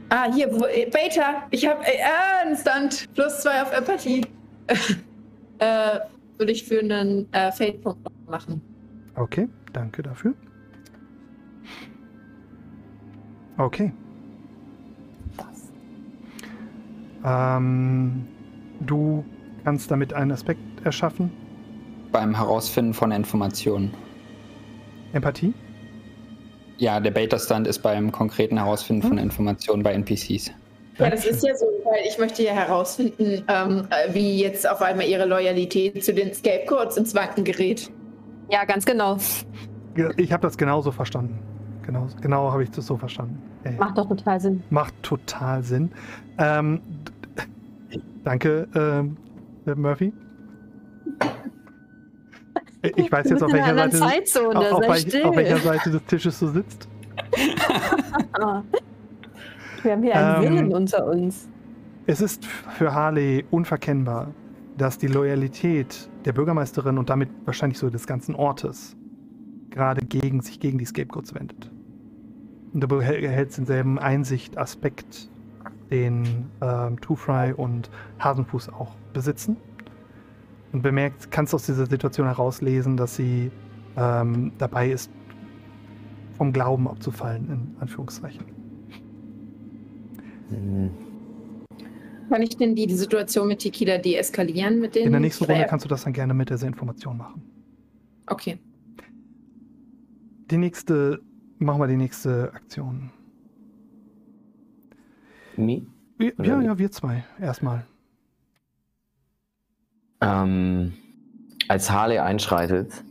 Speaker 3: Ah, hier, äh, Beta. Ich habe äh, einen Stunt. Plus zwei auf Empathie. *laughs* äh, würde ich für einen äh, Fade-Punkt machen.
Speaker 1: Okay, danke dafür. Okay. Ähm, du kannst damit einen Aspekt erschaffen.
Speaker 8: Beim Herausfinden von Informationen.
Speaker 1: Empathie?
Speaker 8: Ja, der Beta-Stand ist beim konkreten Herausfinden von Informationen bei NPCs.
Speaker 3: Ja, das ist ja so, weil ich möchte ja herausfinden, ähm, äh, wie jetzt auf einmal ihre Loyalität zu den Scapegoats ins Wanken gerät.
Speaker 12: Ja, ganz genau.
Speaker 1: Ge- Ich habe das genauso verstanden. Genau, genau habe ich das so verstanden. Ja, ja.
Speaker 12: Macht doch total Sinn.
Speaker 1: Macht total Sinn. Ähm, danke, ähm, äh, Murphy. *laughs* Ich weiß jetzt, auf welcher, Seite, auf, auf, welch- auf welcher Seite des Tisches du sitzt. *laughs*
Speaker 12: Wir haben hier einen
Speaker 1: Ähm,
Speaker 12: Willen unter uns.
Speaker 1: Es ist für Harley unverkennbar, dass die Loyalität der Bürgermeisterin und damit wahrscheinlich so des ganzen Ortes gerade gegen sich gegen die Scapegoats wendet. Und du behäl- erhältst denselben Einsicht-Aspekt, den ähm, Two Fry und Hasenfuß auch besitzen. und bemerkt, kannst aus dieser Situation herauslesen, dass sie ähm, dabei ist, vom Glauben abzufallen, in Anführungszeichen.
Speaker 10: Hm.
Speaker 3: Kann ich denn die, die Situation mit Tequila deeskalieren mit den
Speaker 1: In der nächsten Runde kannst du das dann gerne mit dieser Information machen.
Speaker 3: Okay.
Speaker 1: Die nächste, machen wir die nächste Aktion.
Speaker 10: Me?
Speaker 1: Ja, ja, wir zwei. Erstmal.
Speaker 10: Ähm, als Harley einschreitet,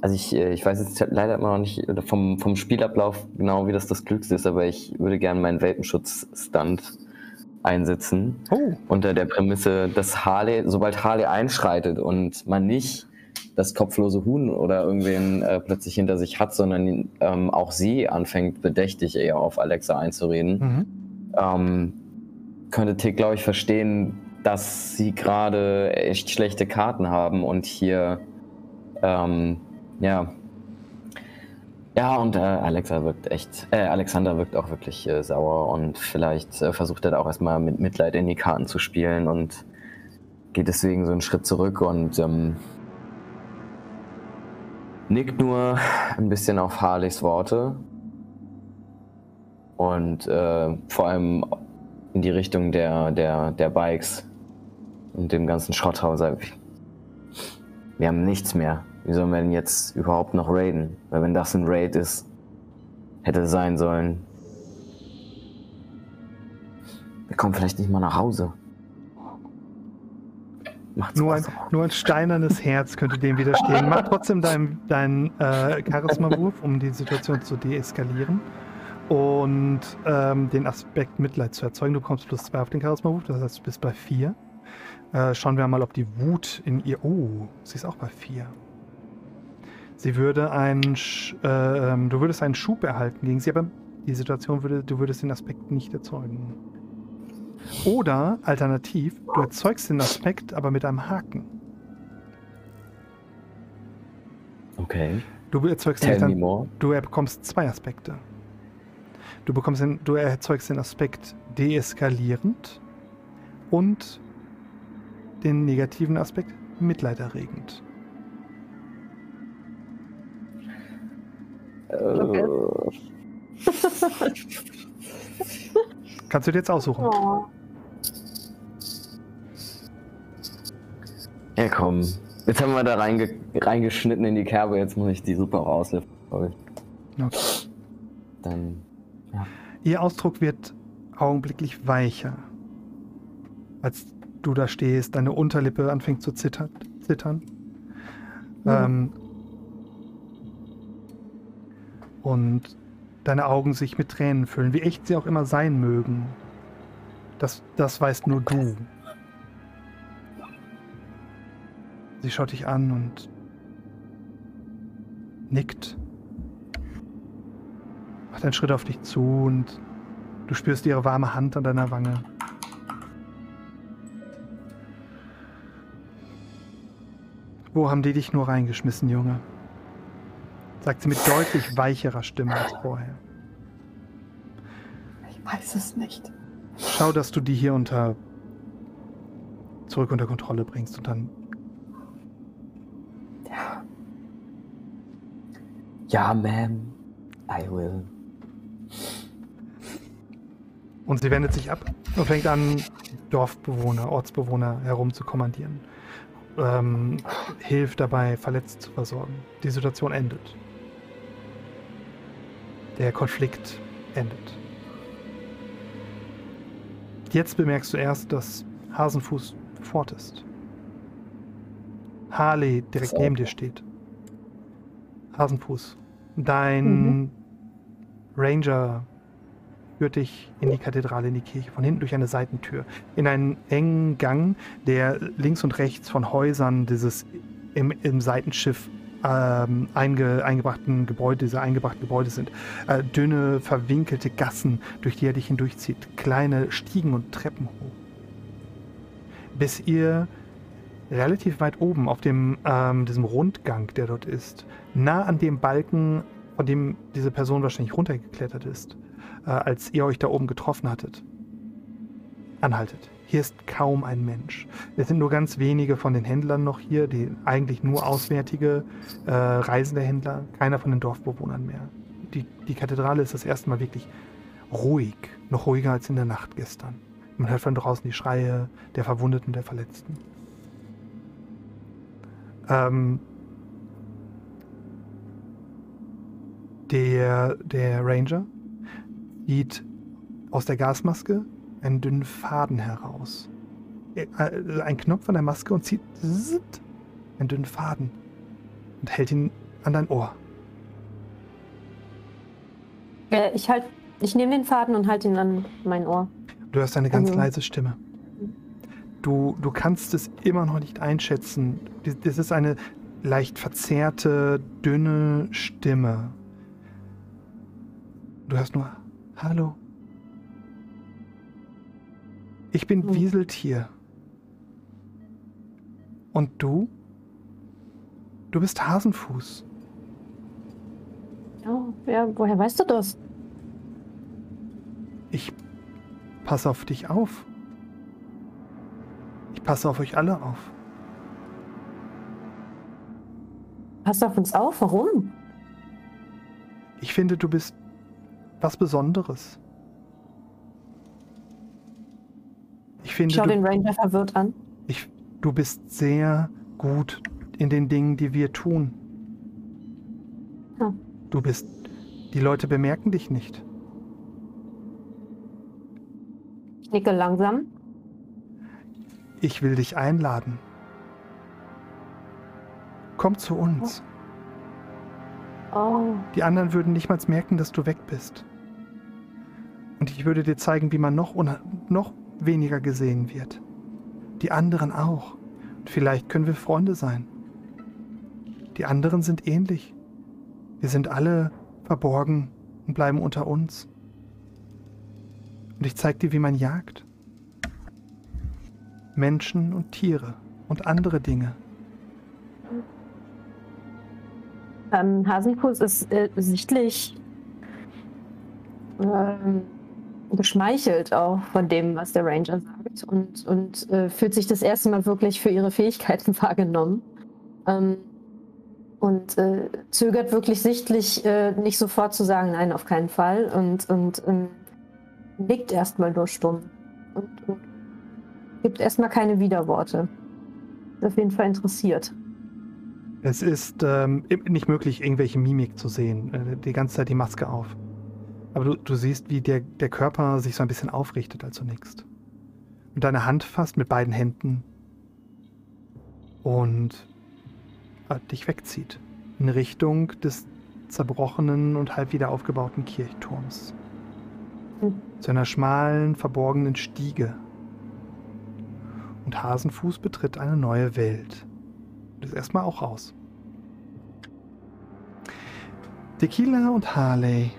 Speaker 10: also ich, äh, ich weiß jetzt leider immer noch nicht vom, vom Spielablauf genau, wie das das Klügste ist, aber ich würde gerne meinen Welpenschutz-Stunt einsetzen.
Speaker 1: Oh.
Speaker 10: Unter der Prämisse, dass Harley, sobald Harley einschreitet und man nicht das kopflose Huhn oder irgendwen äh, plötzlich hinter sich hat, sondern ähm, auch sie anfängt bedächtig eher auf Alexa einzureden,
Speaker 1: Mhm.
Speaker 10: ähm, könnte Tick, glaube ich, verstehen, dass sie gerade echt schlechte Karten haben und hier, ähm, ja. Ja, und äh, Alexa wirkt echt, äh, Alexander wirkt auch wirklich äh, sauer und vielleicht äh, versucht er da auch erstmal mit Mitleid in die Karten zu spielen und geht deswegen so einen Schritt zurück und ähm, nickt nur ein bisschen auf Harleys Worte und äh, vor allem in die Richtung der, der, der Bikes und dem ganzen Schrotthaus. Wir haben nichts mehr. Wie sollen wir denn jetzt überhaupt noch raiden? Weil wenn das ein Raid ist, hätte sein sollen. Wir kommen vielleicht nicht mal nach Hause. Macht's
Speaker 1: Nur ein, nur ein steinernes Herz könnte dem widerstehen. Mach trotzdem deinen dein, äh, Charisma-Wurf, um die Situation zu deeskalieren und ähm, den Aspekt Mitleid zu erzeugen. Du kommst plus zwei auf den Charisma-Wurf, das heißt, du bist bei vier. Äh, schauen wir mal, ob die Wut in ihr. Oh, sie ist auch bei vier. Sie würde einen. Sch äh, ähm, du würdest einen Schub erhalten gegen sie, aber die Situation würde. Du würdest den Aspekt nicht erzeugen. Oder alternativ, du erzeugst den Aspekt, aber mit einem Haken.
Speaker 10: Okay.
Speaker 1: Du erzeugst
Speaker 10: Tell more.
Speaker 1: Du bekommst zwei Aspekte. Du bekommst den, du erzeugst den Aspekt deeskalierend und den negativen Aspekt mitleiderregend.
Speaker 10: Äh, *laughs* *laughs*
Speaker 1: Kannst du dir jetzt aussuchen.
Speaker 12: Oh.
Speaker 10: Ja, komm. Jetzt haben wir da reinge reingeschnitten in die Kerbe, jetzt muss ich die super rausliften. glaub ich.
Speaker 1: Okay.
Speaker 10: Dann.
Speaker 1: Ihr Ausdruck wird augenblicklich weicher. Als du da stehst, deine Unterlippe anfängt zu zittern. zittern. Ähm, und deine Augen sich mit Tränen füllen, wie echt sie auch immer sein mögen. Das, das weißt nur du. Sie schaut dich an und nickt. Macht einen Schritt auf dich zu und du spürst ihre warme Hand an deiner Wange. Wo haben die dich nur reingeschmissen, Junge? Sagt sie mit deutlich weicherer Stimme als vorher.
Speaker 7: Ich weiß es nicht.
Speaker 1: Schau, dass du die hier unter zurück unter Kontrolle bringst und dann
Speaker 10: Ja, ma'am. I will.
Speaker 1: Und sie wendet sich ab und fängt an, Dorfbewohner, Ortsbewohner herumzukommandieren. Ähm, hilft dabei, Verletzte zu versorgen. Die Situation endet. Der Konflikt endet. Jetzt bemerkst du erst, dass Hasenfuß fort ist. Harley direkt
Speaker 10: So.
Speaker 1: neben dir steht. Hasenfuß, dein Ranger führt dich in die Kathedrale, in die Kirche, von hinten durch eine Seitentür, in einen engen Gang, der links und rechts von Häusern dieses im, im Seitenschiff ähm, einge, eingebrachten Gebäude, diese eingebrachten Gebäude sind. Äh, dünne, verwinkelte Gassen, durch die er dich hindurchzieht, kleine Stiegen und Treppen hoch. Bis ihr relativ weit oben auf dem, ähm, diesem Rundgang, der dort ist, nah an dem Balken, von dem diese Person wahrscheinlich runtergeklettert ist, äh, als ihr euch da oben getroffen hattet, anhaltet. Hier ist kaum ein Mensch. Es sind nur ganz wenige von den Händlern noch hier, die eigentlich nur auswärtige äh, reisende Händler, keiner von den Dorfbewohnern mehr. Die, die Kathedrale ist das erste Mal wirklich ruhig, noch ruhiger als in der Nacht gestern. Man hört von draußen die Schreie der Verwundeten, der Verletzten. Ähm, der, der Ranger zieht aus der Gasmaske einen dünnen Faden heraus. Äh, ein Knopf an der Maske und zieht einen dünnen Faden und hält ihn an dein Ohr.
Speaker 12: Äh, ich halt, ich nehme den Faden und halte ihn an mein Ohr.
Speaker 1: Du hörst eine ganz
Speaker 12: Also-
Speaker 1: leise Stimme. Du, du kannst es immer noch nicht einschätzen. Das ist eine leicht verzerrte, dünne Stimme. Du hörst nur Hallo. Ich bin
Speaker 12: Hm.
Speaker 1: Wieseltier. Und du? Du bist Hasenfuß.
Speaker 12: Oh, ja, woher weißt du das?
Speaker 1: Ich passe auf dich auf. Ich passe auf euch alle auf.
Speaker 12: Pass auf uns auf, warum?
Speaker 1: Ich finde, du bist was Besonderes. Ich finde,
Speaker 12: Schau
Speaker 1: du,
Speaker 12: den Ranger verwirrt an.
Speaker 1: ich, du bist sehr gut in den Dingen, die wir tun.
Speaker 12: Ja.
Speaker 1: Du bist. Die Leute bemerken dich nicht.
Speaker 12: Ich nicke langsam.
Speaker 1: Ich will dich einladen. Komm zu uns.
Speaker 12: Oh,
Speaker 1: Die anderen würden nicht mal merken, dass du weg bist. Und ich würde dir zeigen, wie man noch, noch weniger gesehen wird. Die anderen auch. Und vielleicht können wir Freunde sein. Die anderen sind ähnlich. Wir sind alle verborgen und bleiben unter uns. Und ich zeig dir, wie man jagt. Menschen und Tiere und andere Dinge.
Speaker 12: ähm, Hasenfuß ist äh, sichtlich ähm, geschmeichelt auch von dem, was der Ranger sagt und, und äh, fühlt sich das erste Mal wirklich für ihre Fähigkeiten *laughs* wahrgenommen. Ähm, und äh, zögert wirklich sichtlich äh, nicht sofort zu sagen, nein, auf keinen Fall. Und, und ähm, nickt erstmal nur stumm. Und, und gibt erstmal keine Widerworte. Ist auf jeden Fall interessiert.
Speaker 1: Es ist ähm, nicht möglich, irgendwelche Mimik zu sehen. Äh, die ganze Zeit die Maske auf. Aber du, du siehst, wie der, der Körper sich so ein bisschen aufrichtet, als du nickst. Und deine Hand fasst mit beiden Händen und äh, dich wegzieht. In Richtung des zerbrochenen und halb wieder aufgebauten Kirchturms. Zu einer schmalen, verborgenen Stiege. Und Hasenfuß betritt eine neue Welt. Das ist erstmal auch raus. Tequila und Harley.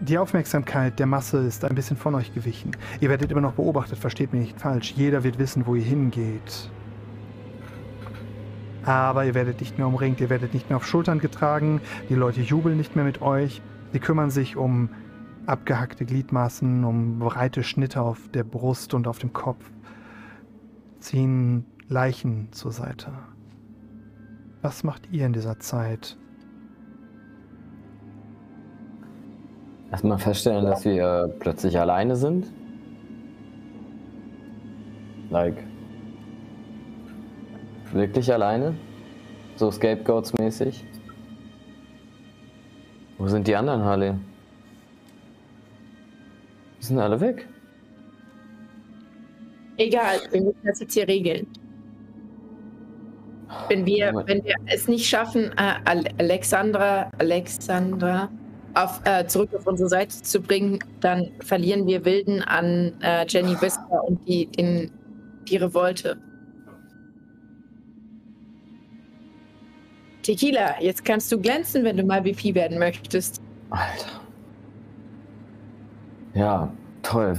Speaker 1: Die Aufmerksamkeit der Masse ist ein bisschen von euch gewichen. Ihr werdet immer noch beobachtet, versteht mich nicht falsch. Jeder wird wissen, wo ihr hingeht. Aber ihr werdet nicht mehr umringt, ihr werdet nicht mehr auf Schultern getragen, die Leute jubeln nicht mehr mit euch. Sie kümmern sich um abgehackte Gliedmaßen, um breite Schnitte auf der Brust und auf dem Kopf, ziehen Leichen zur Seite. Was macht ihr in dieser Zeit?
Speaker 10: Erstmal feststellen, dass wir plötzlich alleine sind. Like. Wirklich alleine? So Scapegoats-mäßig? Wo sind die anderen, Harley? Die sind alle weg.
Speaker 3: Egal, wir müssen das jetzt hier regeln. Wenn wir, wenn wir es nicht schaffen, äh, Al- Alexandra, Alexandra auf, äh, zurück auf unsere Seite zu bringen, dann verlieren wir Wilden an äh, Jenny Whisker und die, den, die Revolte. Tequila, jetzt kannst du glänzen, wenn du mal VP werden möchtest.
Speaker 10: Alter. Ja, toll.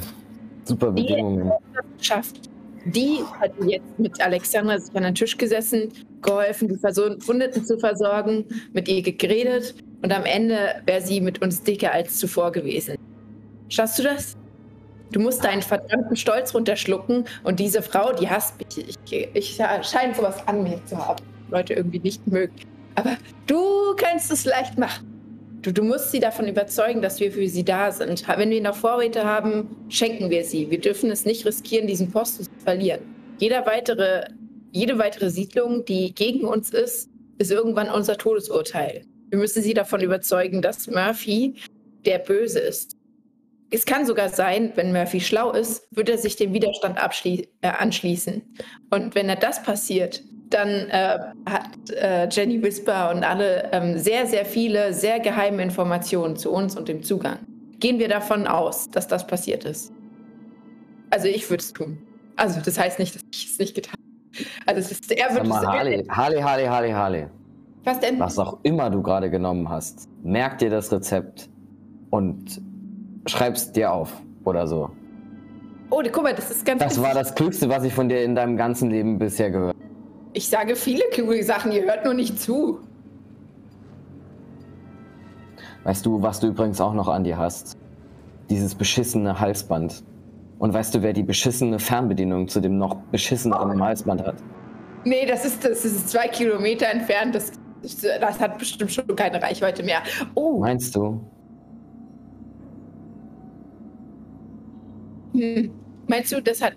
Speaker 10: Super Bedingungen.
Speaker 3: schafft. Die hat jetzt mit Alexandra sich an den Tisch gesessen, geholfen, die Verwundeten zu versorgen, mit ihr geredet und am Ende wäre sie mit uns dicker als zuvor gewesen. Schaffst du das? Du musst deinen verdammten Stolz runterschlucken und diese Frau, die hasst mich. Ich, ich, ich scheine sowas an mir zu haben. Leute irgendwie nicht mögen. Aber du kannst es leicht machen. Du, du musst sie davon überzeugen, dass wir für sie da sind. Wenn wir noch Vorräte haben, schenken wir sie. Wir dürfen es nicht riskieren, diesen Posten zu verlieren. Jeder weitere, jede weitere Siedlung, die gegen uns ist, ist irgendwann unser Todesurteil. Wir müssen sie davon überzeugen, dass Murphy der Böse ist. Es kann sogar sein, wenn Murphy schlau ist, wird er sich dem Widerstand äh, anschließen. Und wenn er das passiert, dann äh, hat äh, Jenny Whisper und alle ähm, sehr, sehr viele, sehr geheime Informationen zu uns und dem Zugang. Gehen wir davon aus, dass das passiert ist. Also ich würde es tun. Also das heißt nicht, dass ich es nicht getan habe. Also es ist, er
Speaker 10: Sag mal, Harley, Harley, Harley, Harley, Harley.
Speaker 3: Was denn?
Speaker 10: Was auch immer du gerade genommen hast, merk dir das Rezept und schreib's dir auf oder so.
Speaker 3: Oh, guck mal, das ist ganz.
Speaker 10: Das war das Klügste, was ich von dir in deinem ganzen Leben bisher gehört. habe.
Speaker 3: Ich sage viele kluge Sachen, ihr hört nur nicht zu.
Speaker 10: Weißt du, was du übrigens auch noch an dir hast? Dieses beschissene Halsband. Und weißt du, wer die beschissene Fernbedienung zu dem noch beschisseneren Halsband hat?
Speaker 3: Nee, das ist, das ist zwei Kilometer entfernt. Das, das hat bestimmt schon keine Reichweite mehr. Oh.
Speaker 10: Meinst du?
Speaker 3: Hm. Meinst du, das hat,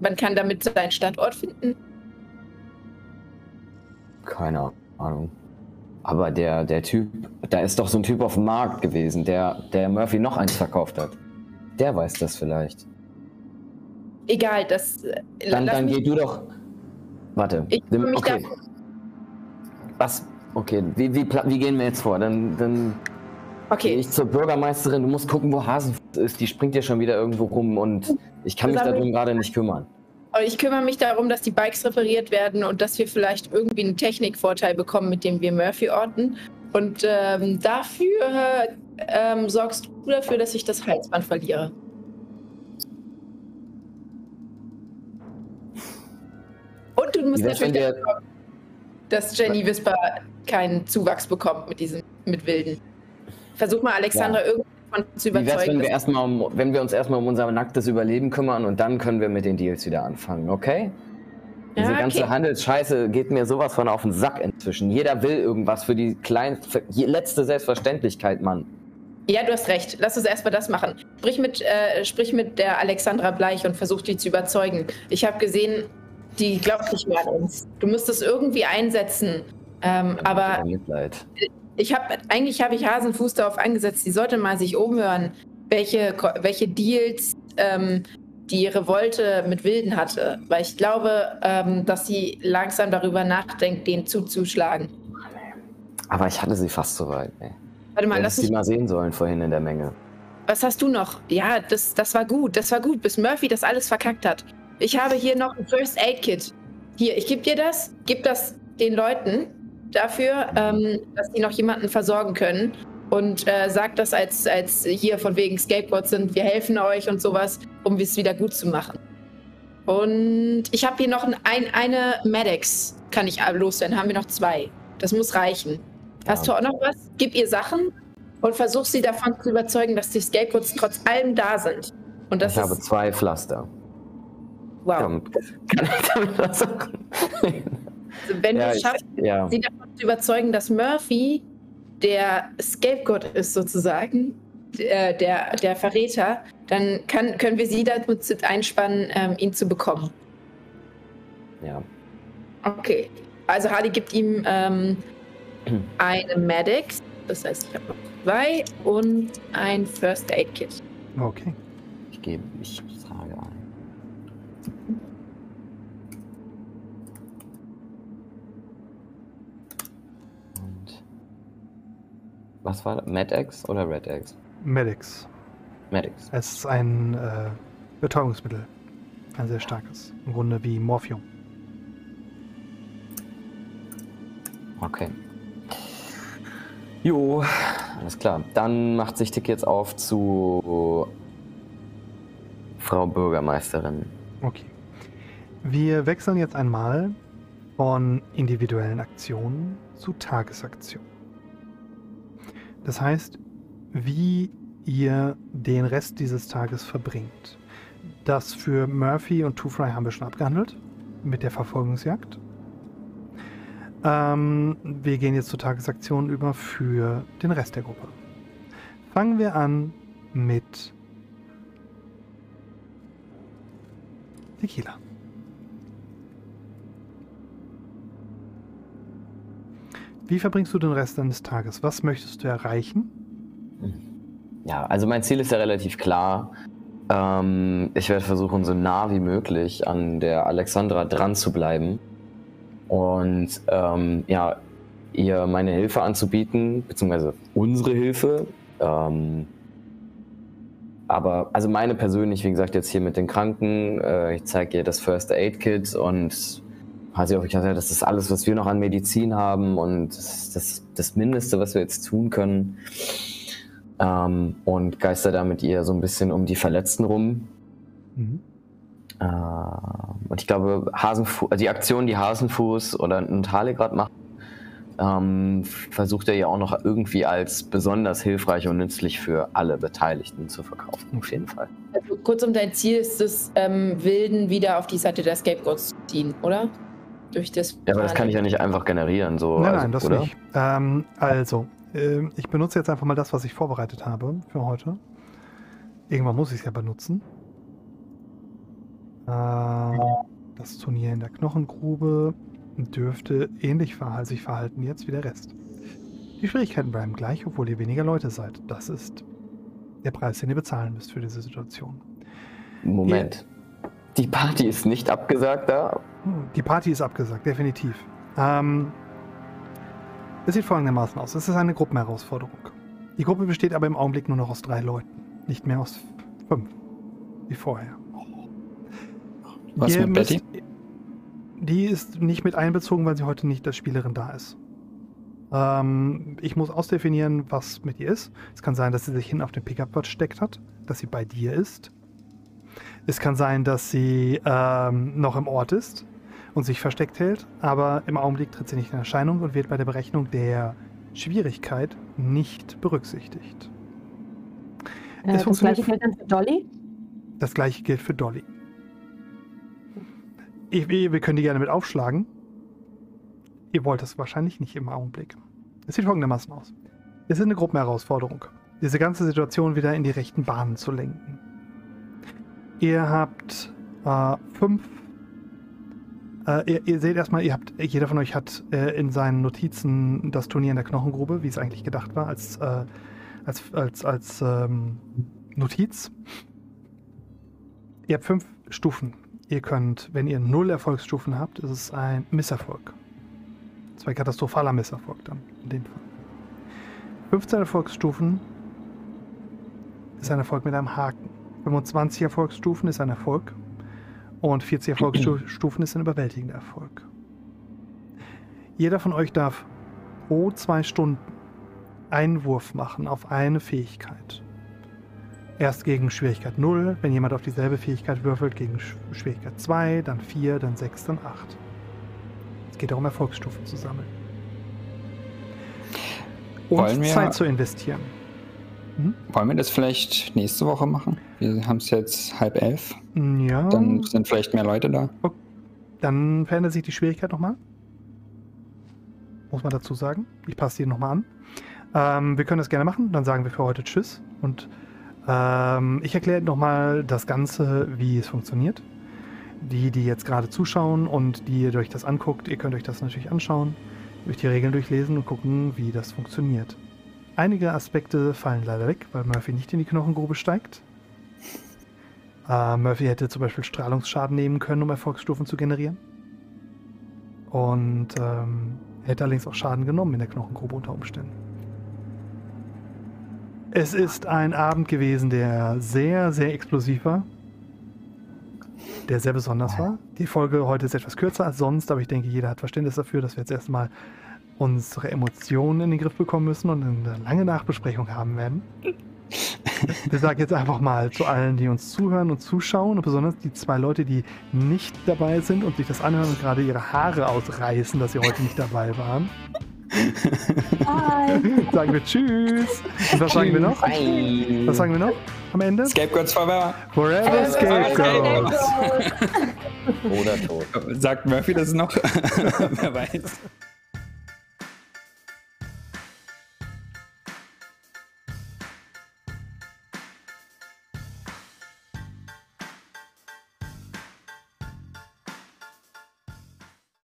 Speaker 3: man kann damit seinen Standort finden?
Speaker 10: Keine Ahnung. Aber der, der Typ, da ist doch so ein Typ auf dem Markt gewesen, der, der Murphy noch eins verkauft hat. Der weiß das vielleicht.
Speaker 3: Egal, das.
Speaker 10: Dann, dann geh du doch. Warte.
Speaker 3: Ich
Speaker 10: okay. Was? Okay, wie, wie, wie gehen wir jetzt vor? Dann, dann
Speaker 3: Okay.
Speaker 10: gehe ich zur Bürgermeisterin. Du musst gucken, wo Hasenfuß ist. Die springt ja schon wieder irgendwo rum und ich kann mich darum gerade nicht kümmern.
Speaker 3: Aber ich kümmere mich darum, dass die Bikes repariert werden und dass wir vielleicht irgendwie einen Technikvorteil bekommen, mit dem wir Murphy orten. Und ähm, dafür ähm, sorgst du dafür, dass ich das Halsband verliere. Und du musst natürlich dass Jenny Whisper keinen Zuwachs bekommt mit diesem mit Wilden. Versuch mal Alexandra irgendwie davon zu
Speaker 10: Wie wär's,
Speaker 3: überzeugen.
Speaker 10: wenn wir, erstmal um, wenn wir uns erstmal um unser nacktes Überleben kümmern und dann können wir mit den Deals wieder anfangen, okay? Diese
Speaker 3: Ja,
Speaker 10: ganze
Speaker 3: okay.
Speaker 10: Handelsscheiße geht mir sowas von auf den Sack inzwischen. Jeder will irgendwas für die klein, für die letzte Selbstverständlichkeit, Mann.
Speaker 3: Ja, du hast recht. Lass uns erstmal das machen. Sprich mit, äh, sprich mit der Alexandra Bleich und versuch die zu überzeugen. Ich habe gesehen, die glaubt nicht mehr an uns. Du musst es irgendwie einsetzen. Ähm, aber
Speaker 10: Mitleid.
Speaker 3: ich habe eigentlich habe ich Hasenfuß darauf angesetzt. Sie sollte mal sich umhören, welche, welche Deals ähm, die Revolte mit Wilden hatte. Weil ich glaube, ähm, dass sie langsam darüber nachdenkt, den zuzuschlagen.
Speaker 10: Aber ich hatte sie fast so weit. Ey.
Speaker 3: Warte mal, lass
Speaker 10: sie
Speaker 3: mich
Speaker 10: mal sehen sollen vorhin in der Menge.
Speaker 3: Was hast du noch? Ja, das, das war gut, das war gut, bis Murphy das alles verkackt hat. Ich habe hier noch ein First Aid Kit. Hier, ich gebe dir das, gib das den Leuten dafür, ähm, dass die noch jemanden versorgen können. Und äh, sag das als, als hier von wegen Scapegoats sind, wir helfen euch und sowas, um es wieder gut zu machen. Und ich habe hier noch ein, ein, eine Maddox, kann ich loswerden, haben wir noch zwei. Das muss reichen. Hast du auch noch was? Gib ihr Sachen und versuch sie davon zu überzeugen, dass die Scapegoats trotz allem da sind. Und das
Speaker 10: ich habe zwei Pflaster.
Speaker 3: Wow.
Speaker 10: Damit kann ich damit was machen?
Speaker 3: Also wenn
Speaker 10: Ja,
Speaker 3: du es schaffst,
Speaker 10: ja.
Speaker 3: sie davon zu überzeugen, dass Murphy der Scapegoat ist sozusagen, der, der, der Verräter, dann kann, können wir sie dazu einspannen, ähm, ihn zu bekommen.
Speaker 10: Ja.
Speaker 3: Okay. Also Harley gibt ihm ähm, eine Maddox, das heißt, ich habe noch zwei und ein First Aid Kit.
Speaker 1: Okay.
Speaker 10: Ich gebe, ich trage ein. Und was war das? MedX oder RedX?
Speaker 1: Medix.
Speaker 10: Medix.
Speaker 1: Es ist ein äh, Betäubungsmittel. Ein sehr starkes. Im Grunde wie Morphium.
Speaker 10: Okay. Jo, alles klar. Dann macht sich Tick jetzt auf zu Frau Bürgermeisterin.
Speaker 1: Okay. Wir wechseln jetzt einmal von individuellen Aktionen zu Tagesaktionen. Das heißt, wie ihr den Rest dieses Tages verbringt. Das für Murphy und Two Fry haben wir schon abgehandelt mit der Verfolgungsjagd. Ähm, wir gehen jetzt zur Tagesaktion über für den Rest der Gruppe. Fangen wir an mit Tequila. Wie verbringst du den Rest deines Tages? Was möchtest du erreichen?
Speaker 10: Ja, also mein Ziel ist ja relativ klar. Ähm, ich werde versuchen, so nah wie möglich an der Alexandra dran zu bleiben. Und ähm, ja, ihr meine Hilfe anzubieten, beziehungsweise unsere Hilfe. Ähm, aber also meine persönlich, wie gesagt, jetzt hier mit den Kranken, äh, ich zeige ihr das First Aid Kit und hat sie auch gesagt, das ist alles, was wir noch an Medizin haben und das ist das, das Mindeste, was wir jetzt tun können. Ähm, und geister da mit ihr so ein bisschen um die Verletzten rum.
Speaker 1: Mhm.
Speaker 10: Äh, und ich glaube, Hasenfu die Aktion, die Hasenfuß oder Natale gerade macht, ähm, versucht er ja auch noch irgendwie als besonders hilfreich und nützlich für alle Beteiligten zu verkaufen. Auf jeden Fall.
Speaker 3: Also kurzum, dein Ziel ist es, ähm, Wilden wieder auf die Seite der Scapegoats zu ziehen, oder? Durch das.
Speaker 10: Ja, aber das kann ich ja nicht einfach generieren, so.
Speaker 1: Nein,
Speaker 10: also,
Speaker 1: nein, das
Speaker 10: oder?
Speaker 1: nicht. Ähm, also, ähm, ich benutze jetzt einfach mal das, was ich vorbereitet habe für heute. Irgendwann muss ich es ja benutzen. Ähm, das Turnier in der Knochengrube dürfte ähnlich verhal- sich verhalten jetzt wie der Rest. Die Schwierigkeiten bleiben gleich, obwohl ihr weniger Leute seid. Das ist der Preis, den ihr bezahlen müsst für diese Situation.
Speaker 10: Moment. Die Party ist nicht abgesagt da?
Speaker 1: Die Party ist abgesagt, definitiv. Ähm, es sieht folgendermaßen aus. Es ist eine Gruppenherausforderung. Die Gruppe besteht aber im Augenblick nur noch aus drei Leuten. Nicht mehr aus fünf. Wie vorher.
Speaker 9: Was
Speaker 1: Ihr
Speaker 9: mit Betty?
Speaker 1: müsst- Die ist nicht mit einbezogen, weil sie heute nicht als Spielerin da ist. Ähm, ich muss ausdefinieren, was mit ihr ist. Es kann sein, dass sie sich hin auf den Pickup versteckt hat, dass sie bei dir ist. Es kann sein, dass sie ähm, noch im Ort ist und sich versteckt hält, aber im Augenblick tritt sie nicht in Erscheinung und wird bei der Berechnung der Schwierigkeit nicht berücksichtigt.
Speaker 12: Äh, das gleiche gilt dann für Dolly?
Speaker 1: Das gleiche gilt für Dolly. Ich, wir wir können die gerne mit aufschlagen. Ihr wollt es wahrscheinlich nicht im Augenblick. Es sieht folgendermaßen aus. Es ist eine Gruppenherausforderung, diese ganze Situation wieder in die rechten Bahnen zu lenken. Ihr habt äh, fünf. Äh, ihr, ihr seht erstmal, ihr habt, jeder von euch hat äh, in seinen Notizen das Turnier in der Knochengrube, wie es eigentlich gedacht war, als, äh, als, als, als ähm, Notiz. Ihr habt fünf Stufen. Ihr könnt, wenn ihr null Erfolgsstufen habt, ist es ein Misserfolg. Zwei katastrophaler Misserfolg dann, in dem Fall. 15 Erfolgsstufen ist ein Erfolg mit einem Haken. 25 Erfolgsstufen ist ein Erfolg. Und 40 Erfolgsstufen ist ein überwältigender Erfolg. Jeder von euch darf pro zwei Stunden einen Wurf machen auf eine Fähigkeit. Erst gegen Schwierigkeit 0, wenn jemand auf dieselbe Fähigkeit würfelt, gegen Sch- Schwierigkeit 2, dann 4, dann 6, dann 8. Es geht darum, Erfolgsstufen zu sammeln. Und Zeit zu investieren.
Speaker 9: Wollen wir das vielleicht nächste Woche machen? Wir haben es jetzt halb elf.
Speaker 1: Ja.
Speaker 9: Dann sind vielleicht mehr Leute da.
Speaker 1: Dann verändert sich die Schwierigkeit nochmal. Muss man dazu sagen. Ich passe die nochmal an. Ähm, wir können das gerne machen. Dann sagen wir für heute Tschüss. Und ähm, ich erkläre nochmal das Ganze, wie es funktioniert. Die, die jetzt gerade zuschauen und die ihr euch das anguckt, ihr könnt euch das natürlich anschauen, euch die Regeln durchlesen und gucken, wie das funktioniert. Einige Aspekte fallen leider weg, weil Murphy nicht in die Knochengrube steigt. Äh, Murphy hätte zum Beispiel Strahlungsschaden nehmen können, um Erfolgsstufen zu generieren. Und ähm, hätte allerdings auch Schaden genommen in der Knochengrube unter Umständen. Es ist ein Abend gewesen, der sehr, sehr explosiv war. Der sehr besonders war. Die Folge heute ist etwas kürzer als sonst, aber ich denke, jeder hat Verständnis dafür, dass wir jetzt erstmal unsere Emotionen in den Griff bekommen müssen und eine lange Nachbesprechung haben werden. *laughs* Wir sagen jetzt einfach mal zu allen, die uns zuhören und zuschauen und besonders die zwei Leute, die nicht dabei sind und sich das anhören und gerade ihre Haare ausreißen, dass sie heute nicht dabei waren. sagen wir Tschüss. Und was sagen wir noch? Was sagen wir noch am Ende?
Speaker 9: Scapegoats forever.
Speaker 1: Forever Scapegoats.
Speaker 10: Oder tot.
Speaker 9: Sagt Murphy das noch? *laughs* Wer weiß.